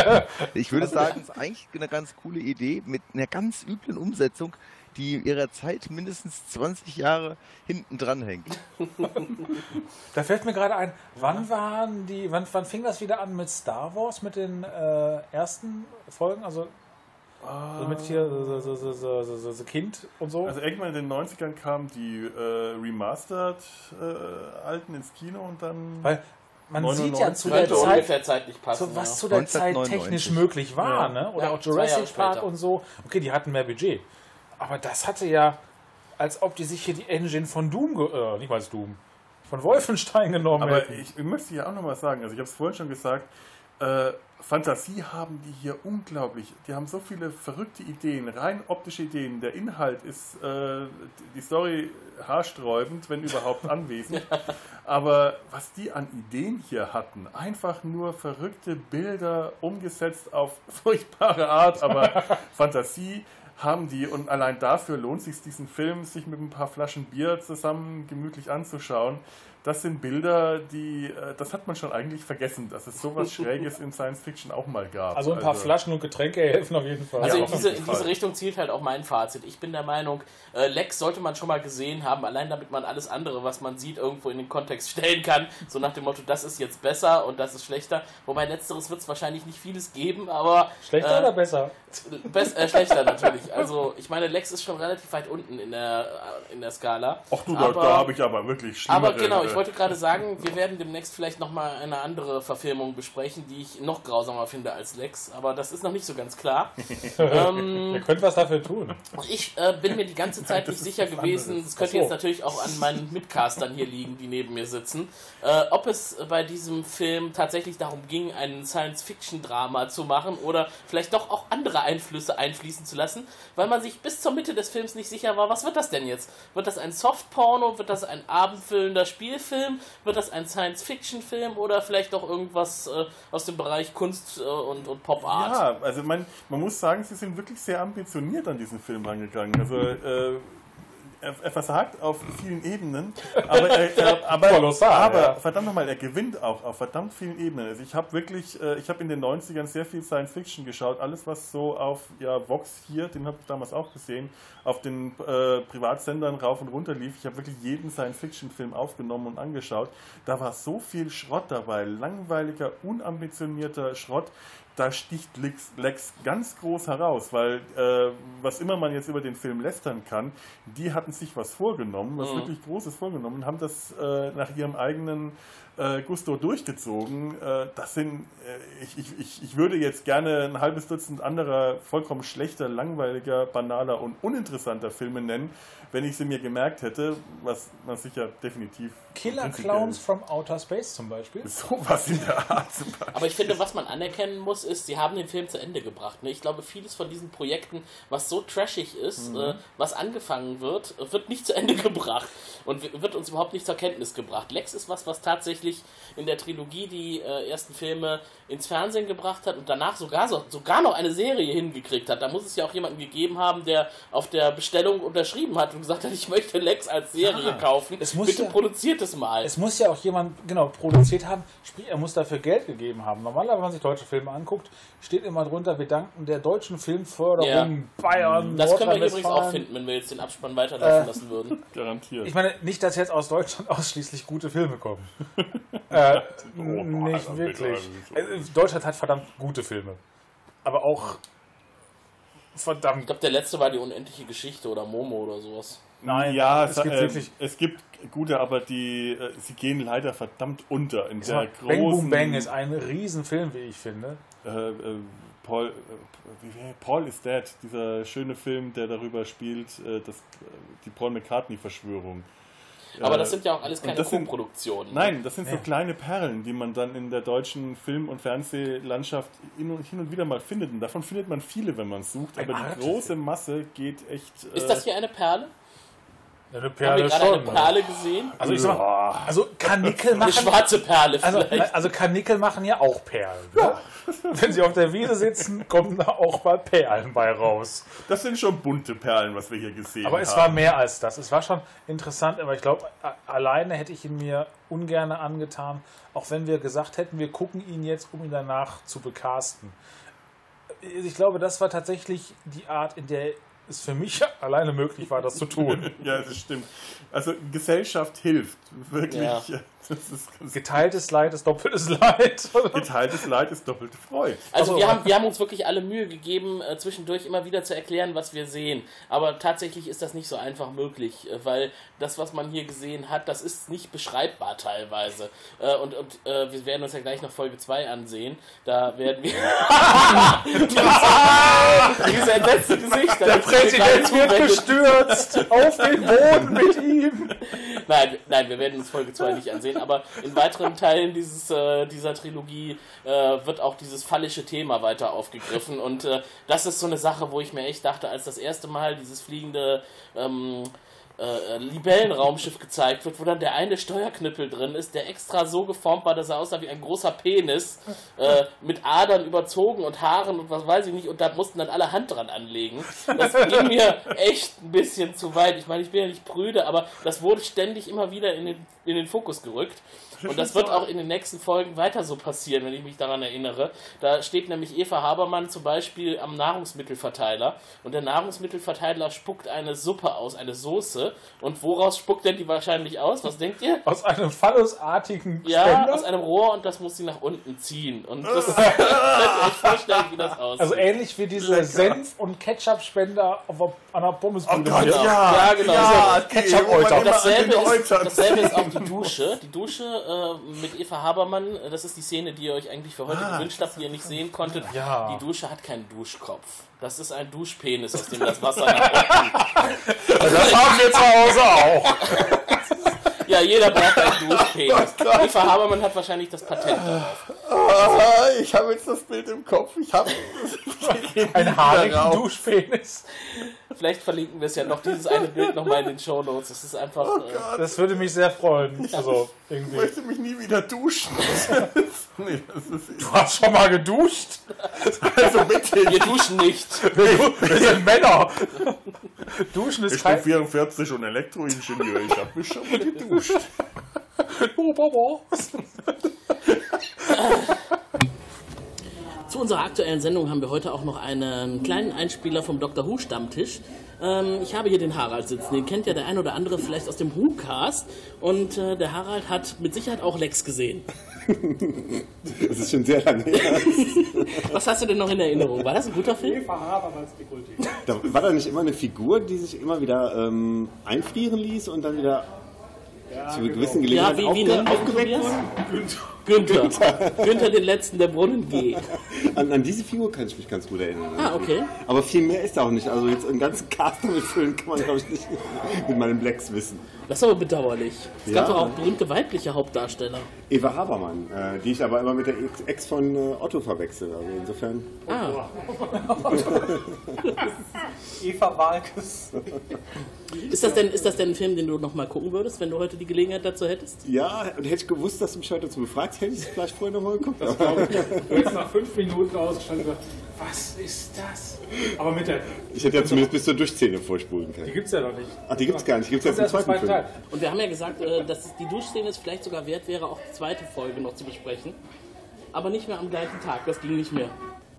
ich würde sagen, es ist eigentlich eine ganz coole Idee mit einer ganz üblen Umsetzung, die ihrer Zeit mindestens 20 Jahre hinten dran hängt. Da fällt mir gerade ein, wann waren die, wann, wann fing das wieder an mit Star Wars, mit den äh, ersten Folgen? Also so mit hier so, so, so, so, so, so, so Kind und so? Also irgendwann in den 90ern kamen die äh, Remastered äh, alten ins Kino und dann. Weil man 99. sieht ja zu der Zeit, zeitlich passen. so, was ja. zu der Zeit 1999. technisch möglich war, Ja. ne? Oder Ja, auch Jurassic Park und so. Okay, die hatten mehr Budget. Aber das hatte ja, als ob die sich hier die Engine von Doom, äh, nicht mal Doom, von Wolfenstein genommen Aber hätten. ich, ich möchte ja auch noch mal sagen, also ich habe es vorhin schon gesagt, äh, Fantasie haben die hier unglaublich. Die haben so viele verrückte Ideen, rein optische Ideen. Der Inhalt ist, äh, die Story haarsträubend, wenn überhaupt anwesend. Aber was die an Ideen hier hatten, einfach nur verrückte Bilder umgesetzt auf furchtbare Art, aber Fantasie haben die und allein dafür lohnt es sich diesen Film, sich mit ein paar Flaschen Bier zusammen gemütlich anzuschauen. Das sind Bilder, die, äh, das hat man schon eigentlich vergessen, dass es sowas Schräges in Science Fiction auch mal gab. also ein paar Flaschen und Getränke helfen auf jeden Fall. Also Ja, in, diese, in diese. Richtung zielt halt auch mein Fazit. Ich bin der Meinung, äh, Lex sollte man schon mal gesehen haben, allein damit man alles andere, was man sieht, irgendwo in den Kontext stellen kann. So nach dem Motto, das ist jetzt besser und das ist schlechter. Wobei letzteres wird es wahrscheinlich nicht vieles geben, aber Schlechter äh, oder besser? Best, äh, schlechter natürlich. Also ich meine, Lex ist schon relativ weit unten in der, äh, in der Skala. Ach du, da, Aber- da habe ich aber wirklich schlimmere... aber genau, ich wollte gerade sagen, wir werden demnächst vielleicht nochmal eine andere Verfilmung besprechen, die ich noch grausamer finde als Lex, aber das ist noch nicht so ganz klar. ähm, Ihr könnt was dafür tun. ich äh, bin mir die ganze Zeit nicht sicher gewesen, das könnte so. jetzt natürlich auch an meinen Mitcastern hier liegen, die neben mir sitzen, äh, ob es bei diesem Film tatsächlich darum ging, ein Science-Fiction-Drama zu machen oder vielleicht doch auch andere Einflüsse einfließen zu lassen, weil man sich bis zur Mitte des Films nicht sicher war, was wird das denn jetzt? Wird das ein Soft-Porno? Wird das ein abendfüllender Spielfilm? Wird das ein Science-Fiction-Film oder vielleicht doch irgendwas äh, aus dem Bereich Kunst äh, und, und Pop-Art? Ja, also man, man muss sagen, sie sind wirklich sehr ambitioniert an diesen Film rangegangen. Also äh, er, er versagt auf vielen Ebenen, aber, er, er, aber, Kolossal, aber ja. verdammt nochmal, er gewinnt auch auf verdammt vielen Ebenen. Also ich habe wirklich, äh, ich habe in den 90ern sehr viel Science Fiction geschaut, alles was so auf ja, Vox hier, den habe ich damals auch gesehen, auf den äh, Privatsendern rauf und runter lief. Ich habe wirklich jeden Science Fiction Film aufgenommen und angeschaut. Da war so viel Schrott dabei, langweiliger, unambitionierter Schrott da sticht Lex, Lex ganz groß heraus, weil äh, was immer man jetzt über den Film lästern kann, die hatten sich was vorgenommen, was Mhm. wirklich Großes vorgenommen, und haben das äh, nach ihrem eigenen äh, Gusto durchgezogen. Äh, das sind, äh, ich, ich, ich, würde jetzt gerne ein halbes Dutzend anderer vollkommen schlechter, langweiliger, banaler und uninteressanter Filme nennen, wenn ich sie mir gemerkt hätte, was man sicher definitiv Killer Clowns from Outer Space zum Beispiel. Sowas in der Art zum Beispiel. Aber ich finde, was man anerkennen muss, ist, sie haben den Film zu Ende gebracht. Ne? Ich glaube, vieles von diesen Projekten, was so trashig ist, Mhm. äh, was angefangen wird, wird nicht zu Ende gebracht und wird uns überhaupt nicht zur Kenntnis gebracht. Lex ist was, was tatsächlich in der Trilogie die äh, ersten Filme ins Fernsehen gebracht hat und danach sogar, so, sogar noch eine Serie hingekriegt hat. Da muss es ja auch jemanden gegeben haben, der auf der Bestellung unterschrieben hat und gesagt hat, ich möchte Lex als Serie Ja, kaufen. es muss Bitte ja- produziert es mal. Es muss ja auch jemand genau produziert haben, sprich, er muss dafür Geld gegeben haben. Normalerweise, wenn man sich deutsche Filme anguckt, steht immer drunter, wir danken der deutschen Filmförderung Ja. Bayern. Das können wir übrigens auch finden, wenn wir jetzt den Abspann weiterlaufen Äh, lassen würden. Garantiert. Ich meine, nicht, dass jetzt aus Deutschland ausschließlich gute Filme kommen. äh, nicht Alter, wirklich. Äh, Deutschland hat verdammt gute Filme. Aber auch Ich verdammt. glaube, der letzte war die unendliche Geschichte oder Momo oder sowas. Nein, ja, es es, gibt ähm, wirklich- es gibt gute, aber die, äh, sie gehen leider verdammt unter in der Bang großen. Boom Bang ist ein Riesenfilm, wie ich finde. äh, äh, Paul, äh, Paul is Dead, dieser schöne Film, der darüber spielt, äh, das, äh, die Paul McCartney-Verschwörung. Aber Äh, das sind ja auch alles keine das sind- Co-Produktionen. Nein, das sind so Ja. kleine Perlen, die man dann in der deutschen Film- und Fernsehlandschaft hin und, wieder mal findet. Und davon findet man viele, wenn man sucht. Ein Aber die Arte-Film. große Masse geht echt. Ist äh, das hier eine Perle? Eine Haben wir Perle gerade eine schon. Perle gesehen? Also ich sag mal, also Karnickel Eine machen. schwarze Perle Also, vielleicht. also Karnickel machen ja auch Perlen. Ne? Wenn sie auf der Wiese sitzen, kommen da auch mal Perlen bei raus. Das sind schon bunte Perlen, was wir hier gesehen Aber haben. es war mehr als das. Es war schon interessant, aber ich glaube, alleine hätte ich ihn mir ungern angetan, auch wenn wir gesagt hätten, wir gucken ihn jetzt, um ihn danach zu bekasten. Ich glaube, das war tatsächlich die Art, in der es für mich alleine möglich war, das zu tun. ja, das stimmt. Also Gesellschaft hilft. Wirklich. Ja. Geteiltes Leid ist doppeltes Leid. Geteiltes Leid ist doppelte Freude. Also wir haben, wir haben uns wirklich alle Mühe gegeben, äh, zwischendurch immer wieder zu erklären, was wir sehen. Aber tatsächlich ist das nicht so einfach möglich, äh, weil das, was man hier gesehen hat, das ist nicht beschreibbar teilweise. Äh, und und äh, wir werden uns ja gleich noch Folge 2 ansehen. Da werden wir... Dieses entsetzte Gesicht. Der Präsident wird gestürzt auf den Boden mit ihm. Nein, nein, wir werden uns Folge 2 nicht ansehen, aber in weiteren Teilen dieses, äh, dieser Trilogie äh, wird auch dieses phallische Thema weiter aufgegriffen. Und äh, das ist so eine Sache, wo ich mir echt dachte, als das erste Mal dieses fliegende ähm, äh, Libellenraumschiff gezeigt wird, wo dann der eine Steuerknüppel drin ist, der extra so geformt war, dass er aussah wie ein großer Penis, äh, mit Adern überzogen und Haaren und was weiß ich nicht, und da mussten dann alle Hand dran anlegen. Das ging mir echt ein bisschen zu weit. Ich meine, ich bin ja nicht prüde, aber das wurde ständig immer wieder in den, in den Fokus gerückt. Und das wird auch in den nächsten Folgen weiter so passieren, wenn ich mich daran erinnere. Da steht nämlich Eva Habermann zum Beispiel am Nahrungsmittelverteiler und der Nahrungsmittelverteiler spuckt eine Suppe aus, eine Soße. Und woraus spuckt denn die wahrscheinlich aus? Was denkt ihr? Aus einem phallusartigen Ja, Spender? aus einem Rohr und das muss sie nach unten ziehen. Und das könnt ihr euch vorstellen, wie das aussieht. Also ähnlich wie diese Senf- und Ketchup-Spender an der Pommesbude. Oh Gott, hier. ja. Ja, genau. Ja, die, Ketchup-Euter. Dasselbe dasselbe ist auch die Dusche. Die Dusche äh, mit Eva Habermann, das ist die Szene, die ihr euch eigentlich für heute Ah, gewünscht habt, die ihr nicht sehen konntet. Ja. Die Dusche hat keinen Duschkopf. Das ist ein Duschpenis, aus dem das Wasser nach unten. Das haben wir zu Hause auch. Ja, jeder braucht einen Duschpenis. Eva Habermann hat wahrscheinlich das Patent darauf. Ah, ich habe jetzt das Bild im Kopf. Ich habe Ein haarigen Duschpenis. Vielleicht verlinken wir es ja noch, dieses eine Bild nochmal in den Show Notes. Das ist einfach. Oh äh, Das würde mich sehr freuen. Also ich irgendwie. möchte mich nie wieder duschen. nee, das ist Du hast schon mal geduscht? also bitte. wir duschen nicht. Wir, wir sind Männer. Duschen ist Ich bin kein... 44 und Elektroingenieur. Ich habe mich schon mal geduscht. Oh, Baba. Zu unserer aktuellen Sendung haben wir heute auch noch einen kleinen Einspieler vom Dr. Who Stammtisch. Ähm, ich habe hier den Harald sitzen. Den kennt ja der ein oder andere vielleicht aus dem Who-Cast. Und äh, der Harald hat mit Sicherheit auch Lex gesehen. Das ist schon sehr lange her. Was hast du denn noch in Erinnerung? War das ein guter Film? Da war da nicht immer eine Figur, die sich immer wieder ähm, einfrieren ließ und dann wieder zu gewissen Ja, Gelegenheiten wie, wie nennen aufge aufgeweckt wurde? Günther. Günther den letzten, der Brunnen geht. An, an diese Figur kann ich mich ganz gut erinnern. Ah, okay. Aber viel mehr ist da auch nicht. Also jetzt einen ganzen Cast damit füllen kann man, glaube ich, nicht mit meinen Blacks wissen. Das ist aber bedauerlich. Es gab Ja. doch auch berühmte weibliche Hauptdarsteller. Eva Habermann, äh, die ich aber immer mit der Ex- von äh, Otto verwechsel. Also insofern. Ah, Eva Walkes. ist das denn, ist das denn ein Film, den du noch mal gucken würdest, wenn du heute die Gelegenheit dazu hättest? Ja, und hätte ich gewusst, dass du mich heute dazu befragst, hätte ich es vielleicht vorher nochmal geguckt. Das glaube ich. Du hättest nach fünf Minuten ausgestanden und gesagt, was ist das? Aber mit der... Ich hätte ja zumindest bis zur Durchszene vorspulen können. Die gibt's ja noch nicht. Ach, die gibt's gar nicht. Die gibt's jetzt im ist erst zweiten Film. Teil. Und wir haben ja gesagt, äh, dass die Duschszene es vielleicht sogar wert wäre, auch die zweite Folge noch zu besprechen. Aber nicht mehr am gleichen Tag, das ging nicht mehr.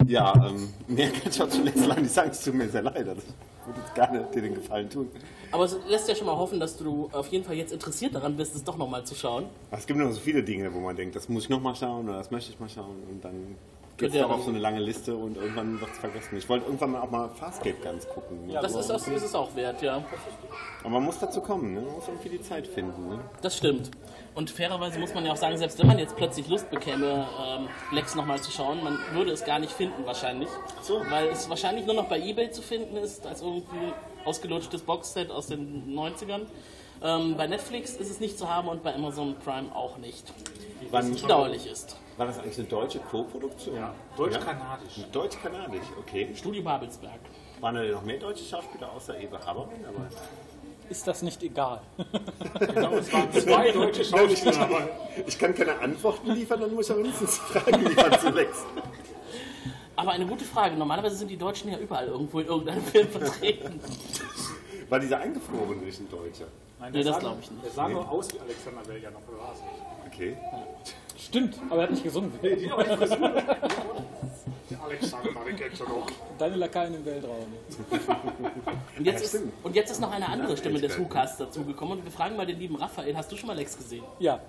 Ja, ähm, mehr kann ich auch zuletzt leider nicht sagen. Es tut mir sehr leid. Also, ich würde jetzt gerne dir den Gefallen tun. Aber es lässt ja schon mal hoffen, dass du auf jeden Fall jetzt interessiert daran bist, es doch nochmal zu schauen. Es gibt noch so viele Dinge, wo man denkt, das muss ich noch mal schauen oder das möchte ich mal schauen. Und dann geht ihr darauf auch- so eine lange Liste und irgendwann wird es vergessen. Ich wollte irgendwann mal auch mal Farscape ganz gucken. Ne? Das ist, das ist es auch wert, ja. Aber man muss dazu kommen, ne? man muss irgendwie die Zeit finden. Ne? Das stimmt. Und fairerweise muss man ja auch sagen, selbst wenn man jetzt plötzlich Lust bekäme, ähm, Lex nochmal zu schauen, man würde es gar nicht finden wahrscheinlich. Weil es wahrscheinlich nur noch bei Ebay zu finden ist, als irgendwie ausgelutschtes Boxset aus den 90ern. Ähm, bei Netflix ist es nicht zu haben und bei Amazon Prime auch nicht. Was bedauerlich ist. War das eigentlich eine deutsche Co-Produktion? Ja, Deutsch-kanadisch. Deutsch-kanadisch, okay. Studio Babelsberg. Waren da denn noch mehr deutsche Schauspieler außer Eva Habermann? Aber Ist das nicht egal? Genau, es waren zwei deutsche Schauspieler ich kann keine Antworten liefern, dann muss ich aber mindestens Fragen liefern zu Lex. Aber eine gute Frage. Normalerweise sind die Deutschen ja überall irgendwo in irgendeinem Film vertreten. War dieser eingefrorene nicht ein Deutscher? Nein, Nee, das sah- glaub ich nicht. Der sah nur aus wie Alexander Belger noch, oder war es nicht? Okay. Stimmt, aber er hat nicht gesungen. Alexander, den kennst du doch. Deine Lakaien im Weltraum. Und jetzt, ist, und jetzt ist noch eine andere Stimme des WhoCasts dazugekommen und wir fragen mal den lieben Raphael, hast du schon mal Lex gesehen? Ja.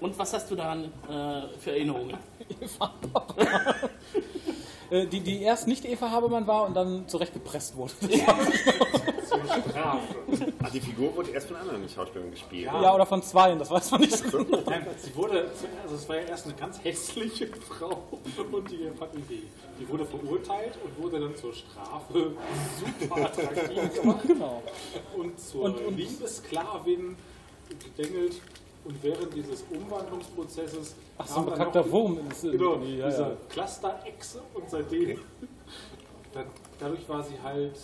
Und was hast du daran äh, für Erinnerungen? Äh, die, die erst nicht Eva Habermann war und dann zurechtgepresst wurde. Strafe. Ach, die Figur wurde erst von anderen Schauspielern gespielt. Ja, oder von zweien, das weiß man nicht so genau. Nein, sie wurde, also es war ja erst eine ganz hässliche Frau und die fanden die. Die wurde verurteilt und wurde dann zur Strafe super attraktiv gemacht. Genau. Und zur Und- und- Liebessklavin gedengelt. Und während dieses Umwandlungsprozesses. Ach, so ein dann bekannter Wurm ist Genau, irgendwie, ja, diese ja. Cluster-Echse und seitdem. Dann, dadurch war sie halt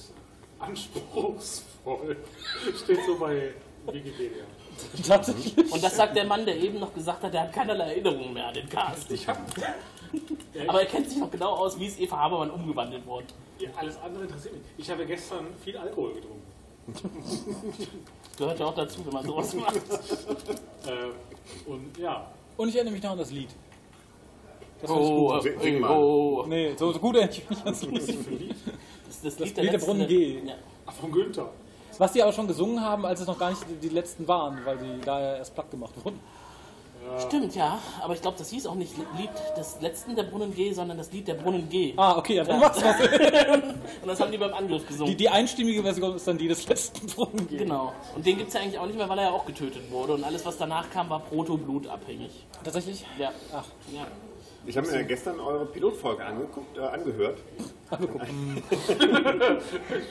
anspruchsvoll. Steht so bei Wikipedia. Tatsächlich. Und das sagt der Mann, der eben noch gesagt hat, der hat keinerlei Erinnerungen mehr an den Cast. Ich hab, Aber er kennt sich noch genau aus, wie es Eva Habermann umgewandelt wurde. ja, alles andere interessiert mich. Ich habe gestern viel Alkohol getrunken. Gehört ja auch dazu, wenn man sowas macht. Äh, und ja, Und ich erinnere mich noch an das Lied. Das Oh, fand ich äh, gut. oh. Nee, so, so gut erinnere ich mich ans Lied. Das ist das, Das Lied Lied der Brunnen G. Ja. ach, von Günther. Was die aber schon gesungen haben, als es noch gar nicht die, die letzten waren, weil die da ja erst platt gemacht wurden. Stimmt, ja. Aber ich glaube, das hieß auch nicht Lied des letzten der Brunnen G, sondern das Lied der Brunnen G. Ah, okay, ja, dann Ja. was. Und das haben die beim Angriff gesungen. Die, die einstimmige Version ist dann die des letzten Brunnen. Genau. Und den gibt es ja eigentlich auch nicht mehr, weil er ja auch getötet wurde. Und alles, was danach kam, war Proto-Blut abhängig. Tatsächlich? Ja. Ach. Ja. Ich habe mir gestern eure Pilotfolge angeguckt, äh, angehört. Angeguckt.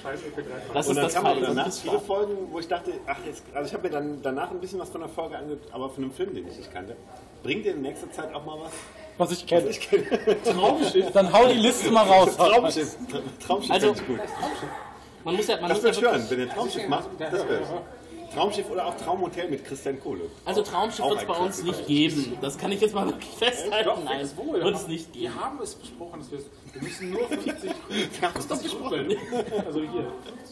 Scheiße, ich bin einfach. Das und dann auch Feile. danach viele. Folgen, wo ich dachte, ach jetzt, also ich habe mir dann danach ein bisschen was von der Folge angehört, aber von einem Film, den ich nicht kannte. Bringt ihr in nächster Zeit auch mal was? Was ich kenne. Ich kenne Traumschiff. Dann hau die Liste mal raus. Traumschiff. Traumschiff Also- finde ich gut. Man muss ja, man Das muss ja schön, wirklich, wenn ihr Traumschiff macht. Das wäre Traumschiff oder auch Traumhotel mit Christian Kohle. also Traumschiff wird es bei uns Klassiker. nicht geben. Das kann ich jetzt mal wirklich festhalten. Doch, Nein, wohl. wird es nicht Wir geben. haben es besprochen, dass wir, wir müssen nur 50, 50 Rubel. Also hier.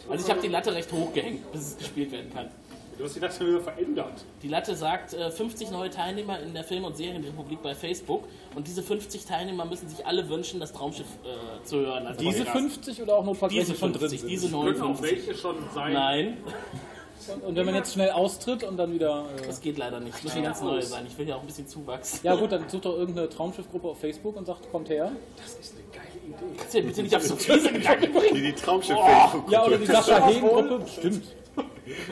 Also ich habe die Latte recht hoch gehängt, bis es gespielt werden kann. Du hast die Latte wieder verändert. Die Latte sagt äh, 50 neue Teilnehmer in der Film- und Serienrepublik bei Facebook. Und diese 50 Teilnehmer müssen sich alle wünschen, das Traumschiff äh, zu hören. als Diese Podcast. 50 oder auch notfalls Diese welche schon drin 50, sind? diese Können auch 59. welche schon sein. Nein, Und, und wenn man jetzt schnell austritt und dann wieder... Äh, das geht leider nicht. Es müssen ganz neue sein. Ich will ja auch ein bisschen Zuwachs. ja gut, dann sucht doch irgendeine Traumschiffgruppe auf Facebook und sagt, kommt her. Das ist eine geile Idee. Kannst du dir bitte nicht auf so fiese Gedanken bringen? Die, die traumschiff Ja, oder die Sascha Hehn-Gruppe. Stimmt.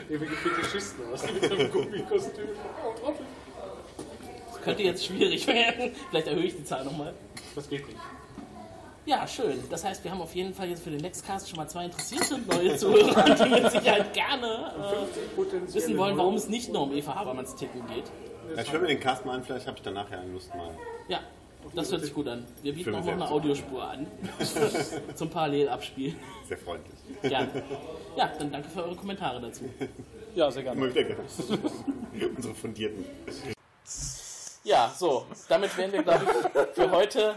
Ewige Fetischisten aus mit einem Gummikostüm. Das könnte jetzt schwierig werden. Vielleicht erhöhe ich die Zahl nochmal. Das geht nicht. Ja, schön. Das heißt, wir haben auf jeden Fall jetzt für den Nextcast schon mal zwei interessierte neue Zuhörer, die mit Sicherheit gerne äh, wissen wollen, warum es nicht nur um Eva Habermanns Titten geht. Ja, ich höre mir den Cast mal an, vielleicht habe ich danach ja Lust mal. Ja, das hört sich gut an. Wir bieten auch noch eine 75. Audiospur an. Zum Parallelabspielen. Sehr freundlich. Gerne. Ja, dann danke für eure Kommentare dazu. Ja, sehr gerne. Immer wieder gerne. Unsere fundierten. Ja, so, damit wären wir, glaube ich, für heute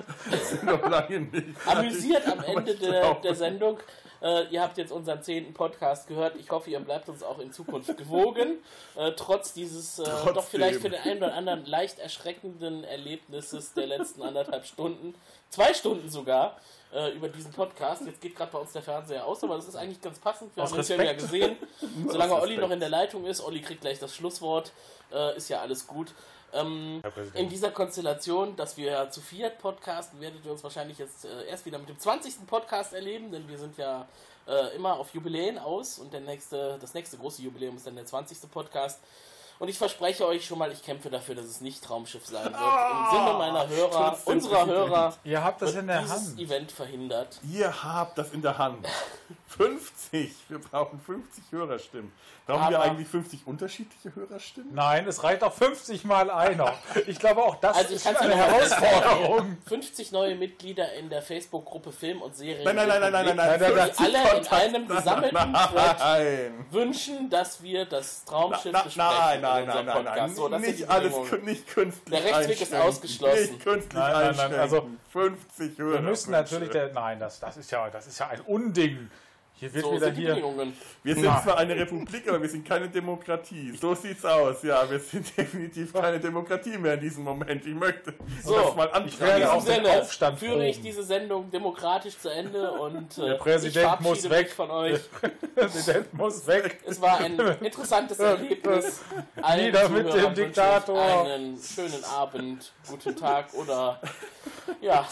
amüsiert am Ende der, der Sendung. Äh, ihr habt jetzt unseren zehnten Podcast gehört. Ich hoffe, ihr bleibt uns auch in Zukunft gewogen. Äh, trotz dieses äh, doch vielleicht für den einen oder anderen leicht erschreckenden Erlebnisses der letzten anderthalb Stunden, zwei Stunden sogar, äh, über diesen Podcast. Jetzt geht gerade bei uns der Fernseher aus, aber das ist eigentlich ganz passend. Wir Aus haben den Film ja Respekt. gesehen. Solange Olli Respekt. noch in der Leitung ist, Olli kriegt gleich das Schlusswort, äh, ist ja alles gut. Ähm, in dieser Konstellation, dass wir ja zu viert podcasten, werdet ihr uns wahrscheinlich jetzt äh, erst wieder mit dem 20. Podcast erleben, denn wir sind ja äh, immer auf Jubiläen aus und der nächste, das nächste große Jubiläum ist dann der 20. Podcast. Und ich verspreche euch schon mal, ich kämpfe dafür, dass es nicht Traumschiff sein wird. Im Sinne meiner Hörer, unserer. Hörer, Ihr habt das wird in der dieses Hand. Event verhindert. Ihr habt das in der Hand. 50. Wir brauchen 50 Hörerstimmen. Brauchen wir Aber- eigentlich 50 unterschiedliche Hörerstimmen? Nein, es reicht auch 50 mal einer. Ich glaube auch das Also ist eine Herausforderung. 50 neue Mitglieder in der Facebook-Gruppe Film und Serien. Nein, nein, nein, nein, nein, nein, nein. Die 50 alle in einem gesammelten Thread Nein. wünschen, dass wir das Traumschiff Na, besprechen. nein, in nein, unserem nein, nein, Podcast. nein. So, nicht alles, nicht künstlich Der Rechtsweg ist ausgeschlossen. Nicht künstlich Nein, nein, nein, also 50 Hörer. Wir müssen natürlich, der, nein, das, das, ist ja, das ist ja ein Unding. Hier wird so wieder sind die hier. Bedingungen. Wir sind Na. zwar eine Republik, aber wir sind keine Demokratie. So sieht's aus. Ja, wir sind definitiv keine Demokratie mehr in diesem Moment. Ich möchte So, das mal ich antragen. werde In auf diesem den Sinne Aufstand führe ich diese Sendung demokratisch zu Ende und äh, Der Präsident ich muss weg. von euch. Der Präsident muss weg. Es war ein interessantes Erlebnis. Allen Nieder mit dem ich Diktator. Einen schönen Abend, guten Tag oder ja,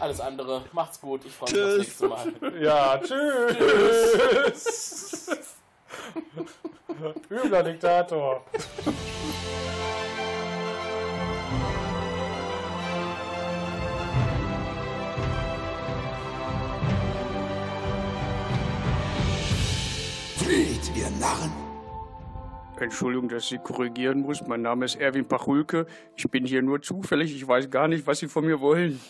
alles andere. Macht's gut. Ich freue mich aufs nächste Mal. Ja, tschüss. Übler Diktator. Flieht, ihr Narren! Entschuldigung, dass ich Sie korrigieren muss. Mein Name ist Erwin Pachulke. Ich bin hier nur zufällig. Ich weiß gar nicht, was Sie von mir wollen.